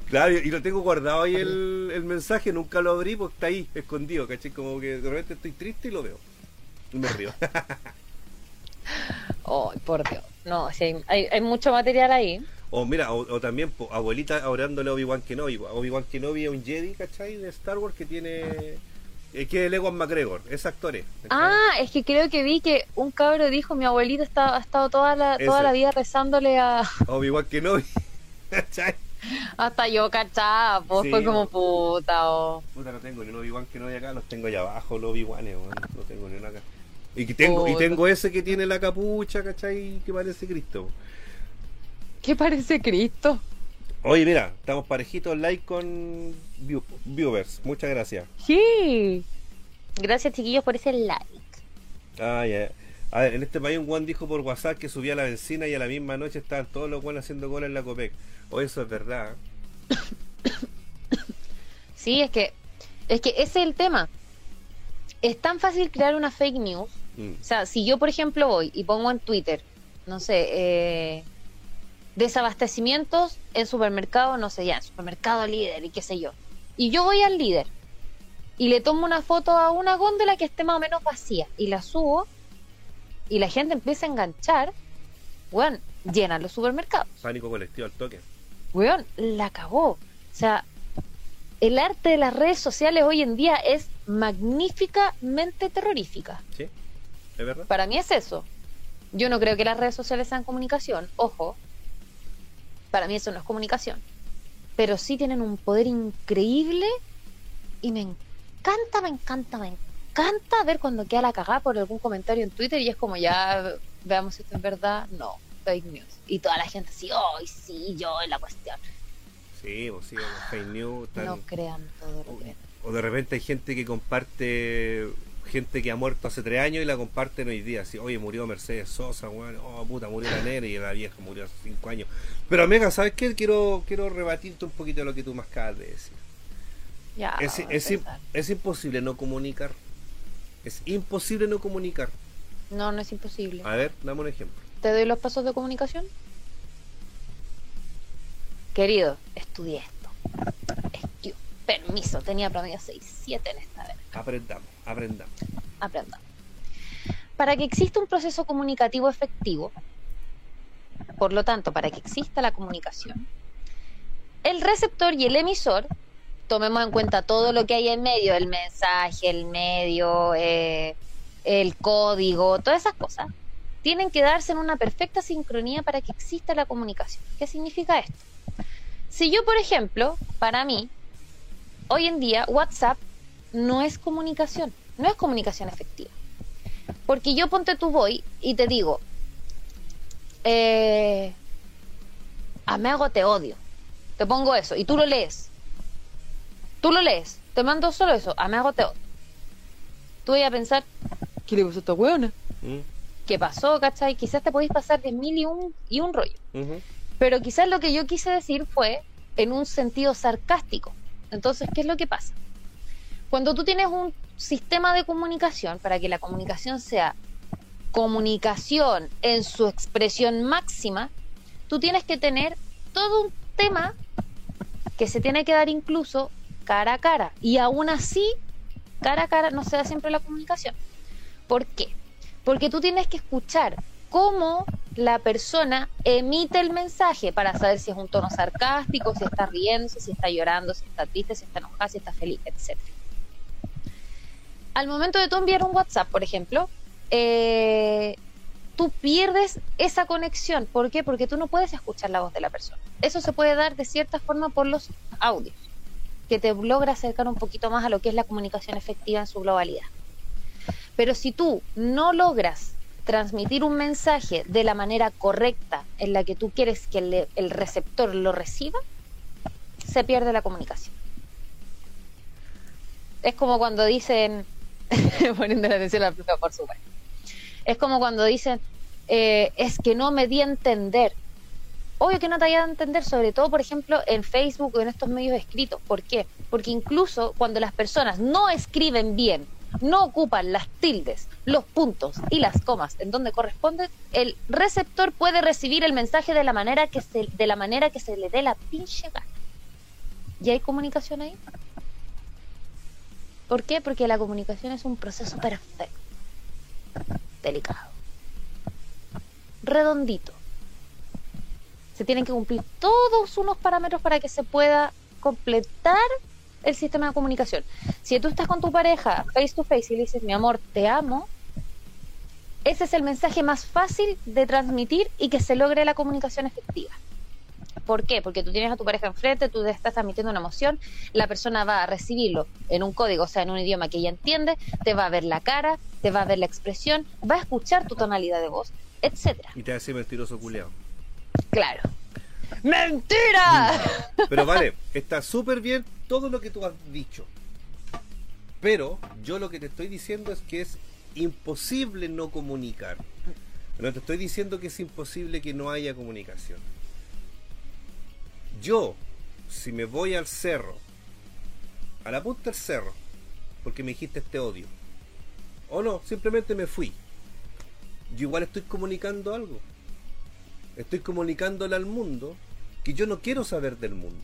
Claro, y lo tengo guardado ahí el, el mensaje, nunca lo abrí porque está ahí, escondido, ¿cachai? Como que de repente estoy triste y lo veo. Y me río. [laughs] Ay, por Dios. No, sí, hay, hay, hay mucho material ahí. o mira, o, o también po, abuelita orándole a Obi-Wan Kenobi. Obi-Wan Kenobi es un Jedi, ¿cachai? De Star Wars que tiene... eh, que es el Ewan McGregor, es actor. es, ¿cachai? Ah, es que creo que vi que un cabro dijo, mi abuelita está, ha estado toda la, toda la vida rezándole a... [laughs] Obi-Wan Kenobi. [laughs] Hasta yo cachaba, pues Sí, fue como puta o... Puta, no tengo ni un Obi-Wan Kenobi acá, los tengo allá abajo, los Obi-Wan, no tengo ni uno acá. Y, que tengo, y Puta. tengo ese que tiene la capucha, ¿cachai? Que parece Cristo. ¿Qué parece Cristo? Oye, mira, estamos parejitos like con view- viewers. Muchas gracias. Sí. Gracias chiquillos por ese like. Ah, ya. A ver, en este país un Juan dijo por WhatsApp que subía la benzina y a la misma noche estaban todos los Juan haciendo goles en la Copec. O eso es verdad. [coughs] Sí, es que, es que ese es el tema. Es tan fácil crear una fake news. Mm. O sea, si yo, por ejemplo, voy y pongo en Twitter, no sé, eh, desabastecimientos en supermercado, no sé, ya, en supermercado líder y qué sé yo. Y yo voy al líder y le tomo una foto a una góndola que esté más o menos vacía y la subo y la gente empieza a enganchar, bueno, llenan los supermercados. Pánico colectivo al toque. Weón, la cagó. O sea, el arte de las redes sociales hoy en día es magníficamente terrorífica. ¿Sí? ¿Es verdad? Para mí es eso. Yo no creo que las redes sociales sean comunicación, ojo. Para mí eso no es comunicación. Pero sí tienen un poder increíble y me encanta, me encanta, me encanta ver cuando queda la cagada por algún comentario en Twitter y es como ya veamos si esto es verdad. No, fake news. Y toda la gente así, oh, sí, yo en la cuestión. Sí, pues sí, fake news. tan- No crean todo lo que. O de repente hay gente que comparte, gente que ha muerto hace tres años y la comparten hoy día. Así, oye, murió Mercedes Sosa, weón. Oh, puta, murió la nena y la vieja murió hace cinco años. Pero, Mega, ¿sabes qué? Quiero, quiero rebatirte un poquito de lo que tú me acabas de decir. Ya, Es, es, imposible no comunicar. Es imposible no comunicar. No, no es imposible. A ver, dame un ejemplo. ¿Te doy los pasos de comunicación? Querido, estudié esto. Estu- Permiso, tenía promedio 6, 7 en esta vez. Aprendamos, aprendamos. Aprendamos. Para que exista un proceso comunicativo efectivo, por lo tanto, para que exista la comunicación, el receptor y el emisor, tomemos en cuenta todo lo que hay en medio, el mensaje, el medio, eh, el código, todas esas cosas, tienen que darse en una perfecta sincronía para que exista la comunicación. ¿Qué significa esto? Si yo, por ejemplo, para mí, hoy en día WhatsApp no es comunicación, no es comunicación efectiva. Porque yo ponte tu voy y te digo, eh, Amigo, te odio. Te pongo eso y tú lo lees. Tú lo lees. Te mando solo eso. Amigo, te odio. Tú vas a pensar, ¿qué le pasó a esta hueona? ¿Mm? ¿Qué pasó, cachai? Quizás te podéis pasar de mil y un, y un rollo. Pero quizás lo que yo quise decir fue en un sentido sarcástico. Entonces, ¿qué es lo que pasa? Cuando tú tienes un sistema de comunicación, para que la comunicación sea comunicación en su expresión máxima, tú tienes que tener todo un tema que se tiene que dar incluso cara a cara. Y aún así, cara a cara no se da siempre la comunicación. ¿Por qué? Porque tú tienes que escuchar cómo la persona emite el mensaje para saber si es un tono sarcástico, si está riéndose, si está llorando, si está triste, si está enojada, si está feliz, etc. Al momento de tú enviar un WhatsApp, por ejemplo, eh, tú pierdes esa conexión. ¿Por qué? Porque tú no puedes escuchar la voz de la persona. Eso se puede dar de cierta forma por los audios, que te logra acercar un poquito más a lo que es la comunicación efectiva en su globalidad. Pero si tú no logras transmitir un mensaje de la manera correcta en la que tú quieres que el, receptor lo reciba, se pierde la comunicación. Es como cuando dicen, [laughs] poniendo la atención a la profe, por supuesto, es como cuando dicen, eh, es que no me di a entender. Obvio que no te haya a entender, sobre todo, por ejemplo, en Facebook o en estos medios escritos. ¿Por qué? Porque incluso cuando las personas no escriben bien, no ocupan las tildes, los puntos y las comas en donde corresponden, el receptor puede recibir el mensaje de la manera que se, de la manera que se le dé la pinche gana. ¿Y hay comunicación ahí? ¿Por qué? Porque la comunicación es un proceso perfecto, delicado, redondito. Se tienen que cumplir todos unos parámetros para que se pueda completar el sistema de comunicación. Si tú estás con tu pareja face to face y le dices, mi amor, te amo, ese es el mensaje más fácil de transmitir y que se logre la comunicación efectiva. ¿Por qué? Porque tú tienes a tu pareja enfrente, tú estás transmitiendo una emoción, la persona va a recibirlo en un código, o sea, en un idioma que ella entiende, te va a ver la cara, te va a ver la expresión, va a escuchar tu tonalidad de voz, etcétera. Y te hace mentiroso culeado. Claro. ¡Mentira! Pero vale, [laughs] está súper bien todo lo que tú has dicho. Pero yo lo que te estoy diciendo es que es imposible no comunicar. No te estoy diciendo que es imposible que no haya comunicación. Yo, si me voy al cerro, a la punta del cerro, porque me dijiste este odio, o no, simplemente me fui, yo igual estoy comunicando algo. Estoy comunicándole al mundo que yo no quiero saber del mundo.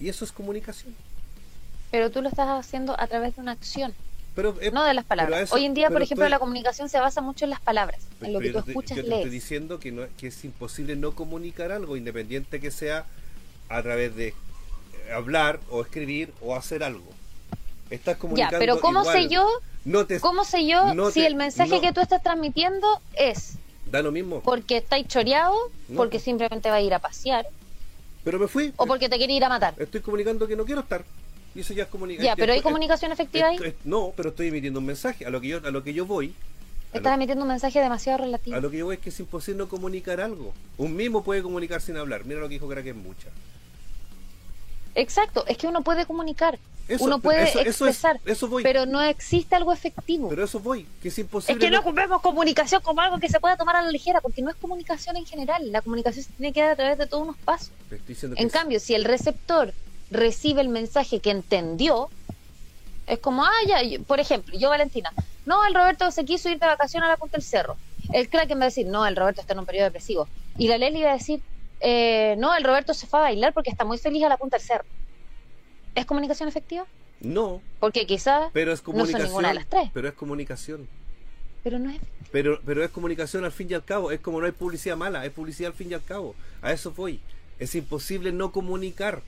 Y eso es comunicación. Pero tú lo estás haciendo a través de una acción, Pero, eh, no de las palabras. eso- Hoy en día, por ejemplo, estoy- la comunicación se basa mucho en las palabras, en lo que tú te- escuchas yo te estoy lees. diciendo que, no, que es imposible no comunicar algo, independiente que sea a través de eh, hablar o escribir o hacer algo. Estás comunicando Ya, pero ¿cómo igual. sé yo? No te, ¿Cómo sé yo no si te- el mensaje no. que tú estás transmitiendo es Da lo mismo. porque estáis choreado, No. porque simplemente va a ir a pasear Pero me fui. o porque te quiere ir a matar? Estoy comunicando que no quiero estar. Y eso ya es comunicación. Ya, pero hay comunicación efectiva ahí. No, pero estoy emitiendo un mensaje. A lo que yo, a lo que yo voy. Estás lo, emitiendo un mensaje demasiado relativo. a lo que yo voy es que es imposible no comunicar algo. Un mismo puede comunicar sin hablar. Mira lo que dijo Crack en mucha. Exacto, es que uno puede comunicar, Eso, uno puede eso- eso es- expresar, eso voy. pero no existe algo efectivo. Pero eso voy, que es imposible. es que no vemos comunicación como algo que se pueda tomar a la ligera, porque no es comunicación en general. La comunicación se tiene que dar a través de todos unos pasos. En cambio, si el receptor recibe el mensaje que entendió, es como, ah, ya, yo- por ejemplo, yo, Valentina, no, el Roberto se quiso ir de vacaciones a la punta del cerro. El Kraken va a decir, no, el Roberto está en un periodo depresivo. Y la Leli va a decir, eh, no, el Roberto se fue a bailar porque está muy feliz a la punta del cerro. ¿Es comunicación efectiva? No, Porque quizás pero es no son comunicación. ninguna de las tres, Pero es comunicación. pero no es Pero, pero es comunicación al fin y al cabo. Es como no hay publicidad mala, es publicidad al fin y al cabo. A eso voy. Es imposible no comunicar.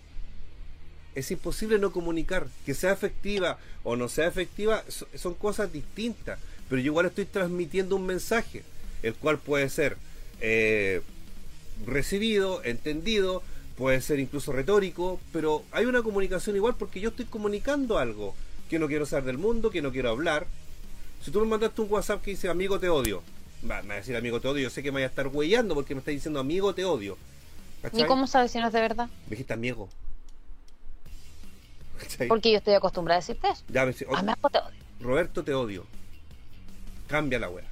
Es imposible no comunicar. Que sea efectiva o no sea efectiva so- son cosas distintas. Pero yo igual estoy transmitiendo un mensaje, el cual puede ser eh, recibido, entendido, puede ser incluso retórico, pero hay una comunicación igual porque yo estoy comunicando algo que no quiero saber del mundo, que no quiero hablar, si tú me mandaste un WhatsApp que dice amigo te odio, va, me va a decir amigo te odio, yo sé que me vaya a estar huellando porque me está diciendo amigo te odio. ¿Cachai? ¿Ni cómo sabes si no es de verdad? Me dijiste amigo. ¿Cachai? Porque yo estoy acostumbrada a decirte eso. Ya me dice, odio. Roberto te odio. Cambia la wea.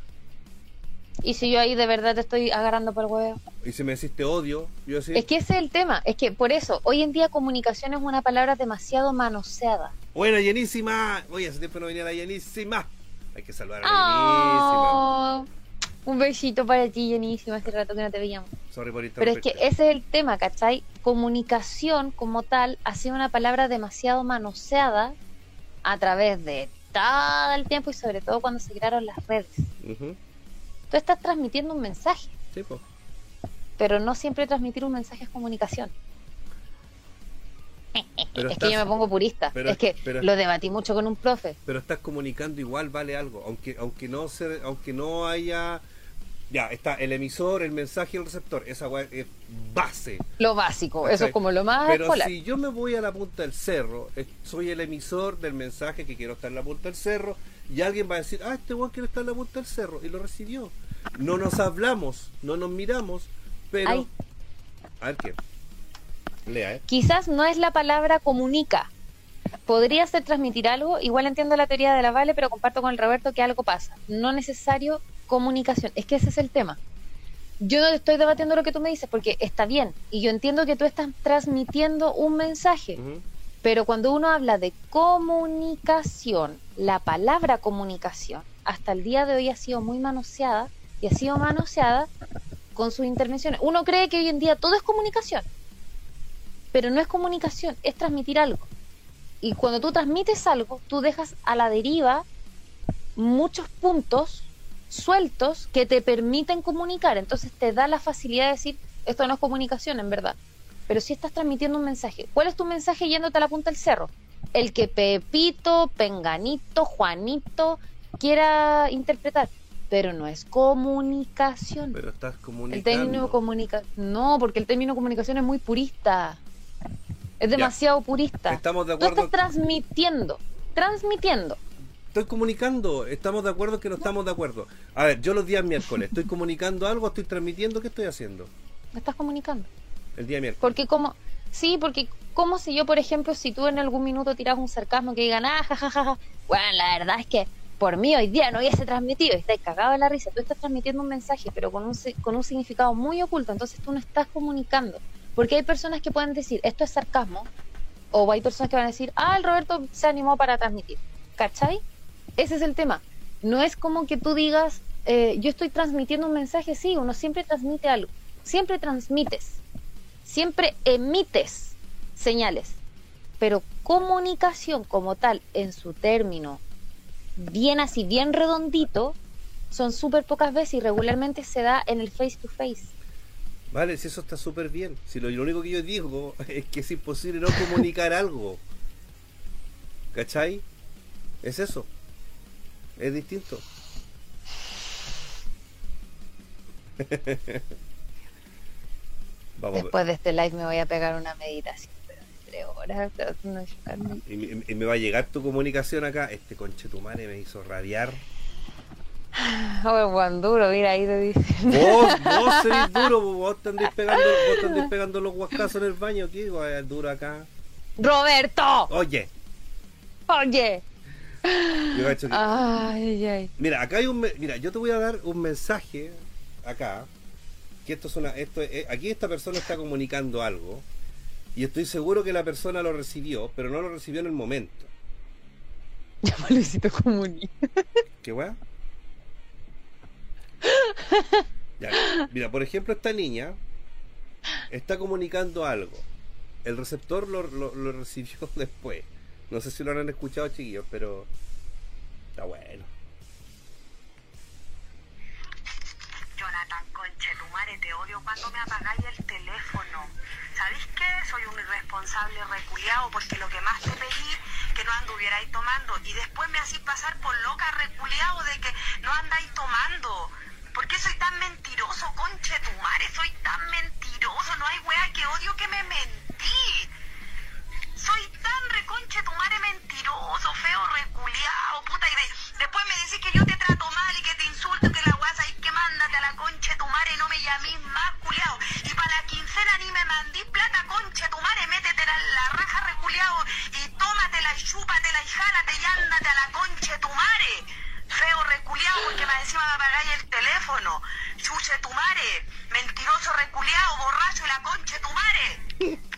Y si yo ahí de verdad te estoy agarrando por el huevo. Y si me decís te odio, yo decir, Es que ese es el tema. Es que por eso, hoy en día comunicación es una palabra demasiado manoseada. buena llenísima. Oye, hace tiempo no venía la llenísima. Hay que saludar a. Oh, un besito para ti, llenísima. Hace rato que no te veíamos. Sorry por Pero es que ese es el tema, ¿cachai? Comunicación como tal ha sido una palabra demasiado manoseada a través de todo el tiempo y sobre todo cuando se crearon las redes. Ujú. Tú estás transmitiendo un mensaje, Sí, po. pero no siempre transmitir un mensaje es comunicación. Pero es estás- que yo me pongo purista. pero- es que pero- lo debatí mucho con un profe. pero estás comunicando igual vale algo aunque aunque no se aunque no haya ya está el emisor el mensaje y el receptor esa es base Lo básico, eso es como lo más pero escolar. si yo me voy a la punta del cerro soy el emisor del mensaje que quiero estar en la punta del cerro y alguien va a decir ah este weón quiere estar en la punta del cerro y lo recibió no nos hablamos no nos miramos pero Ay. a ver qué lea eh Quizás no es la palabra comunica. Podría ser transmitir algo. Igual entiendo la teoría de la Vale, pero comparto con el Roberto que algo pasa. No necesario comunicación. Es que ese es el tema. Yo no estoy debatiendo lo que tú me dices porque está bien. Y yo entiendo que tú estás transmitiendo un mensaje. Pero cuando uno habla de comunicación, la palabra comunicación hasta el día de hoy ha sido muy manoseada y ha sido manoseada con sus intervenciones. Uno cree que hoy en día todo es comunicación, pero no es comunicación, es transmitir algo. Y cuando tú transmites algo, tú dejas a la deriva muchos puntos sueltos que te permiten comunicar. Entonces te da la facilidad de decir, esto no es comunicación en verdad. Pero si estás transmitiendo un mensaje, ¿cuál es tu mensaje yéndote a la punta del cerro? El que Pepito, Penganito, Juanito quiera interpretar. Pero no es comunicación. pero estás el comunicando término comunicación. No, porque el término comunicación es muy purista. Es demasiado purista. estamos de Tú acuerdo estás transmitiendo. Transmitiendo. Estoy comunicando, estamos de acuerdo que no estamos de acuerdo. A ver, yo los días miércoles, ¿estoy [laughs] comunicando algo? ¿Estoy transmitiendo? ¿Qué estoy haciendo? Estás comunicando. El día miércoles. Porque como, sí, porque como si yo, por ejemplo, si tú en algún minuto tiras un sarcasmo que digan, ah, jajaja, bueno, la verdad es que por mí hoy día no hubiese transmitido y estás cagado de la risa, tú estás transmitiendo un mensaje, pero con un, con un significado muy oculto, entonces tú no estás comunicando. Porque hay personas que pueden decir, esto es sarcasmo, o hay personas que van a decir, ah, el Roberto se animó para transmitir. ¿Cachai? Ese es el tema. No es como que tú digas, eh, yo estoy transmitiendo un mensaje, sí, uno siempre transmite algo, siempre transmites siempre emites señales, pero comunicación como tal, en su término, bien así, bien redondito, son súper pocas veces y regularmente se da en el face to face. Vale, si eso está súper bien. Si lo, lo único que yo digo [laughs] es que es imposible no comunicar [laughs] algo. ¿Cachai? Es eso. Es distinto. [laughs] Vamos Después de este live me voy a pegar una meditación. Pero horas. y, y, me va a llegar tu comunicación acá. Este conche tu madre me hizo rabiar. Oh, Juan duro, mira ahí te dice. Vos, [laughs] vos serís duro, vos te andís pegando, vos te pegando los guascazos en el baño aquí, es duro acá. Roberto. Oye. Oye. ay, ay. Mira, acá hay un mira, yo te voy a dar un mensaje acá que esto es una esto es, aquí esta persona está comunicando algo y estoy seguro que la persona lo recibió, pero no lo recibió en el momento. [laughs] Ya Luisito comunica. [laughs] ¿Qué weá? mira, por ejemplo, esta niña está comunicando algo. El receptor lo, lo, recibió [laughs] después. No sé si lo han escuchado, chiquillos, pero está bueno. Conchetumare, te odio cuando me apagáis el teléfono. ¿Sabéis qué? Soy un irresponsable reculeado porque lo que más te pedí que no anduvierais tomando y después me hacís pasar por loca reculeado de que no andáis tomando. ¿Por qué soy tan mentiroso, conche tu madre? Soy tan mentiroso. No hay wea que odio que me mentí. Soy tan reconche tu madre mentiroso, feo, reculeado, puta. Y después me decís que yo te trato mal y que te insulto, que la guasa y que mándate a la conche tu madre no me llamís más, culiao. Y para la quincena ni me mandí plata, conche tu madre, métetela en la raja, reculeado. Y tómatela y chúpatela y jálate y ándate a la conche tu madre feo reculeado porque más encima me apagáis el teléfono. Chuche tu mare, mentiroso reculeado, borracho y la conche tu mare.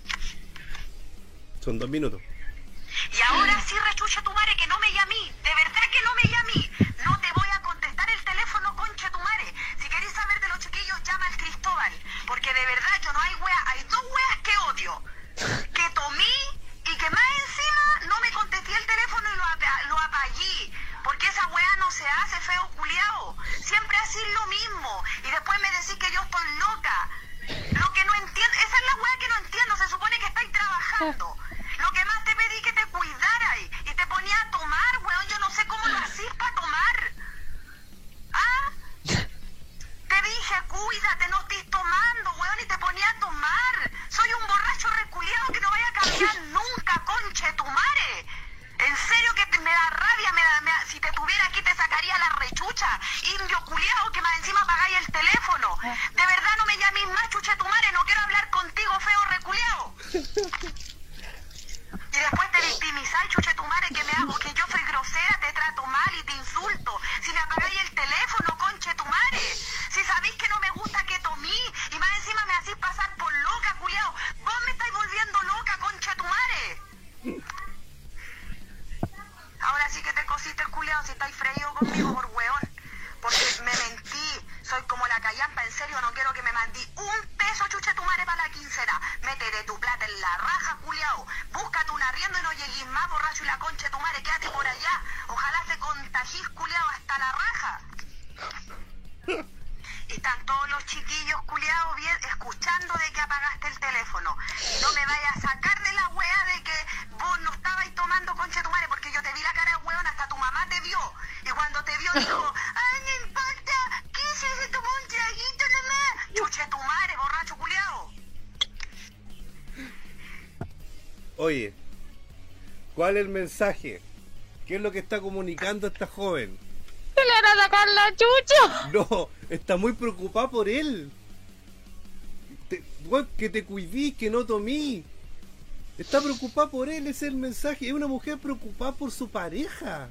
Son dos minutos. Y ahora sí, rechuche tu mare, que no me llamí. De verdad que no me llamí. No te voy a contestar el teléfono, conche tu mare. Si queréis saber de los chiquillos, llama al Cristóbal. Porque de verdad yo no hay wea, hay dos weas que odio. Que tomí y que más encima no me contesté el teléfono y lo, lo apagué. Porque esa weá no se hace, feo culiao. Siempre así lo mismo. Y después me decís que yo estoy loca. Lo que no entiendo, esa es la weá que no entiendo. Se supone que estáis trabajando. Lo que más te pedí que te cuidaras y te ponía a tomar, weón. Yo no sé cómo lo hacís para tomar. ¿Ah? Te dije, cuídate, no estés tomando, weón, y te ponía a tomar. Soy un borracho reculiado que no vaya a cambiar [laughs] nunca, conche tu madre. En serio que me da rabia, me da, si te tuviera aquí te sacaría la rechucha. Indio culiao que más encima pagáis el teléfono. De verdad no me llames más, chucha tu madre, no quiero hablar contigo, feo reculeado. [laughs] Y después te victimizáis, chuche tu madre, que me hago, que yo soy grosera, te trato mal y te insulto. Si me apagáis el teléfono, conche tu madre. Si sabéis que no me ¿cuál es el mensaje? ¿Qué es lo que está comunicando esta joven? ¡Se le van a sacar la chucha! No, está muy preocupada por él. que te cuidí, que no tomí. Está preocupada por él, ese es el mensaje. Es una mujer preocupada por su pareja.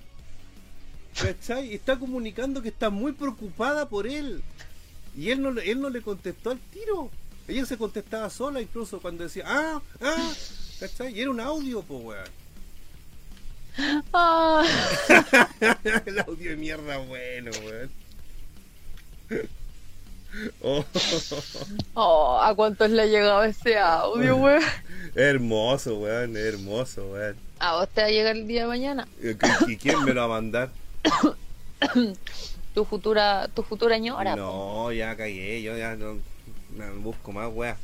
¿Cachai? Está comunicando que está muy preocupada por él. Y él no, él no le contestó al tiro. Ella se contestaba sola incluso cuando decía, ah, ah, ¿cachai? Y era un audio, pues, weón. Ah. [laughs] el audio de mierda bueno, weón. [laughs] Oh. oh. ¿a cuántos le ha llegado ese audio, [laughs] weón? Hermoso, weón, hermoso, weón. ¿A vos te va a llegar el día de mañana? ¿Y quién me lo va a mandar? [coughs] tu futura tu futura ñora. No, ya cagué, yo ya no, busco más, weón.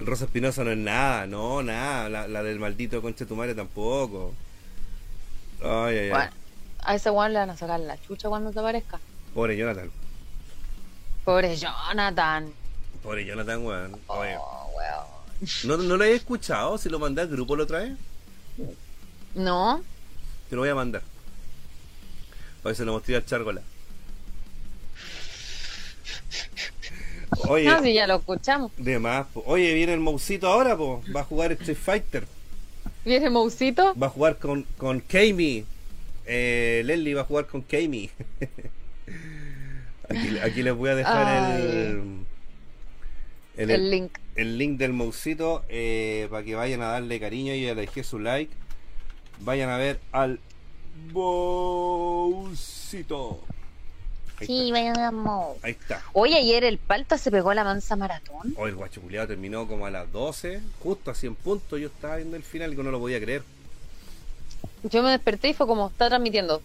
Rosa Espinosa no es nada, no, nada. La, del maldito conche tu madre tampoco. Ay, ay, ay. A ese weón le van a sacar la chucha cuando te aparezca. Pobre Jonathan. Pobre Jonathan. Pobre Jonathan, weón. Oh, weón. ¿no, ¿no lo he escuchado? Si lo mandé al grupo lo trae. No, Te lo voy a mandar. Hoy se lo mostré a Chargola. Oye, no, si ya lo escuchamos. de más. po. Oye, viene el Mousito ahora, po. Va a jugar Street Fighter. Viene Mousito. Va a jugar con, con Kami. Eh, Leslie va a jugar con Kami. [laughs] aquí, aquí les voy a dejar el, el, El link. el link del Mousito eh, para que vayan a darle cariño y a le dejé su like. Vayan a ver al Mousito. Ahí, Sí, está. Ahí está. Oye, ayer el Palta se pegó la mansa maratón. Hoy el guacho terminó como a las 12, justo a 100 puntos. Yo estaba viendo el final y no lo podía creer. Yo me desperté y fue como, está transmitiendo.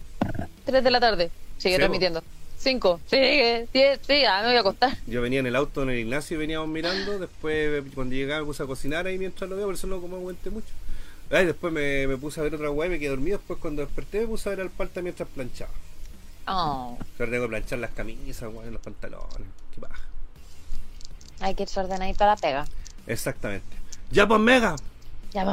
3 de la tarde. Sigue Sí, transmitiendo. 5, sigue, 10, sí, ah, me voy a acostar. Yo venía en el auto en el Ignacio y veníamos mirando. Después, cuando llegaba, me puse a cocinar ahí mientras lo veo, por eso no como aguanté mucho. Ay, después me, me puse a ver otra weá y me quedé dormido. Después, cuando desperté, me puse a ver al palta mientras planchaba. Oh, Ahora tengo que planchar las camisas, weón, los pantalones. Qué baja. hay que ir ordenadito a la pega. Exactamente. Ya, pues, mega. Ya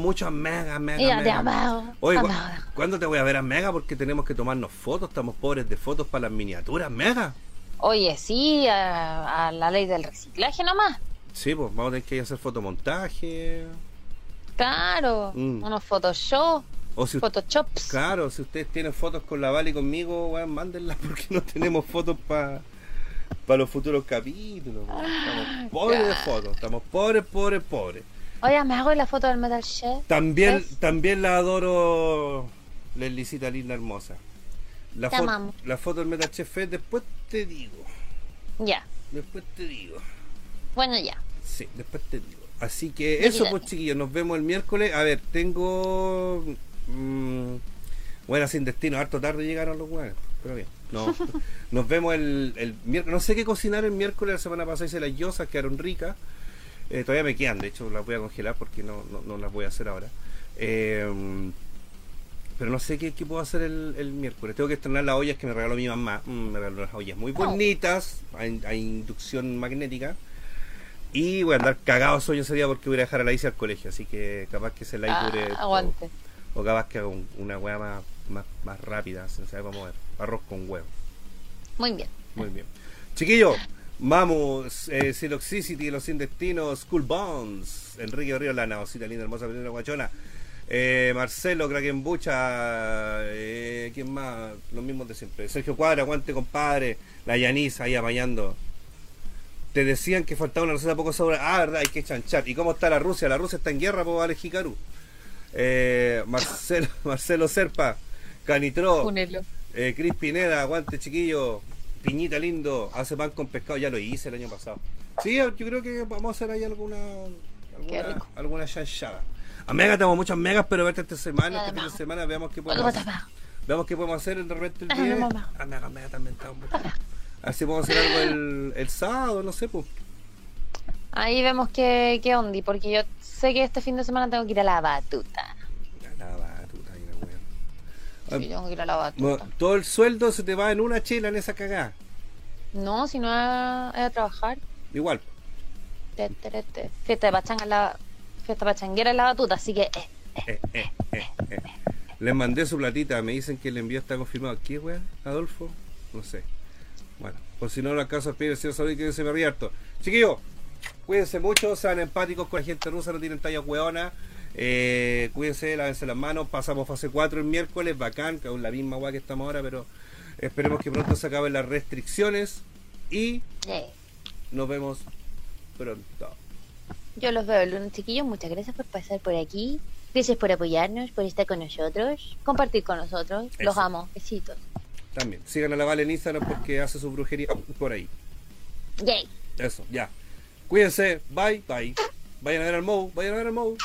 muchos mega, mega. Ya te mega. amado. Oye, ¿cu- amado. ¿cuándo te voy a ver a Mega? Porque tenemos que tomarnos fotos. Estamos pobres de fotos para las miniaturas, Mega. Oye, sí, a, a la ley del reciclaje nomás. Sí, pues vamos a tener que ir a hacer fotomontaje. Claro, Mm. unos Photoshop, O si, Photoshops. claro, si ustedes tienen fotos con la Vale y conmigo, weón, mándenlas [laughs] porque no tenemos fotos para los futuros capítulos. weón. Estamos pobres de fotos. Estamos pobres, pobres, pobres. Oye, me hago la foto del Metal Chef. También, ¿Ves? también la adoro, Leslicita linda hermosa. La, Te fo- amamos. la foto del Metachef es después te digo. Ya, Después te digo. bueno, ya. Sí, después te digo. Así que eso, pues chiquillos, nos vemos el miércoles. A ver, tengo. Mm, bueno, sin destino, harto tarde llegaron los huevos, pero bien. No, [laughs] nos vemos el, el miércoles. No sé qué cocinar el miércoles, la semana pasada hice las yosas, quedaron ricas. Eh, todavía me quedan, de hecho las voy a congelar porque no, no, no las voy a hacer ahora. Eh, pero no sé qué, qué puedo hacer el, el miércoles. Tengo que estrenar las ollas que me regaló mi mamá. Mm, me regaló unas ollas muy bonitas, a, a inducción magnética. Y voy a andar cagado sueño ese día porque voy a dejar a la Isi al colegio. Así que capaz que se la Ah, dure. aguante. O capaz que haga un- una hueá más, más, más rápida. Se sabe cómo ver. Arroz con huevo. Muy bien. Muy bien. Chiquillos, vamos. Eh, Siloxicity, Los Sin Destinos, School Bones. Enrique Río, la naocita linda, hermosa, pequeña guachona. Eh, Marcelo, Krakenbucha. Eh, ¿Quién más? Los mismos de siempre. Sergio Cuadra, aguante, compadre. La Yanis ahí apañando. Te decían que faltaba una receta poco sobra. Ah, verdad, hay que chanchar. ¿Y cómo está la Rusia? La Rusia está en guerra, por Alex Hikaru. Eh, Marcelo, [laughs] Marcelo Serpa, Canitro. Únelo. Eh, Cris Pineda, aguante chiquillo. Piñita lindo, hace pan con pescado, ya lo hice el año pasado. Sí, yo creo que vamos a hacer ahí alguna alguna, alguna chanchada. A Mega tenemos muchas megas, pero verte esta semana, este fin de semana, veamos qué podemos hacer. Veamos qué podemos hacer el Ajá, día. mamá. A Mega, Mega también está un poco. A ver si podemos hacer algo el, el sábado, no sé, pues. Ahí vemos qué, qué ondi, porque yo sé que este fin de semana tengo que ir a la batuta. La batuta, ahí la. Ah, Sí, tengo que ir a la Bueno, batuta. todo el sueldo se te va en una chela en esa cagada. No, si no es a, trabajar. Igual. Te, te, te. Fiesta de pachanga en la fiesta pachanguera en la batuta, así que eh, Eh, eh, eh, eh. Les mandé su platita, me dicen que el envío está confirmado. ¿Qué, weón? Adolfo? No sé. Bueno, por si no lo acaso, pide si sabéis que se me ríe harto. Chiquillos, cuídense mucho, sean empáticos con la gente rusa, no tienen talla hueona. Eh, cuídense, lávense las manos. Pasamos fase 4 el miércoles, bacán, que aún la misma weá que estamos ahora, pero esperemos que pronto se acaben las restricciones y nos vemos pronto. Yo los veo el lunes, chiquillos. Muchas gracias por pasar por aquí. Gracias por apoyarnos, por estar con nosotros, compartir con nosotros. Los amo. Besitos. También, sigan a la Vale en Instagram porque hace su brujería por ahí. Yay. Eso, ya. Cuídense, bye, bye. Vayan a ver al Mou, vayan a ver al Mou.